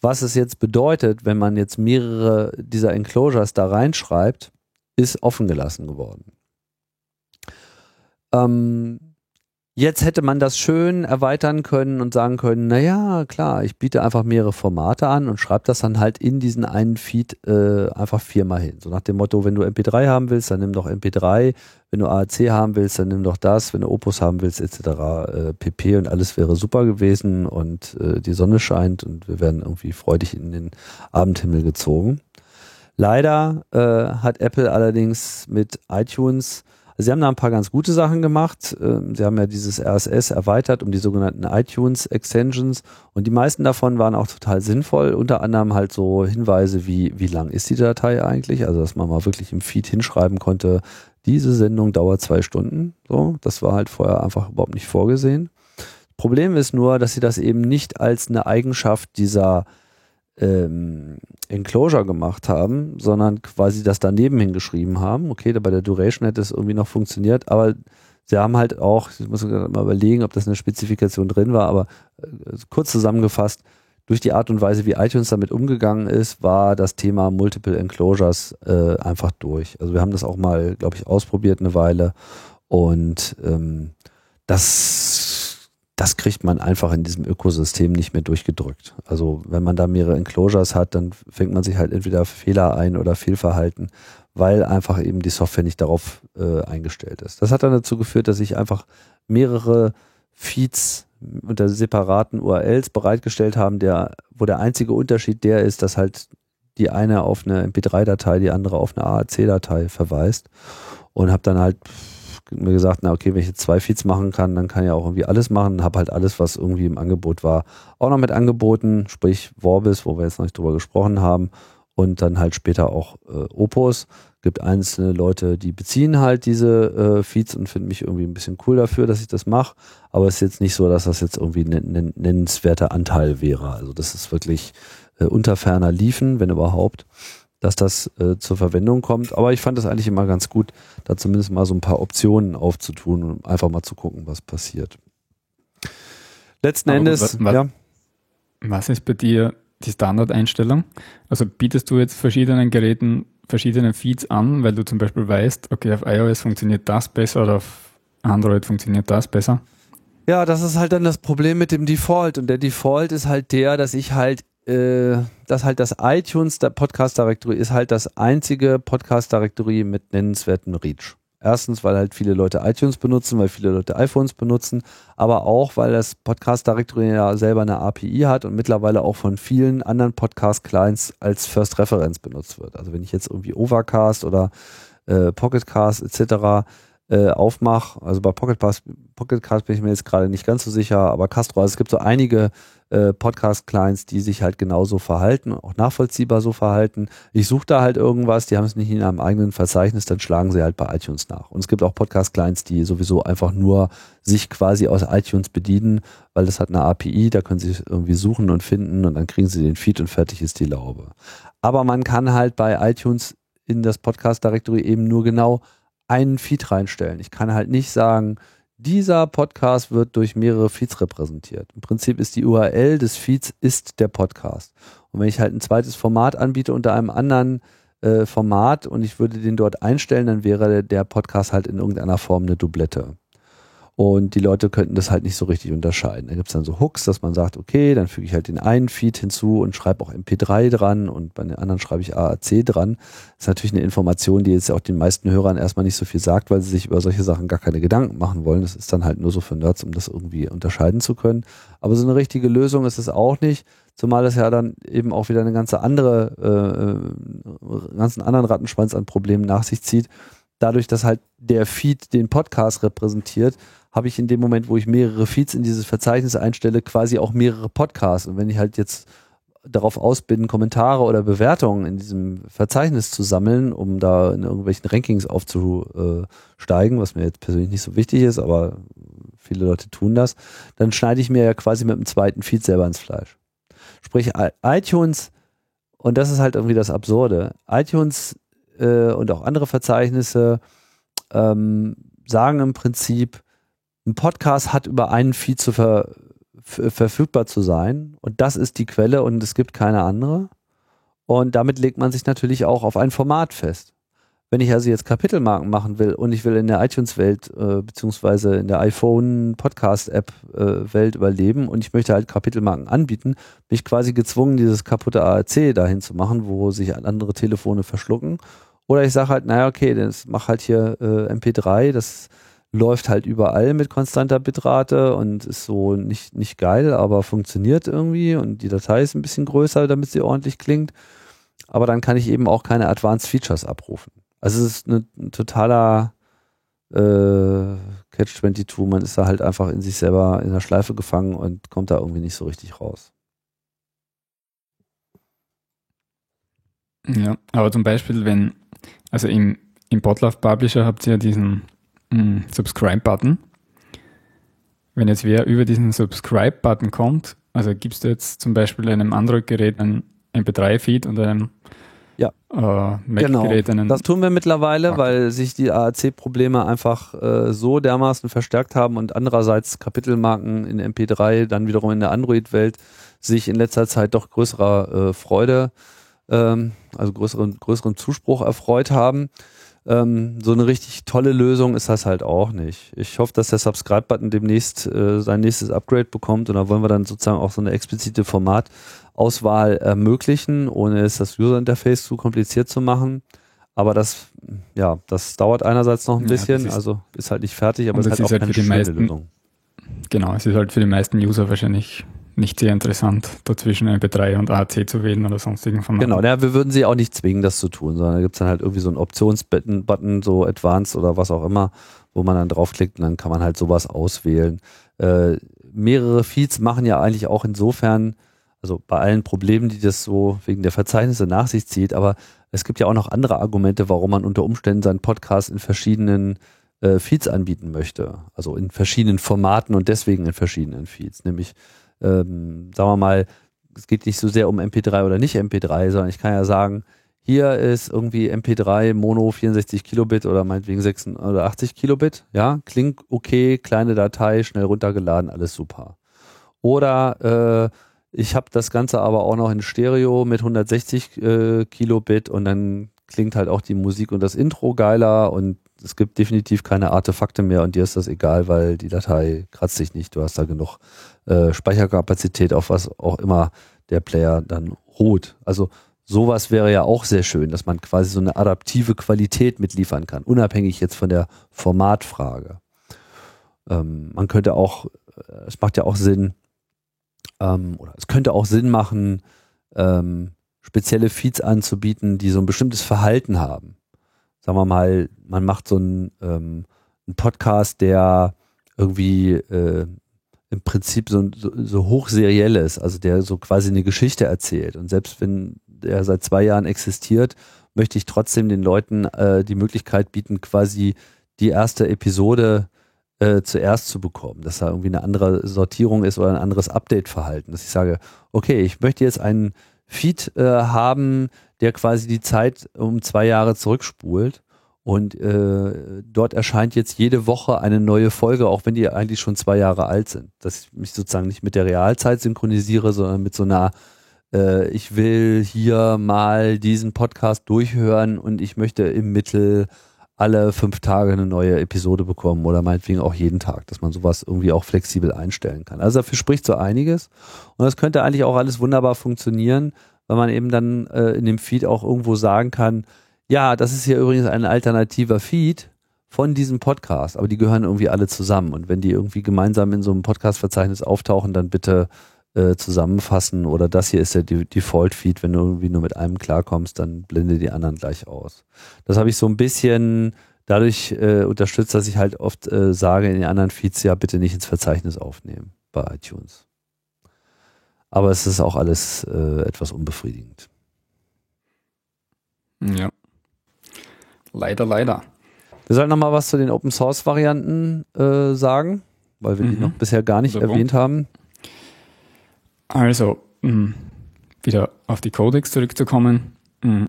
[SPEAKER 1] Was es jetzt bedeutet, wenn man jetzt mehrere dieser Enclosures da reinschreibt, ist offen gelassen geworden. Ähm, jetzt hätte man das schön erweitern können und sagen können, naja, klar, ich biete einfach mehrere Formate an und schreibe das dann halt in diesen einen Feed äh, einfach viermal hin. So nach dem Motto, wenn du MP3 haben willst, dann nimm doch MP3, wenn du AAC haben willst, dann nimm doch das, wenn du Opus haben willst, etc. Äh, PP und alles wäre super gewesen und äh, die Sonne scheint und wir werden irgendwie freudig in den Abendhimmel gezogen. Leider äh, hat Apple allerdings mit iTunes, sie haben da ein paar ganz gute Sachen gemacht. Ähm, sie haben ja dieses RSS erweitert um die sogenannten iTunes Extensions und die meisten davon waren auch total sinnvoll. Unter anderem halt so Hinweise wie, wie lang ist die Datei eigentlich? Also, dass man mal wirklich im Feed hinschreiben konnte, diese Sendung dauert zwei Stunden. So, das war halt vorher einfach überhaupt nicht vorgesehen. Problem ist nur, dass sie das eben nicht als eine Eigenschaft dieser ähm, Enclosure gemacht haben, sondern quasi das daneben hingeschrieben haben. Okay, bei der Duration hätte es irgendwie noch funktioniert, aber sie haben halt auch, ich muss mal überlegen, ob das eine Spezifikation drin war, aber äh, kurz zusammengefasst, durch die Art und Weise, wie iTunes damit umgegangen ist, war das Thema Multiple Enclosures äh, einfach durch. Also wir haben das auch mal, glaube ich, ausprobiert eine Weile und ähm, das, das kriegt man einfach in diesem Ökosystem nicht mehr durchgedrückt. Also wenn man da mehrere Enclosures hat, dann fängt man sich halt entweder Fehler ein oder Fehlverhalten, weil einfach eben die Software nicht darauf äh, eingestellt ist. Das hat dann dazu geführt, dass ich einfach mehrere Feeds unter separaten URLs bereitgestellt haben, der, wo der einzige Unterschied der ist, dass halt die eine auf eine MP3-Datei, die andere auf eine AAC-Datei verweist. Und habe dann halt mir gesagt, na okay, wenn ich jetzt zwei Feeds machen kann, dann kann ich auch irgendwie alles machen. Habe halt alles, was irgendwie im Angebot war, auch noch mit angeboten, sprich Vorbis, wo wir jetzt noch nicht drüber gesprochen haben, und dann halt später auch äh, Opus gibt einzelne Leute, die beziehen halt diese äh, Feeds und finden mich irgendwie ein bisschen cool dafür, dass ich das mache. Aber es ist jetzt nicht so, dass das jetzt irgendwie ein nennenswerter Anteil wäre. Also das ist wirklich äh, unter ferner Liefen, wenn überhaupt, dass das äh, zur Verwendung kommt. Aber ich fand das eigentlich immer ganz gut, da zumindest mal so ein paar Optionen aufzutun und einfach mal zu gucken, was passiert. Letzten Aber Endes,
[SPEAKER 2] was, was, ja. Was ist bei dir die Standardeinstellung? Also bietest du jetzt verschiedenen Geräten verschiedene Feeds an, weil du zum Beispiel weißt, okay, auf iOS funktioniert das besser oder auf Android funktioniert das besser?
[SPEAKER 1] Ja, das ist halt dann das Problem mit dem Default. Und der Default ist halt der, dass ich halt, äh, dass halt das iTunes, der Podcast Directory, ist halt das einzige Podcast Directory mit nennenswertem Reach. Erstens, weil halt viele Leute iTunes benutzen, weil viele Leute iPhones benutzen, aber auch, weil das Podcast Directory ja selber eine API hat und mittlerweile auch von vielen anderen Podcast Clients als First Reference benutzt wird. Also wenn ich jetzt irgendwie Overcast oder äh, Pocketcast etc. Äh, aufmache, also bei Pocketcast, Pocketcast bin ich mir jetzt gerade nicht ganz so sicher, aber Castro, also es gibt so einige äh, Podcast-Clients, die sich halt genauso verhalten, auch nachvollziehbar so verhalten. Ich suche da halt irgendwas, die haben es nicht in einem eigenen Verzeichnis, dann schlagen sie halt bei iTunes nach. Und es gibt auch Podcast-Clients, die sowieso einfach nur sich quasi aus iTunes bedienen, weil das hat eine API, da können sie irgendwie suchen und finden und dann kriegen sie den Feed und fertig ist die Laube. Aber man kann halt bei iTunes in das Podcast-Directory eben nur genau einen Feed reinstellen. Ich kann halt nicht sagen, dieser Podcast wird durch mehrere Feeds repräsentiert. Im Prinzip ist die URL des Feeds ist der Podcast. Und wenn ich halt ein zweites Format anbiete unter einem anderen äh, Format und ich würde den dort einstellen, dann wäre der Podcast halt in irgendeiner Form eine Doublette. Und die Leute könnten das halt nicht so richtig unterscheiden. Da gibt es dann so Hooks, dass man sagt, okay, dann füge ich halt den einen Feed hinzu und schreibe auch MP3 dran und bei den anderen schreibe ich AAC dran. Das ist natürlich eine Information, die jetzt auch den meisten Hörern erstmal nicht so viel sagt, weil sie sich über solche Sachen gar keine Gedanken machen wollen. Das ist dann halt nur so für Nerds, um das irgendwie unterscheiden zu können. Aber so eine richtige Lösung ist es auch nicht, zumal es ja dann eben auch wieder eine ganze andere, äh, äh ganzen anderen Rattenschwanz an Problemen nach sich zieht dadurch, dass halt der Feed den Podcast repräsentiert, habe ich in dem Moment, wo ich mehrere Feeds in dieses Verzeichnis einstelle, quasi auch mehrere Podcasts. Und wenn ich halt jetzt darauf aus bin, Kommentare oder Bewertungen in diesem Verzeichnis zu sammeln, um da in irgendwelchen Rankings aufzusteigen, was mir jetzt persönlich nicht so wichtig ist, aber viele Leute tun das, dann schneide ich mir ja quasi mit dem zweiten Feed selber ins Fleisch. Sprich, iTunes, und das ist halt irgendwie das Absurde, iTunes äh, und auch andere Verzeichnisse ähm, sagen im Prinzip, ein Podcast hat über einen Feed zu ver verfügbar zu sein und das ist die Quelle und es gibt keine andere. Und damit legt man sich natürlich auch auf ein Format fest. Wenn ich also jetzt Kapitelmarken machen will und ich will in der iTunes-Welt äh, beziehungsweise in der iPhone-Podcast-App-Welt äh, überleben und ich möchte halt Kapitelmarken anbieten, bin ich quasi gezwungen, dieses kaputte ARC dahin zu machen, wo sich andere Telefone verschlucken. Oder ich sage halt, naja, okay, das mach halt hier äh, MP3, das läuft halt überall mit konstanter Bitrate und ist so nicht, nicht geil, aber funktioniert irgendwie und die Datei ist ein bisschen größer, damit sie ordentlich klingt. Aber dann kann ich eben auch keine Advanced Features abrufen. Also es ist eine, ein totaler äh, Catch-22. Man ist da halt einfach in sich selber in der Schleife gefangen und kommt da irgendwie nicht so richtig raus.
[SPEAKER 2] Ja, aber zum Beispiel, wenn, also im, im Podlove Publisher habt ihr ja diesen Subscribe-Button. Wenn jetzt wer über diesen Subscribe-Button kommt, also gibst du jetzt zum Beispiel einem Android-Gerät einen MP3-Feed und einem
[SPEAKER 1] ja.
[SPEAKER 2] äh, Mac-Geräte
[SPEAKER 1] genau. Das tun wir mittlerweile, okay. weil sich die AAC-Probleme einfach äh, so dermaßen verstärkt haben und andererseits Kapitelmarken in MP3 dann wiederum in der Android-Welt sich in letzter Zeit doch größerer äh, Freude, ähm, also größeren, größeren Zuspruch erfreut haben. Ähm, so eine richtig tolle Lösung ist das halt auch nicht. Ich hoffe, dass der Subscribe-Button demnächst äh, sein nächstes Upgrade bekommt und da wollen wir dann sozusagen auch so eine explizite Formatauswahl ermöglichen, ohne es das User-Interface zu kompliziert zu machen. Aber das, ja, das dauert einerseits noch ein bisschen, ja, ist, also ist halt nicht fertig, aber es ist halt auch halt keine
[SPEAKER 2] für die meisten, Lösung. Genau, es ist halt für die meisten User wahrscheinlich nicht sehr interessant, dazwischen MP3 und AAC zu wählen oder sonstigen
[SPEAKER 1] Formaten. Genau, ja, wir würden sie auch nicht zwingen, das zu tun, sondern da gibt es dann halt irgendwie so einen Optionsbutton, so Advanced oder was auch immer, wo man dann draufklickt und dann kann man halt sowas auswählen. Äh, mehrere Feeds machen ja eigentlich auch insofern, also bei allen Problemen, die das so wegen der Verzeichnisse nach sich zieht, aber es gibt ja auch noch andere Argumente, warum man unter Umständen seinen Podcast in verschiedenen äh, Feeds anbieten möchte. Also in verschiedenen Formaten und deswegen in verschiedenen Feeds. Nämlich ähm, sagen wir mal, es geht nicht so sehr um MP3 oder nicht MP3, sondern ich kann ja sagen, hier ist irgendwie MP3 Mono 64 Kilobit oder meinetwegen 86 oder 80 Kilobit. Ja, klingt okay, kleine Datei, schnell runtergeladen, alles super. Oder äh, ich habe das Ganze aber auch noch in Stereo mit 160 äh, Kilobit und dann klingt halt auch die Musik und das Intro geiler und es gibt definitiv keine Artefakte mehr und dir ist das egal, weil die Datei kratzt sich nicht. Du hast da genug äh, Speicherkapazität, auf was auch immer der Player dann ruht. Also sowas wäre ja auch sehr schön, dass man quasi so eine adaptive Qualität mitliefern kann, unabhängig jetzt von der Formatfrage. Ähm, man könnte auch, äh, es macht ja auch Sinn, ähm, oder es könnte auch Sinn machen, ähm, spezielle Feeds anzubieten, die so ein bestimmtes Verhalten haben. Sagen wir mal, man macht so einen, ähm, einen Podcast, der irgendwie äh, im Prinzip so, so, so hochseriell ist, also der so quasi eine Geschichte erzählt. Und selbst wenn der seit zwei Jahren existiert, möchte ich trotzdem den Leuten äh, die Möglichkeit bieten, quasi die erste Episode äh, zuerst zu bekommen, dass da irgendwie eine andere Sortierung ist oder ein anderes Update-Verhalten. Dass ich sage, okay, ich möchte jetzt einen Feed äh, haben, der quasi die Zeit um zwei Jahre zurückspult und äh, dort erscheint jetzt jede Woche eine neue Folge, auch wenn die eigentlich schon zwei Jahre alt sind. Dass ich mich sozusagen nicht mit der Realzeit synchronisiere, sondern mit so einer, äh, ich will hier mal diesen Podcast durchhören und ich möchte im Mittel alle fünf Tage eine neue Episode bekommen oder meinetwegen auch jeden Tag, dass man sowas irgendwie auch flexibel einstellen kann. Also dafür spricht so einiges. Und das könnte eigentlich auch alles wunderbar funktionieren, weil man eben dann äh, in dem Feed auch irgendwo sagen kann, ja, das ist hier übrigens ein alternativer Feed von diesem Podcast, aber die gehören irgendwie alle zusammen. Und wenn die irgendwie gemeinsam in so einem Podcast-Verzeichnis auftauchen, dann bitte äh, zusammenfassen oder das hier ist der Default-Feed. Wenn du irgendwie nur mit einem klarkommst, dann blende die anderen gleich aus. Das habe ich so ein bisschen dadurch äh, unterstützt, dass ich halt oft äh, sage in den anderen Feeds, ja, bitte nicht ins Verzeichnis aufnehmen bei iTunes. Aber es ist auch alles äh, etwas unbefriedigend.
[SPEAKER 2] Ja. Leider, leider.
[SPEAKER 1] Wir sollten noch mal was zu den Open Source Varianten äh, sagen, weil wir mhm. die noch bisher gar nicht also, erwähnt haben.
[SPEAKER 2] Also, mh, hm, wieder auf die Codecs zurückzukommen. Mh, hm,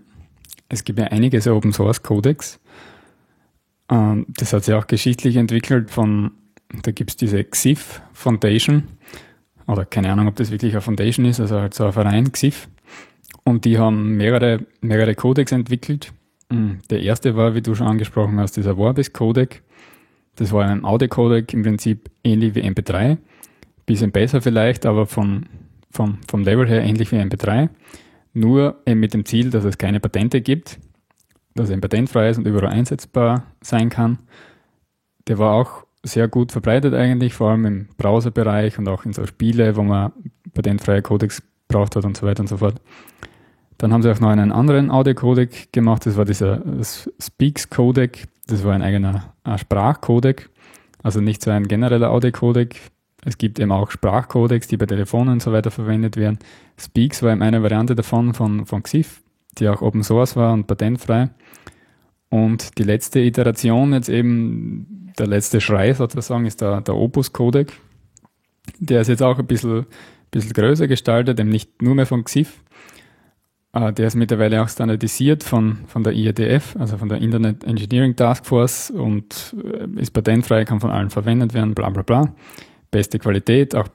[SPEAKER 2] es gibt ja einige so Open Source Codecs. Ähm, das hat sich auch geschichtlich entwickelt von, da gibt es diese XIF Foundation, oder keine Ahnung, ob das wirklich eine Foundation ist, also halt so ein Verein, XIF. Und die haben mehrere, mehrere Codecs entwickelt hm, der erste war, wie du schon angesprochen hast, dieser Vorbis-Codec. Das war ein Audio-Codec im Prinzip ähnlich wie MP3. Bisschen besser vielleicht, aber vom, vom, vom Level her ähnlich wie MP3. Nur eben mit dem Ziel, dass es keine Patente gibt, dass er patentfrei ist und überall einsetzbar sein kann. Der war auch sehr gut verbreitet eigentlich, vor allem im Browserbereich und auch in so Spiele, wo man patentfreie Codecs braucht hat und so weiter und so fort. Dann haben sie auch noch einen anderen Audio-Codec gemacht, das war dieser Speaks-Codec, das war ein eigener Sprachcodec, also nicht so ein genereller Audio-Codec. Es gibt eben auch Sprachcodecs, die bei Telefonen und so weiter verwendet werden. Speaks war eben eine Variante davon von, von XIF, die auch Open Source war und patentfrei. Und die letzte Iteration, jetzt eben der letzte Schrei sozusagen, ist der, der Opus-Codec. Der ist jetzt auch ein bisschen, bisschen größer gestaltet, eben nicht nur mehr von XIF, Äh, der ist mittlerweile auch standardisiert von, von der IEDF, also von der Internet Engineering Task Force und äh, ist patentfrei, kann von allen verwendet werden, bla bla bla. Beste Qualität, auch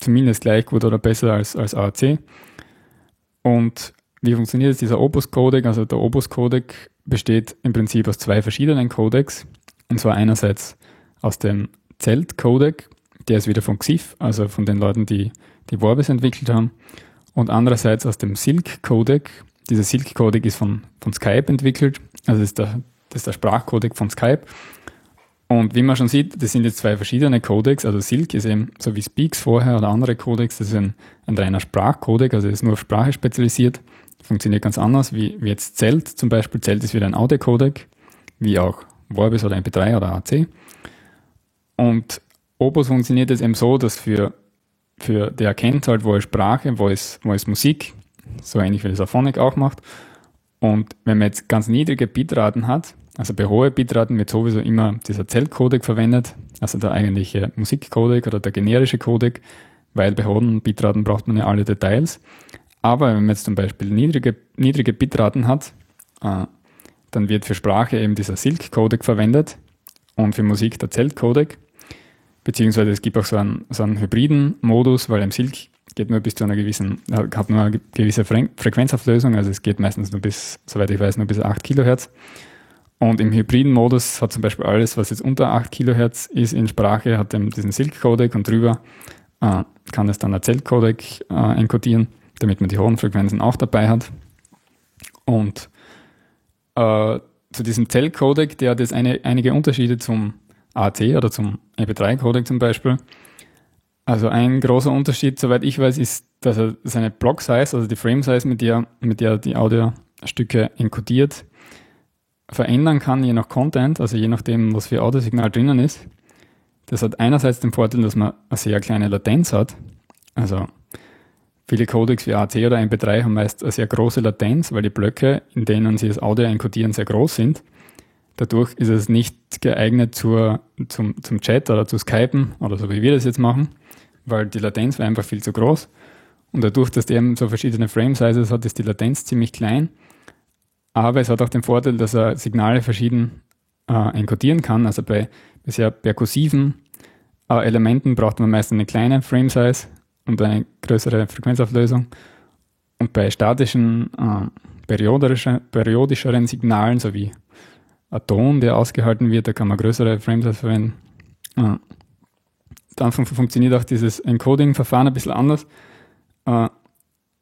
[SPEAKER 2] zumindest gleich gut oder besser als, als AAC. Und wie funktioniert jetzt dieser Opus-Codec? Also der Opus-Codec besteht im Prinzip aus zwei verschiedenen Codecs. Und zwar einerseits aus dem Zelt-Codec, der ist wieder von XIF, also von den Leuten, die die Vorbis entwickelt haben und andererseits aus dem Silk-Codec. Dieser Silk-Codec ist von, von Skype entwickelt, also das ist, der, das ist der Sprachcodec von Skype. Und wie man schon sieht, das sind jetzt zwei verschiedene Codecs. Also Silk ist eben so wie Speaks vorher oder andere Codecs, das ist ein, ein reiner Sprachcodec, also ist nur auf Sprache spezialisiert. Funktioniert ganz anders, wie, wie jetzt Zelt zum Beispiel. Zelt ist wieder ein Audio-Codec, wie auch Vorbis oder MP3 oder AC. Und Opus funktioniert jetzt eben so, dass für für, der erkennt halt, wo ist Sprache, wo ist, wo ist Musik, so ähnlich wie das Aphonic auch macht. Und wenn man jetzt ganz niedrige Bitraten hat, also bei hohen Bitraten wird sowieso immer dieser Zellcodec verwendet, also der eigentliche Musikcodec oder der generische Codec, weil bei hohen Bitraten braucht man ja alle Details. Aber wenn man jetzt zum Beispiel niedrige, niedrige Bitraten hat, äh, dann wird für Sprache eben dieser Silk-Codec verwendet und für Musik der Zelt-Codec. Beziehungsweise es gibt auch so einen, so einen hybriden Modus, weil im Silk geht nur bis zu einer gewissen, hat nur eine gewisse Frequenzauflösung, also es geht meistens nur bis, soweit ich weiß, nur bis 8 Kilohertz. Und im hybriden Modus hat zum Beispiel alles, was jetzt unter 8 Kilohertz ist in Sprache, hat eben diesen Silk-Codec und drüber äh, kann es dann ein Zelt-Codec äh, encodieren, damit man die hohen Frequenzen auch dabei hat. Und äh, zu diesem Zelt-Codec, der hat jetzt eine, einige Unterschiede zum AT oder zum MP3-Codec zum Beispiel. Also ein großer Unterschied, soweit ich weiß, ist, dass er seine Block-Size, also die Frame-Size, mit der, mit der die Audiostücke encodiert, verändern kann, je nach Content, also je nachdem, was für Audiosignal drinnen ist. Das hat einerseits den Vorteil, dass man eine sehr kleine Latenz hat. Also viele Codecs wie AT oder MP3 haben meist eine sehr große Latenz, weil die Blöcke, in denen sie das Audio encodieren, sehr groß sind. Dadurch ist es nicht geeignet zur, zum, zum Chat oder zu Skypen oder so wie wir das jetzt machen, weil die Latenz wäre einfach viel zu groß. Und dadurch, dass der eben so verschiedene Frame Sizes hat, ist die Latenz ziemlich klein. Aber es hat auch den Vorteil, dass er Signale verschieden äh, encodieren kann. Also bei sehr perkussiven äh, Elementen braucht man meist eine kleine Frame Size und eine größere Frequenzauflösung. Und bei statischen, äh, periodischeren Signalen, so wie ein Ton, der ausgehalten wird, da kann man größere Frames verwenden. Ja. Dann fun funktioniert auch dieses Encoding-Verfahren ein bisschen anders. Äh,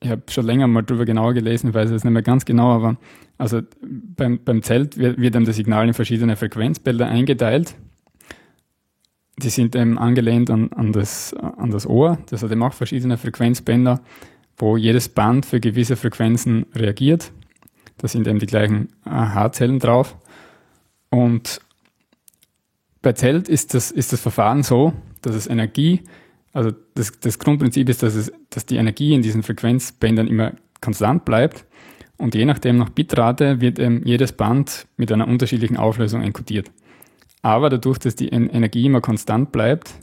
[SPEAKER 2] ich habe schon länger mal drüber genauer gelesen, weiß es nicht mehr ganz genau, aber also beim, beim Zelt wird, wird dann das Signal in verschiedene Frequenzbänder eingeteilt. Die sind eben angelehnt an, an, das, an das Ohr. Das hat eben auch verschiedene Frequenzbänder, wo jedes Band für gewisse Frequenzen reagiert. Da sind eben die gleichen Haarzellen drauf. Und bei Zelt ist das, ist das Verfahren so, dass es Energie, also das, das Grundprinzip ist, dass, es, dass die Energie in diesen Frequenzbändern immer konstant bleibt und je nachdem nach Bitrate wird eben jedes Band mit einer unterschiedlichen Auflösung encodiert. Aber dadurch, dass die Energie immer konstant bleibt,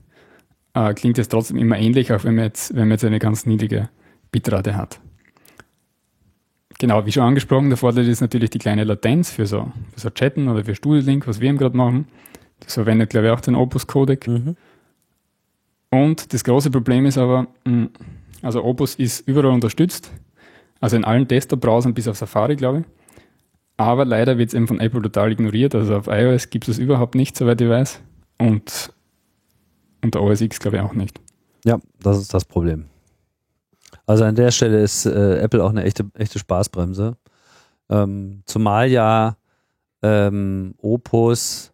[SPEAKER 2] äh, klingt es trotzdem immer ähnlich, auch wenn man jetzt, wenn man jetzt eine ganz niedrige Bitrate hat. Genau, wie schon angesprochen, der Vorteil ist natürlich die kleine Latenz für so, für so Chatten oder für Studio Link, was wir eben gerade machen. Das verwendet, glaube ich, auch den Opus Codec. Mhm. Und das große Problem ist aber, hm, also Opus ist überall unterstützt, also in allen Desktop-Browsern bis auf Safari, glaube ich. Aber leider wird es eben von Apple total ignoriert. Also auf iOS gibt es überhaupt nicht, soweit ich weiß. Und unter OS X, glaube ich, auch nicht.
[SPEAKER 1] Ja, das ist das Problem. Also an der Stelle ist äh, Apple auch eine echte, echte Spaßbremse. Ähm, zumal ja ähm, Opus,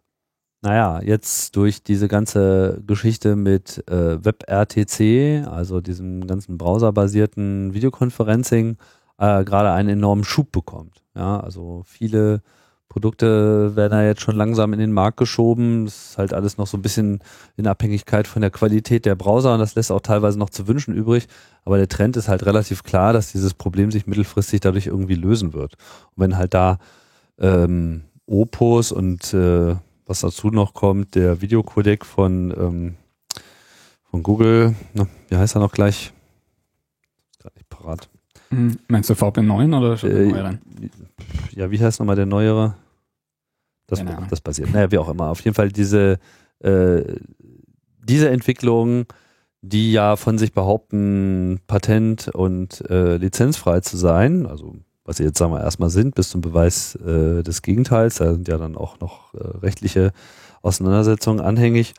[SPEAKER 1] naja, jetzt durch diese ganze Geschichte mit äh, WebRTC, also diesem ganzen browserbasierten Videoconferencing, äh, gerade einen enormen Schub bekommt. Ja, also viele Produkte werden ja jetzt schon langsam in den Markt geschoben. Das ist halt alles noch so ein bisschen in Abhängigkeit von der Qualität der Browser und das lässt auch teilweise noch zu wünschen übrig. Aber der Trend ist halt relativ klar, dass dieses Problem sich mittelfristig dadurch irgendwie lösen wird. Und wenn halt da ähm, Opus und äh, was dazu noch kommt, der Videocodec von, ähm, von Google, na, wie heißt er noch gleich? Ist gerade nicht parat.
[SPEAKER 2] Hm, meinst du VP9 oder schon
[SPEAKER 1] Äh,
[SPEAKER 2] neueren?
[SPEAKER 1] Ja, wie heißt nochmal der neuere? Das,
[SPEAKER 2] Ahnung.
[SPEAKER 1] das passiert. Naja, wie auch immer. Auf jeden Fall diese, äh, diese Entwicklung, die ja von sich behaupten, patent- und äh, lizenzfrei zu sein, also was sie jetzt sagen wir erstmal sind, bis zum Beweis äh, des Gegenteils, da sind ja dann auch noch äh, rechtliche Auseinandersetzungen anhängig,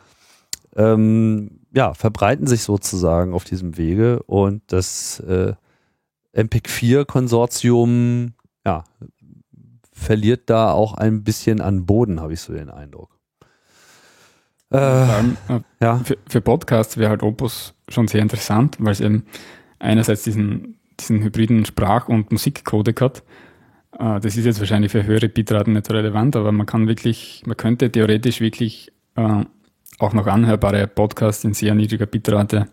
[SPEAKER 1] ähm, ja, verbreiten sich sozusagen auf diesem Wege und das äh, MPIC-4-Konsortium, ja, verliert da auch ein bisschen an Boden, habe ich so den Eindruck. Äh,
[SPEAKER 2] allem, äh,
[SPEAKER 1] ja,
[SPEAKER 2] für, für Podcasts wäre halt Opus schon sehr interessant, weil es eben einerseits diesen, diesen hybriden Sprach- und Musikcodec hat. Äh, das ist jetzt wahrscheinlich für höhere Bitraten nicht relevant, aber man kann wirklich, man könnte theoretisch wirklich äh, auch noch anhörbare Podcasts in sehr niedriger Bitrate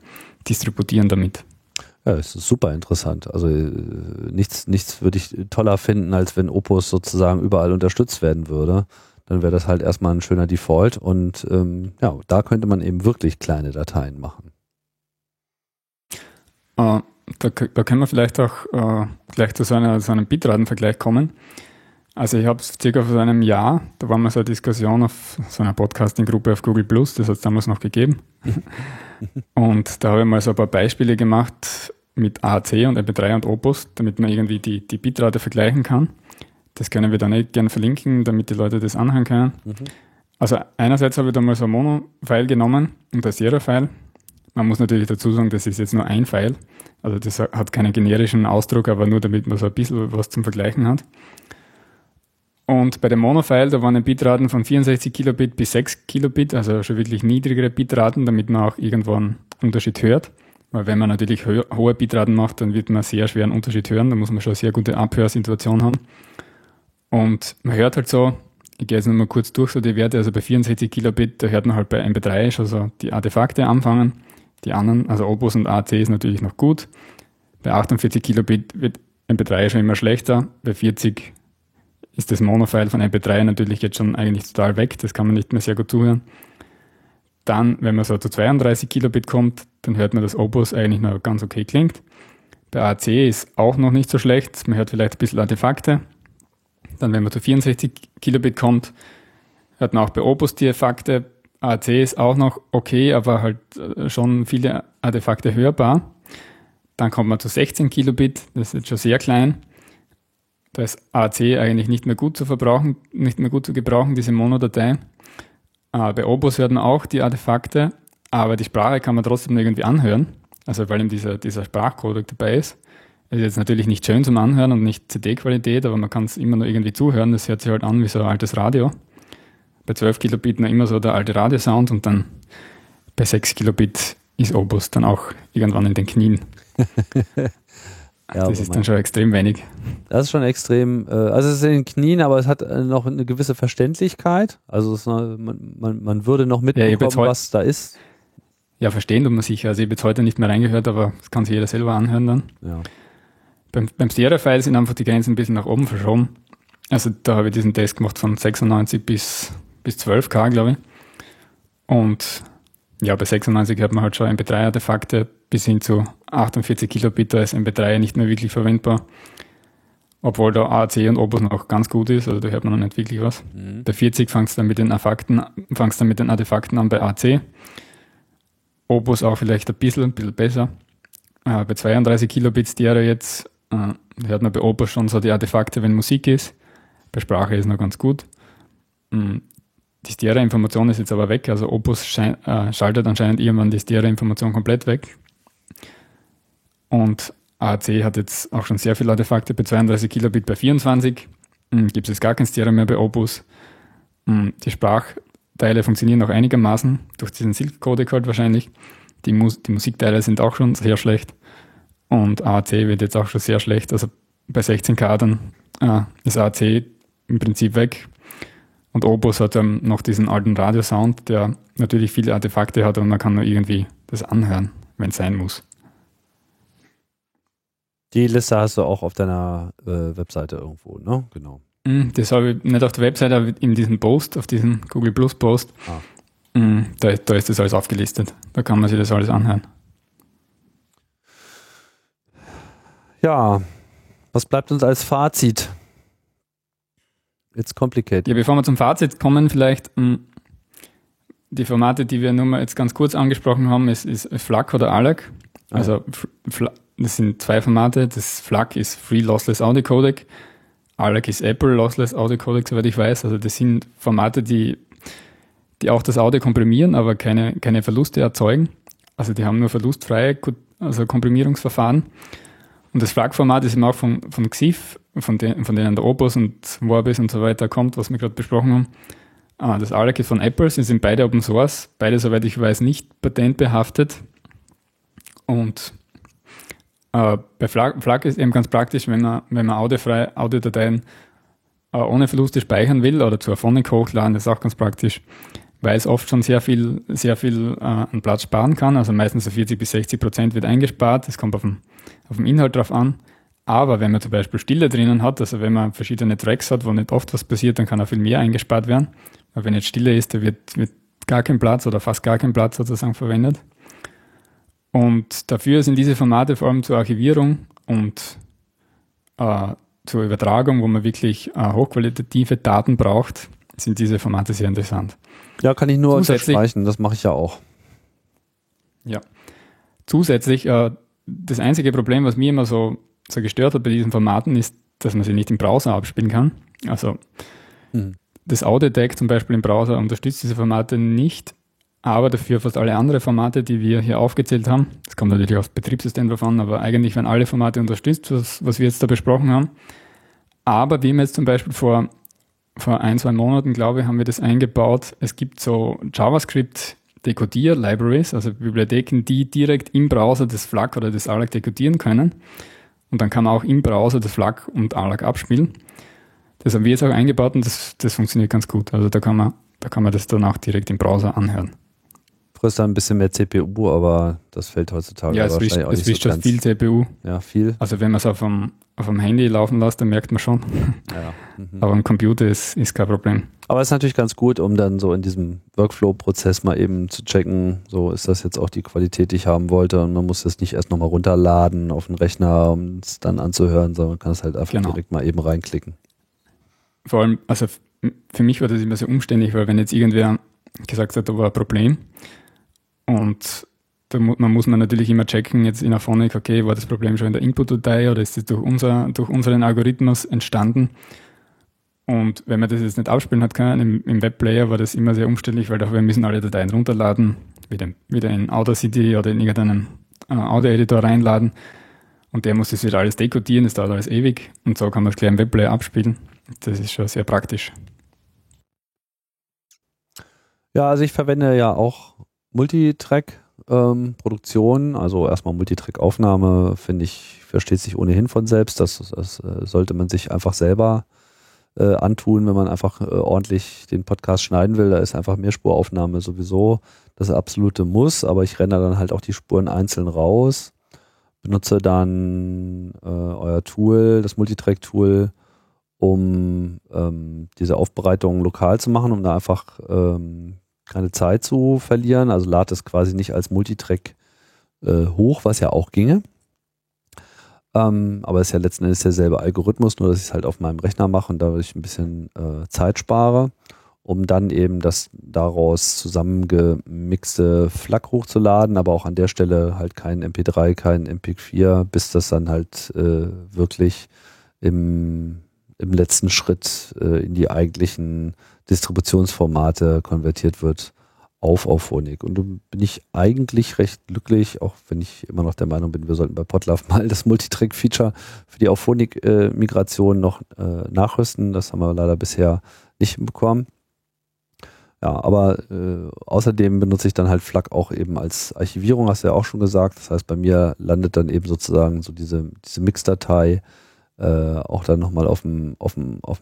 [SPEAKER 2] distributieren damit.
[SPEAKER 1] Ja, es ist super interessant. Also äh, nichts, nichts würde ich toller finden, als wenn Opus sozusagen überall unterstützt werden würde. Dann wäre das halt erstmal ein schöner Default und ähm, ja, da könnte man eben wirklich kleine Dateien machen.
[SPEAKER 2] Äh, da, da können wir vielleicht auch äh, gleich zu so, einer, so einem Bitratenvergleich kommen. Also ich habe circa vor einem Jahr, da war mal so eine Diskussion auf so einer Podcasting-Gruppe auf Google Plus, das hat es damals noch gegeben. und da habe ich mal so ein paar Beispiele gemacht mit AAC und MP3 und Opus, damit man irgendwie die, die Bitrate vergleichen kann. Das können wir dann nicht gerne verlinken, damit die Leute das anhören können. Also einerseits habe ich da mal so ein Mono-File genommen und ein Stereo-File. Man muss natürlich dazu sagen, das ist jetzt nur ein File. Also das hat keinen generischen Ausdruck, aber nur damit man so ein bisschen was zum Vergleichen hat. Und bei dem Mono-File, da waren die Bitraten von 64 Kilobit bis 6 Kilobit, also schon wirklich niedrigere Bitraten, damit man auch irgendwo einen Unterschied hört. Weil wenn man natürlich hö hohe Bitraten macht, dann wird man sehr schwer einen Unterschied hören. Da muss man schon eine sehr gute Abhörsituation haben. Und man hört halt so, ich gehe jetzt nochmal kurz durch so die Werte, also bei 64 Kilobit, da hört man halt bei MP3 schon so die Artefakte anfangen. Die anderen, also Opus und AC ist natürlich noch gut. Bei 48 Kilobit wird MP3 schon immer schlechter. Bei 40 ist das Monofile von MP3 natürlich jetzt schon eigentlich total weg. Das kann man nicht mehr sehr gut zuhören. Dann, wenn man so zu 32 Kilobit kommt, dann hört man, dass Opus eigentlich noch ganz okay klingt. Bei AC ist auch noch nicht so schlecht. Man hört vielleicht ein bisschen Artefakte. Dann, wenn man zu 64 Kilobit kommt, hört man auch bei Opus die Effekte. AC ist auch noch okay, aber halt äh, schon viele Artefakte hörbar. Dann kommt man zu 16 Kilobit, das ist jetzt schon sehr klein. Da ist AC eigentlich nicht mehr gut zu verbrauchen, nicht mehr gut zu gebrauchen, diese Mono-Datei. Äh, bei Opus man auch die Artefakte, aber die Sprache kann man trotzdem irgendwie anhören. Also weil eben dieser, dieser Sprachcodec dabei ist. Ist jetzt natürlich nicht schön zum Anhören und nicht CD-Qualität, aber man kann es immer noch irgendwie zuhören. Das hört sich halt an wie so ein altes Radio. Bei 12 Kilobit noch immer so der alte Radiosound und dann bei 6 Kilobit ist Opus dann auch irgendwann in den Knien.
[SPEAKER 1] Ja,
[SPEAKER 2] das ist dann schon extrem wenig.
[SPEAKER 1] Das ist schon extrem, äh, also es ist in den Knien, aber es hat äh, noch eine gewisse Verständlichkeit. Also es, man, man, man würde noch
[SPEAKER 2] Ja,
[SPEAKER 1] mitbekommen,
[SPEAKER 2] heu-
[SPEAKER 1] was da ist.
[SPEAKER 2] Ja, verstehen tut man sicher. Also ich habe jetzt heute nicht mehr reingehört, aber das kann sich jeder selber anhören dann.
[SPEAKER 1] Ja.
[SPEAKER 2] Beim, beim Stereo-File sind einfach die Grenzen ein bisschen nach oben verschoben. Also da habe ich diesen Test gemacht von 96 bis, bis 12K, glaube ich. Und ja, bei 96 hat man halt schon MP3-Artefakte bis hin zu 48 Kilobit, da ist MP3 nicht mehr wirklich verwendbar. Obwohl da AAC und Opus noch ganz gut ist, also da hört man noch nicht wirklich was.
[SPEAKER 1] Mhm.
[SPEAKER 2] Bei 40 fangst dann mit den Artefakten, fangst dann mit den Artefakten an bei AC. Opus auch vielleicht ein bisschen, ein bisschen besser. Äh, bei 32 Kilobit Stereo jetzt äh, hört man bei Opus schon so die Artefakte, wenn Musik ist. Bei Sprache ist noch ganz gut. Mm, Die Stereo-Information ist jetzt aber weg, also Opus schein, äh, schaltet anscheinend irgendwann die Stereo-Information komplett weg. Und AAC hat jetzt auch schon sehr viele Artefakte bei 32 Kilobit bei 24. Mm, Gibt es gar kein Stereo mehr bei Opus. Mm, Die Sprachteile funktionieren auch einigermaßen, durch diesen Silk-Codec halt wahrscheinlich. Die, Mus die Musikteile sind auch schon sehr schlecht. Und AAC wird jetzt auch schon sehr schlecht. Also bei 16K dann äh, ist AAC im Prinzip weg. Und Opus hat ähm, noch diesen alten Radiosound, der natürlich viele Artefakte hat und man kann nur irgendwie das anhören, wenn es sein muss.
[SPEAKER 1] Die Liste hast du auch auf deiner äh, Webseite irgendwo, ne? Genau.
[SPEAKER 2] Mm, Das habe ich nicht auf der Webseite, aber in diesem Post, auf diesem Google Plus Post,
[SPEAKER 1] Ah.
[SPEAKER 2] mm, da, da ist das alles aufgelistet. Da kann man sich das alles anhören.
[SPEAKER 1] Ja, was bleibt uns als Fazit? It's complicated.
[SPEAKER 2] Ja, bevor wir zum Fazit kommen, vielleicht hm, die Formate, die wir nur mal jetzt ganz kurz angesprochen haben, ist, ist FLAC oder ALAC. Ah. Also das sind zwei Formate. Das FLAC ist Free Lossless Audio Codec. ALAC ist Apple Lossless Audio Codec, soweit ich weiß. Also das sind Formate, die, die auch das Audio komprimieren, aber keine, keine Verluste erzeugen. Also die haben nur verlustfreie also Komprimierungsverfahren. Und das FLAC-Format ist eben auch von, von XIF, von, den, von denen der Opus und Vorbis und so weiter kommt, was wir gerade besprochen haben. Ah, das ALEC ist von Apple, sie sind beide Open Source, beide, soweit ich weiß, nicht patentbehaftet. Und äh, bei FLAC, FLAC, ist eben ganz praktisch, wenn man, wenn man audiofrei Audiodateien äh, ohne Verluste speichern will oder zu Aphonic hochladen, das ist auch ganz praktisch, weil es oft schon sehr viel, sehr viel äh, an Platz sparen kann. Also meistens so 40 bis 60 Prozent wird eingespart. Das kommt auf den, auf den Inhalt drauf an. Aber wenn man zum Beispiel Stille drinnen hat, also wenn man verschiedene Tracks hat, wo nicht oft was passiert, dann kann auch viel mehr eingespart werden. Weil wenn jetzt Stille ist, da wird, wird gar kein Platz oder fast gar kein Platz sozusagen verwendet. Und dafür sind diese Formate vor allem zur Archivierung und äh, zur Übertragung, wo man wirklich äh, hochqualitative Daten braucht, sind diese Formate sehr interessant.
[SPEAKER 1] Ja, kann ich nur unterstreichen, das mache ich ja auch.
[SPEAKER 2] Ja. Zusätzlich, äh, das einzige Problem, was mir immer so, so gestört hat bei diesen Formaten, ist, dass man sie nicht im Browser abspielen kann. Also mhm. das Audio-Deck zum Beispiel im Browser unterstützt diese Formate nicht, aber dafür fast alle anderen Formate, die wir hier aufgezählt haben. Das kommt natürlich aufs Betriebssystem drauf an, aber eigentlich werden alle Formate unterstützt, was, was wir jetzt da besprochen haben. Aber wie wir jetzt zum Beispiel vor, vor ein, zwei Monaten, glaube ich, haben wir das eingebaut. Es gibt so JavaScript Dekodier-Libraries, also Bibliotheken, die direkt im Browser das FLAC oder das ALAC dekodieren können. Und dann kann man auch im Browser das FLAC und ALAC abspielen. Das haben wir jetzt auch eingebaut und das, das funktioniert ganz gut. Also da kann man, da kann man das dann auch direkt im Browser anhören
[SPEAKER 1] frisst ein bisschen mehr CPU, aber das fällt heutzutage
[SPEAKER 2] ja, es wahrscheinlich wischt, auch nicht es wischt so schon viel CPU.
[SPEAKER 1] Ja, viel.
[SPEAKER 2] Also wenn man es auf dem, auf dem Handy laufen lässt, dann merkt man schon. Ja. Mhm. Aber im Computer ist, ist kein Problem.
[SPEAKER 1] Aber es ist natürlich ganz gut, um dann so in diesem Workflow-Prozess mal eben zu checken, so ist das jetzt auch die Qualität, die ich haben wollte und man muss das nicht erst nochmal runterladen auf den Rechner, um es dann anzuhören, sondern man kann es halt einfach genau. direkt mal eben reinklicken.
[SPEAKER 2] Vor allem, also für mich war das immer sehr umständlich, weil wenn jetzt irgendwer gesagt hat, da war ein Problem, und da mu man muss man natürlich immer checken, jetzt in Aphonic, okay, war das Problem schon in der Input-Datei oder ist es durch, unser, durch unseren Algorithmus entstanden? Und wenn man das jetzt nicht abspielen hat können, im, im Webplayer war das immer sehr umständlich, weil wir müssen alle Dateien runterladen, wieder, wieder in Audacity oder in irgendeinen äh, Audio-Editor reinladen. Und der muss das wieder alles dekodieren, das dauert alles ewig. Und so kann man es gleich im Webplayer abspielen. Das ist schon sehr praktisch.
[SPEAKER 1] Ja, also ich verwende ja auch Multitrack-Produktion, ähm, also erstmal Multitrack-Aufnahme, finde ich, versteht sich ohnehin von selbst. Das, das äh, sollte man sich einfach selber äh, antun, wenn man einfach äh, ordentlich den Podcast schneiden will. Da ist einfach Mehrspuraufnahme sowieso das absolute Muss, aber ich renne dann halt auch die Spuren einzeln raus, benutze dann äh, euer Tool, das Multitrack-Tool, um ähm, diese Aufbereitung lokal zu machen, um da einfach ähm, keine Zeit zu verlieren. Also lade es quasi nicht als Multitrack äh, hoch, was ja auch ginge. Ähm, aber es ist ja letzten Endes derselbe Algorithmus, nur dass ich es halt auf meinem Rechner mache und dadurch ein bisschen äh, Zeit spare, um dann eben das daraus zusammengemixte FLAC hochzuladen, aber auch an der Stelle halt kein MP3, kein MP4, bis das dann halt äh, wirklich im, im letzten Schritt äh, in die eigentlichen Distributionsformate konvertiert wird auf Auphonic. Und da bin ich eigentlich recht glücklich, auch wenn ich immer noch der Meinung bin, wir sollten bei Potlove mal das Multitrack-Feature für die Auphonic-Migration noch äh, nachrüsten. Das haben wir leider bisher nicht hinbekommen. Ja, aber äh, außerdem benutze ich dann halt FLAC auch eben als Archivierung, hast du ja auch schon gesagt. Das heißt, bei mir landet dann eben sozusagen so diese, diese Mix-Datei äh, auch dann nochmal auf dem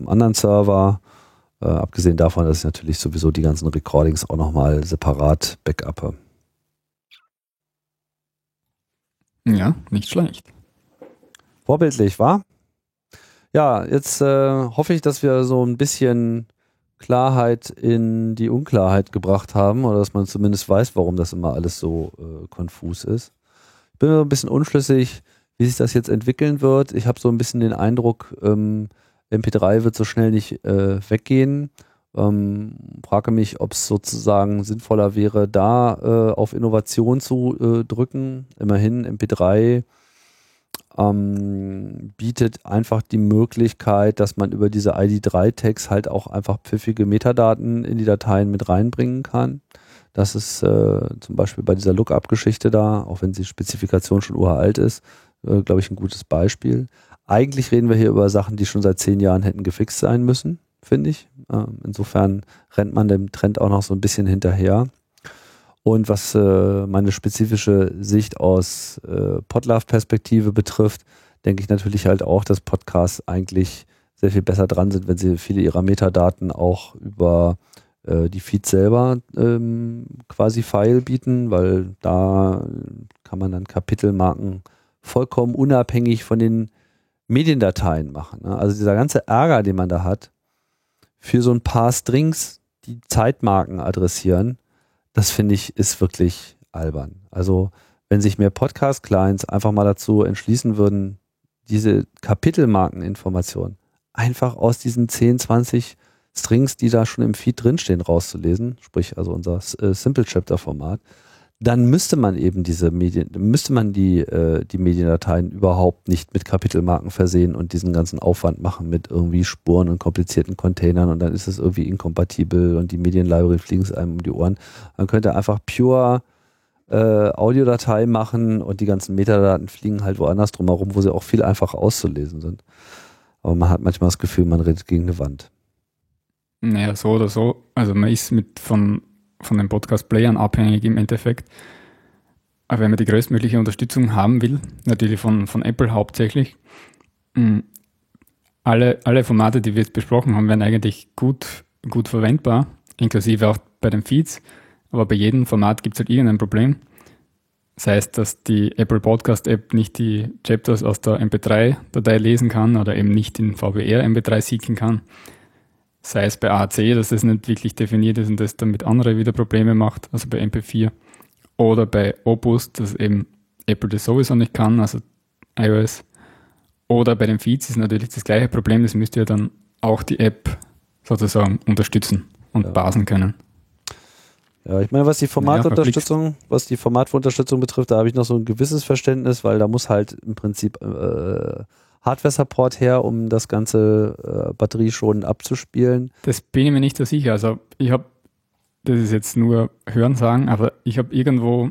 [SPEAKER 1] anderen Server äh, abgesehen davon, dass ich natürlich sowieso die ganzen Recordings auch nochmal separat backuppe.
[SPEAKER 2] Ja, nicht schlecht.
[SPEAKER 1] Vorbildlich, war? Ja, jetzt äh, hoffe ich, dass wir so ein bisschen Klarheit in die Unklarheit gebracht haben oder dass man zumindest weiß, warum das immer alles so äh, konfus ist. Ich bin mir ein bisschen unschlüssig, wie sich das jetzt entwickeln wird. Ich habe so ein bisschen den Eindruck, ähm, MP3 wird so schnell nicht äh, weggehen. Ähm, frage mich, ob es sozusagen sinnvoller wäre, da äh, auf Innovation zu äh, drücken. Immerhin MP3 ähm, bietet einfach die Möglichkeit, dass man über diese ID3-Tags halt auch einfach pfiffige Metadaten in die Dateien mit reinbringen kann. Das ist äh, zum Beispiel bei dieser Lookup-Geschichte da, auch wenn die Spezifikation schon uralt ist, äh, glaube ich, ein gutes Beispiel. Eigentlich reden wir hier über Sachen, die schon seit zehn Jahren hätten gefixt sein müssen, finde ich. Ähm, insofern rennt man dem Trend auch noch so ein bisschen hinterher. Und was äh, meine spezifische Sicht aus äh, Podlove-Perspektive betrifft, denke ich natürlich halt auch, dass Podcasts eigentlich sehr viel besser dran sind, wenn sie viele ihrer Metadaten auch über äh, die Feeds selber ähm, quasi File bieten, weil da kann man dann Kapitelmarken vollkommen unabhängig von den Mediendateien machen. Ne? Also dieser ganze Ärger, den man da hat, für so ein paar Strings, die Zeitmarken adressieren, das finde ich ist wirklich albern. Also wenn sich mehr Podcast-Clients einfach mal dazu entschließen würden, diese Kapitelmarkeninformationen einfach aus diesen 10, 20 Strings, die da schon im Feed drinstehen, rauszulesen, sprich also unser äh, Simple Chapter Format, dann müsste man eben diese Medien, müsste man die, äh, die Mediendateien überhaupt nicht mit Kapitelmarken versehen und diesen ganzen Aufwand machen mit irgendwie Spuren und komplizierten Containern und dann ist es irgendwie inkompatibel und die Medienlibrary fliegen es einem um die Ohren. Man könnte einfach pure äh, Audiodatei machen und die ganzen Metadaten fliegen halt woanders drum herum, wo sie auch viel einfacher auszulesen sind. Aber man hat manchmal das Gefühl, man redet gegen eine Wand.
[SPEAKER 2] Naja, so oder so. Also man ist mit von von den Podcast-Playern abhängig im Endeffekt. Aber wenn man die größtmögliche Unterstützung haben will, natürlich von, von Apple hauptsächlich, mm, alle, alle Formate, die wir jetzt besprochen haben, werden eigentlich gut, gut verwendbar, inklusive auch bei den Feeds. Aber bei jedem Format gibt es halt irgendein Problem. Sei es, dass die Apple Podcast App nicht die Chapters aus der MP3-Datei lesen kann oder eben nicht in VBR MP3 seeken kann sei es bei AAC, dass das nicht wirklich definiert ist und das damit andere wieder Probleme macht, also bei MP4, oder bei Opus, dass eben Apple das sowieso nicht kann, also iOS, oder bei den Feeds ist natürlich das gleiche Problem, das müsste ja dann auch die App sozusagen unterstützen und ja. basen können.
[SPEAKER 1] Ja, ich meine, was die Formatunterstützung, was die Formatunterstützung betrifft, da habe ich noch so ein gewisses Verständnis, weil da muss halt im Prinzip äh, Hardware-Support her, um das ganze äh, batterieschonend abzuspielen?
[SPEAKER 2] Das bin ich mir nicht so sicher. Also ich habe, das ist jetzt nur Hörensagen, aber ich habe irgendwo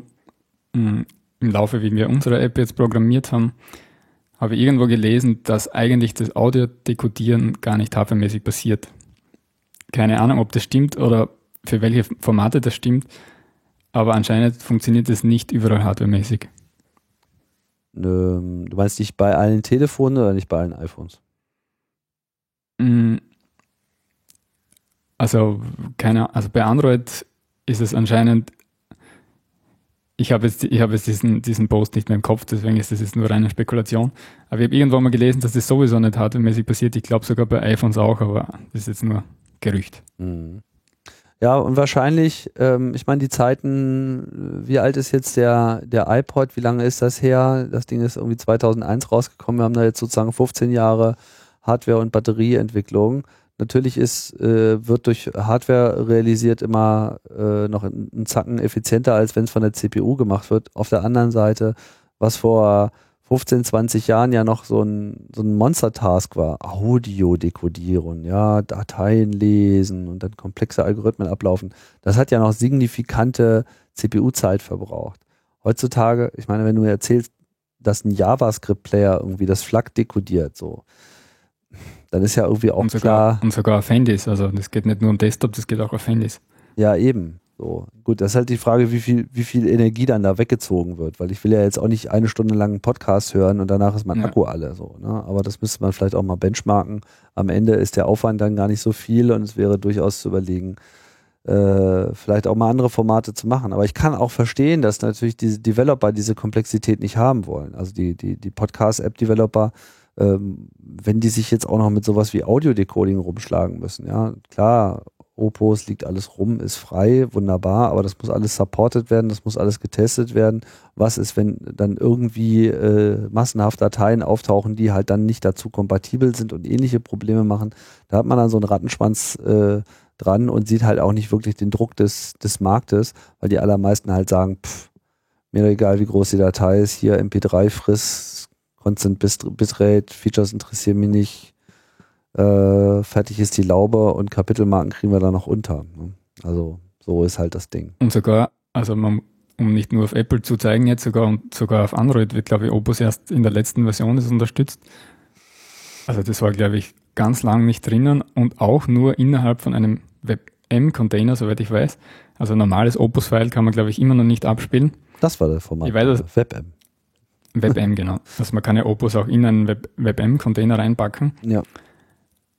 [SPEAKER 2] mh, hm, im Laufe, wie wir unsere App jetzt programmiert haben, habe ich irgendwo gelesen, dass eigentlich das Audio-Dekodieren gar nicht hardwaremäßig passiert. Keine Ahnung, ob das stimmt oder für welche Formate das stimmt, aber anscheinend funktioniert das nicht überall hardwaremäßig.
[SPEAKER 1] Ähm, du meinst nicht bei allen Telefonen oder nicht bei allen iPhones?
[SPEAKER 2] Mm. Also, keine, also bei Android ist es anscheinend, ich habe jetzt, ich habe jetzt diesen, diesen Post nicht mehr im Kopf, deswegen ist das jetzt nur reine Spekulation. Aber ich habe irgendwann mal gelesen, dass das sowieso nicht hardwaremäßig passiert. Ich glaube sogar bei iPhones auch, aber das ist jetzt nur Gerücht. Mhm.
[SPEAKER 1] Ja, und wahrscheinlich, ähm, ich meine, die Zeiten, wie alt ist jetzt der, der iPod, wie lange ist das her? Das Ding ist irgendwie 2001 rausgekommen. Wir haben da jetzt sozusagen 15 Jahre Hardware- und Batterieentwicklung. Natürlich ist, äh, wird durch Hardware realisiert immer äh, noch einen Zacken effizienter, als wenn es von der CPU gemacht wird. Auf der anderen Seite, was vor 15, 20 Jahren ja noch so ein, so ein Monster-Task war. Audio dekodieren, ja, Dateien lesen und dann komplexe Algorithmen ablaufen. Das hat ja noch signifikante CPU-Zeit verbraucht. Heutzutage, ich meine, wenn du mir erzählst, dass ein JavaScript-Player irgendwie das FLAC dekodiert, so, dann ist ja irgendwie auch
[SPEAKER 2] und sogar, klar. Und sogar auf Handys, also das geht nicht nur um Desktop, das geht auch auf Handys.
[SPEAKER 1] Ja, eben. So, gut, das ist halt die Frage, wie viel, wie viel Energie dann da weggezogen wird, weil ich will ja jetzt auch nicht eine Stunde lang einen Podcast hören und danach ist mein ja. Akku alle so, ne? Aber das müsste man vielleicht auch mal benchmarken. Am Ende ist der Aufwand dann gar nicht so viel und es wäre durchaus zu überlegen, äh, vielleicht auch mal andere Formate zu machen. Aber ich kann auch verstehen, dass natürlich diese Developer diese Komplexität nicht haben wollen. Also die, die, die Podcast-App-Developer, ähm, wenn die sich jetzt auch noch mit sowas wie Audio-Decoding rumschlagen müssen, ja, klar, Opus liegt alles rum, ist frei, wunderbar, aber das muss alles supported werden, das muss alles getestet werden. Was ist, wenn dann irgendwie äh, massenhaft Dateien auftauchen, die halt dann nicht dazu kompatibel sind und ähnliche Probleme machen? Da hat man dann so einen Rattenschwanz äh, dran und sieht halt auch nicht wirklich den Druck des, des Marktes, weil die allermeisten halt sagen, pff, mir egal, wie groß die Datei ist, hier MP3 friss, Constant Bitrate, Features interessieren mich nicht, äh, fertig ist die Laube und Kapitelmarken kriegen wir da noch unter. Ne? Also so ist halt das Ding.
[SPEAKER 2] Und sogar, also man, um nicht nur auf Apple zu zeigen jetzt, sogar und sogar auf Android wird, glaube ich, Opus erst in der letzten Version das unterstützt. Also das war, glaube ich, ganz lang nicht drinnen und auch nur innerhalb von einem WebM-Container, soweit ich weiß. Also ein normales Opus-File kann man, glaube ich, immer noch nicht abspielen.
[SPEAKER 1] Das war der Format.
[SPEAKER 2] Ich weiß, WebM. WebM, genau. Also man kann ja Opus auch in einen WebM-Container reinpacken.
[SPEAKER 1] Ja.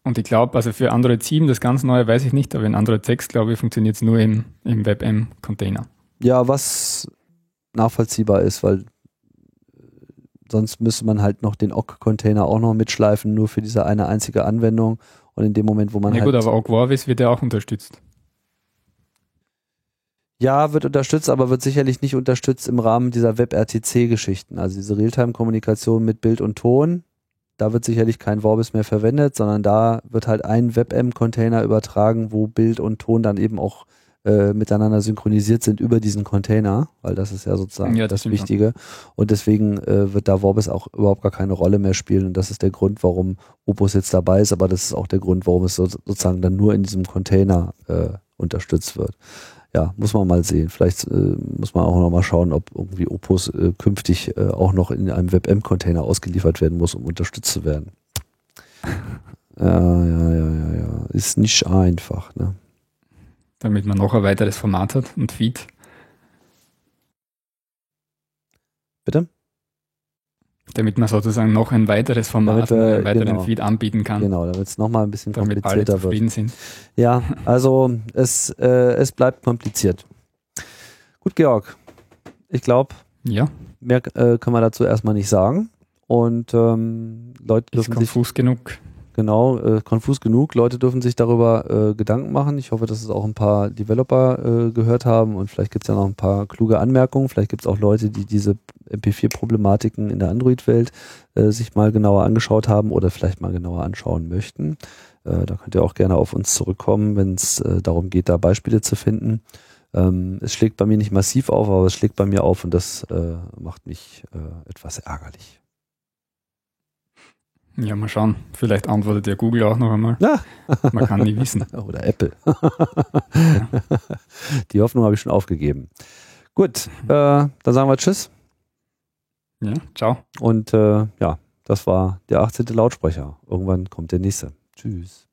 [SPEAKER 2] Und ich glaube, also für Android 7, das ganz neue weiß ich nicht, aber in Android 6, glaube ich, funktioniert es nur im, im WebM-Container.
[SPEAKER 1] Ja, was nachvollziehbar ist, weil sonst müsste man halt noch den OGG-Container auch noch mitschleifen, nur für diese eine einzige Anwendung. Und in dem Moment, wo man.
[SPEAKER 2] Ja,
[SPEAKER 1] halt
[SPEAKER 2] gut, aber OGG Warvis wird ja auch unterstützt.
[SPEAKER 1] Ja, wird unterstützt, aber wird sicherlich nicht unterstützt im Rahmen dieser WebRTC-Geschichten. Also diese Realtime-Kommunikation mit Bild und Ton da wird sicherlich kein Vorbis mehr verwendet, sondern da wird halt ein WebM-Container übertragen, wo Bild und Ton dann eben auch äh, miteinander synchronisiert sind über diesen Container, weil das ist ja sozusagen ja, das, das Wichtige. Und deswegen äh, wird da Vorbis auch überhaupt gar keine Rolle mehr spielen. Und das ist der Grund, warum Opus jetzt dabei ist, aber das ist auch der Grund, warum es so, sozusagen dann nur in diesem Container äh, unterstützt wird ja, muss man mal sehen. Vielleicht äh, muss man auch noch mal schauen, ob irgendwie Opus äh, künftig äh, auch noch in einem WebM-Container ausgeliefert werden muss, um unterstützt zu werden. ja, ja, ja, ja, ja. Ist nicht einfach, ne?
[SPEAKER 2] Damit man noch ein weiteres Format hat und Feed.
[SPEAKER 1] Bitte?
[SPEAKER 2] Damit man sozusagen noch ein weiteres Format, wir, einen weiteren genau, Feed anbieten kann.
[SPEAKER 1] Genau, damit es nochmal ein bisschen damit komplizierter alle
[SPEAKER 2] zufrieden wird. Sind.
[SPEAKER 1] Ja, also es, äh, es bleibt kompliziert. Gut, Georg. Ich glaube,
[SPEAKER 2] ja.
[SPEAKER 1] mehr äh, können wir dazu erstmal nicht sagen. Und ähm, Leute
[SPEAKER 2] dürfen Ist konfus sich, genug.
[SPEAKER 1] Genau, äh, konfus genug. Leute dürfen sich darüber äh, Gedanken machen. Ich hoffe, dass es auch ein paar Developer äh, gehört haben und vielleicht gibt es ja noch ein paar kluge Anmerkungen. Vielleicht gibt es auch Leute, die diese MP4-Problematiken in der Android-Welt äh, sich mal genauer angeschaut haben oder vielleicht mal genauer anschauen möchten. Äh, da könnt ihr auch gerne auf uns zurückkommen, wenn es äh, darum geht, da Beispiele zu finden. Ähm, es schlägt bei mir nicht massiv auf, aber es schlägt bei mir auf und das macht mich etwas ärgerlich.
[SPEAKER 2] Ja, mal schauen. Vielleicht antwortet ja Google auch noch einmal. Ja. Man kann nie wissen.
[SPEAKER 1] Oder Apple. ja. Die Hoffnung habe ich schon aufgegeben. Gut, äh, dann sagen wir Tschüss.
[SPEAKER 2] Ja, ciao.
[SPEAKER 1] Und äh, ja, das war der 18. Lautsprecher. Irgendwann kommt der nächste. Tschüss.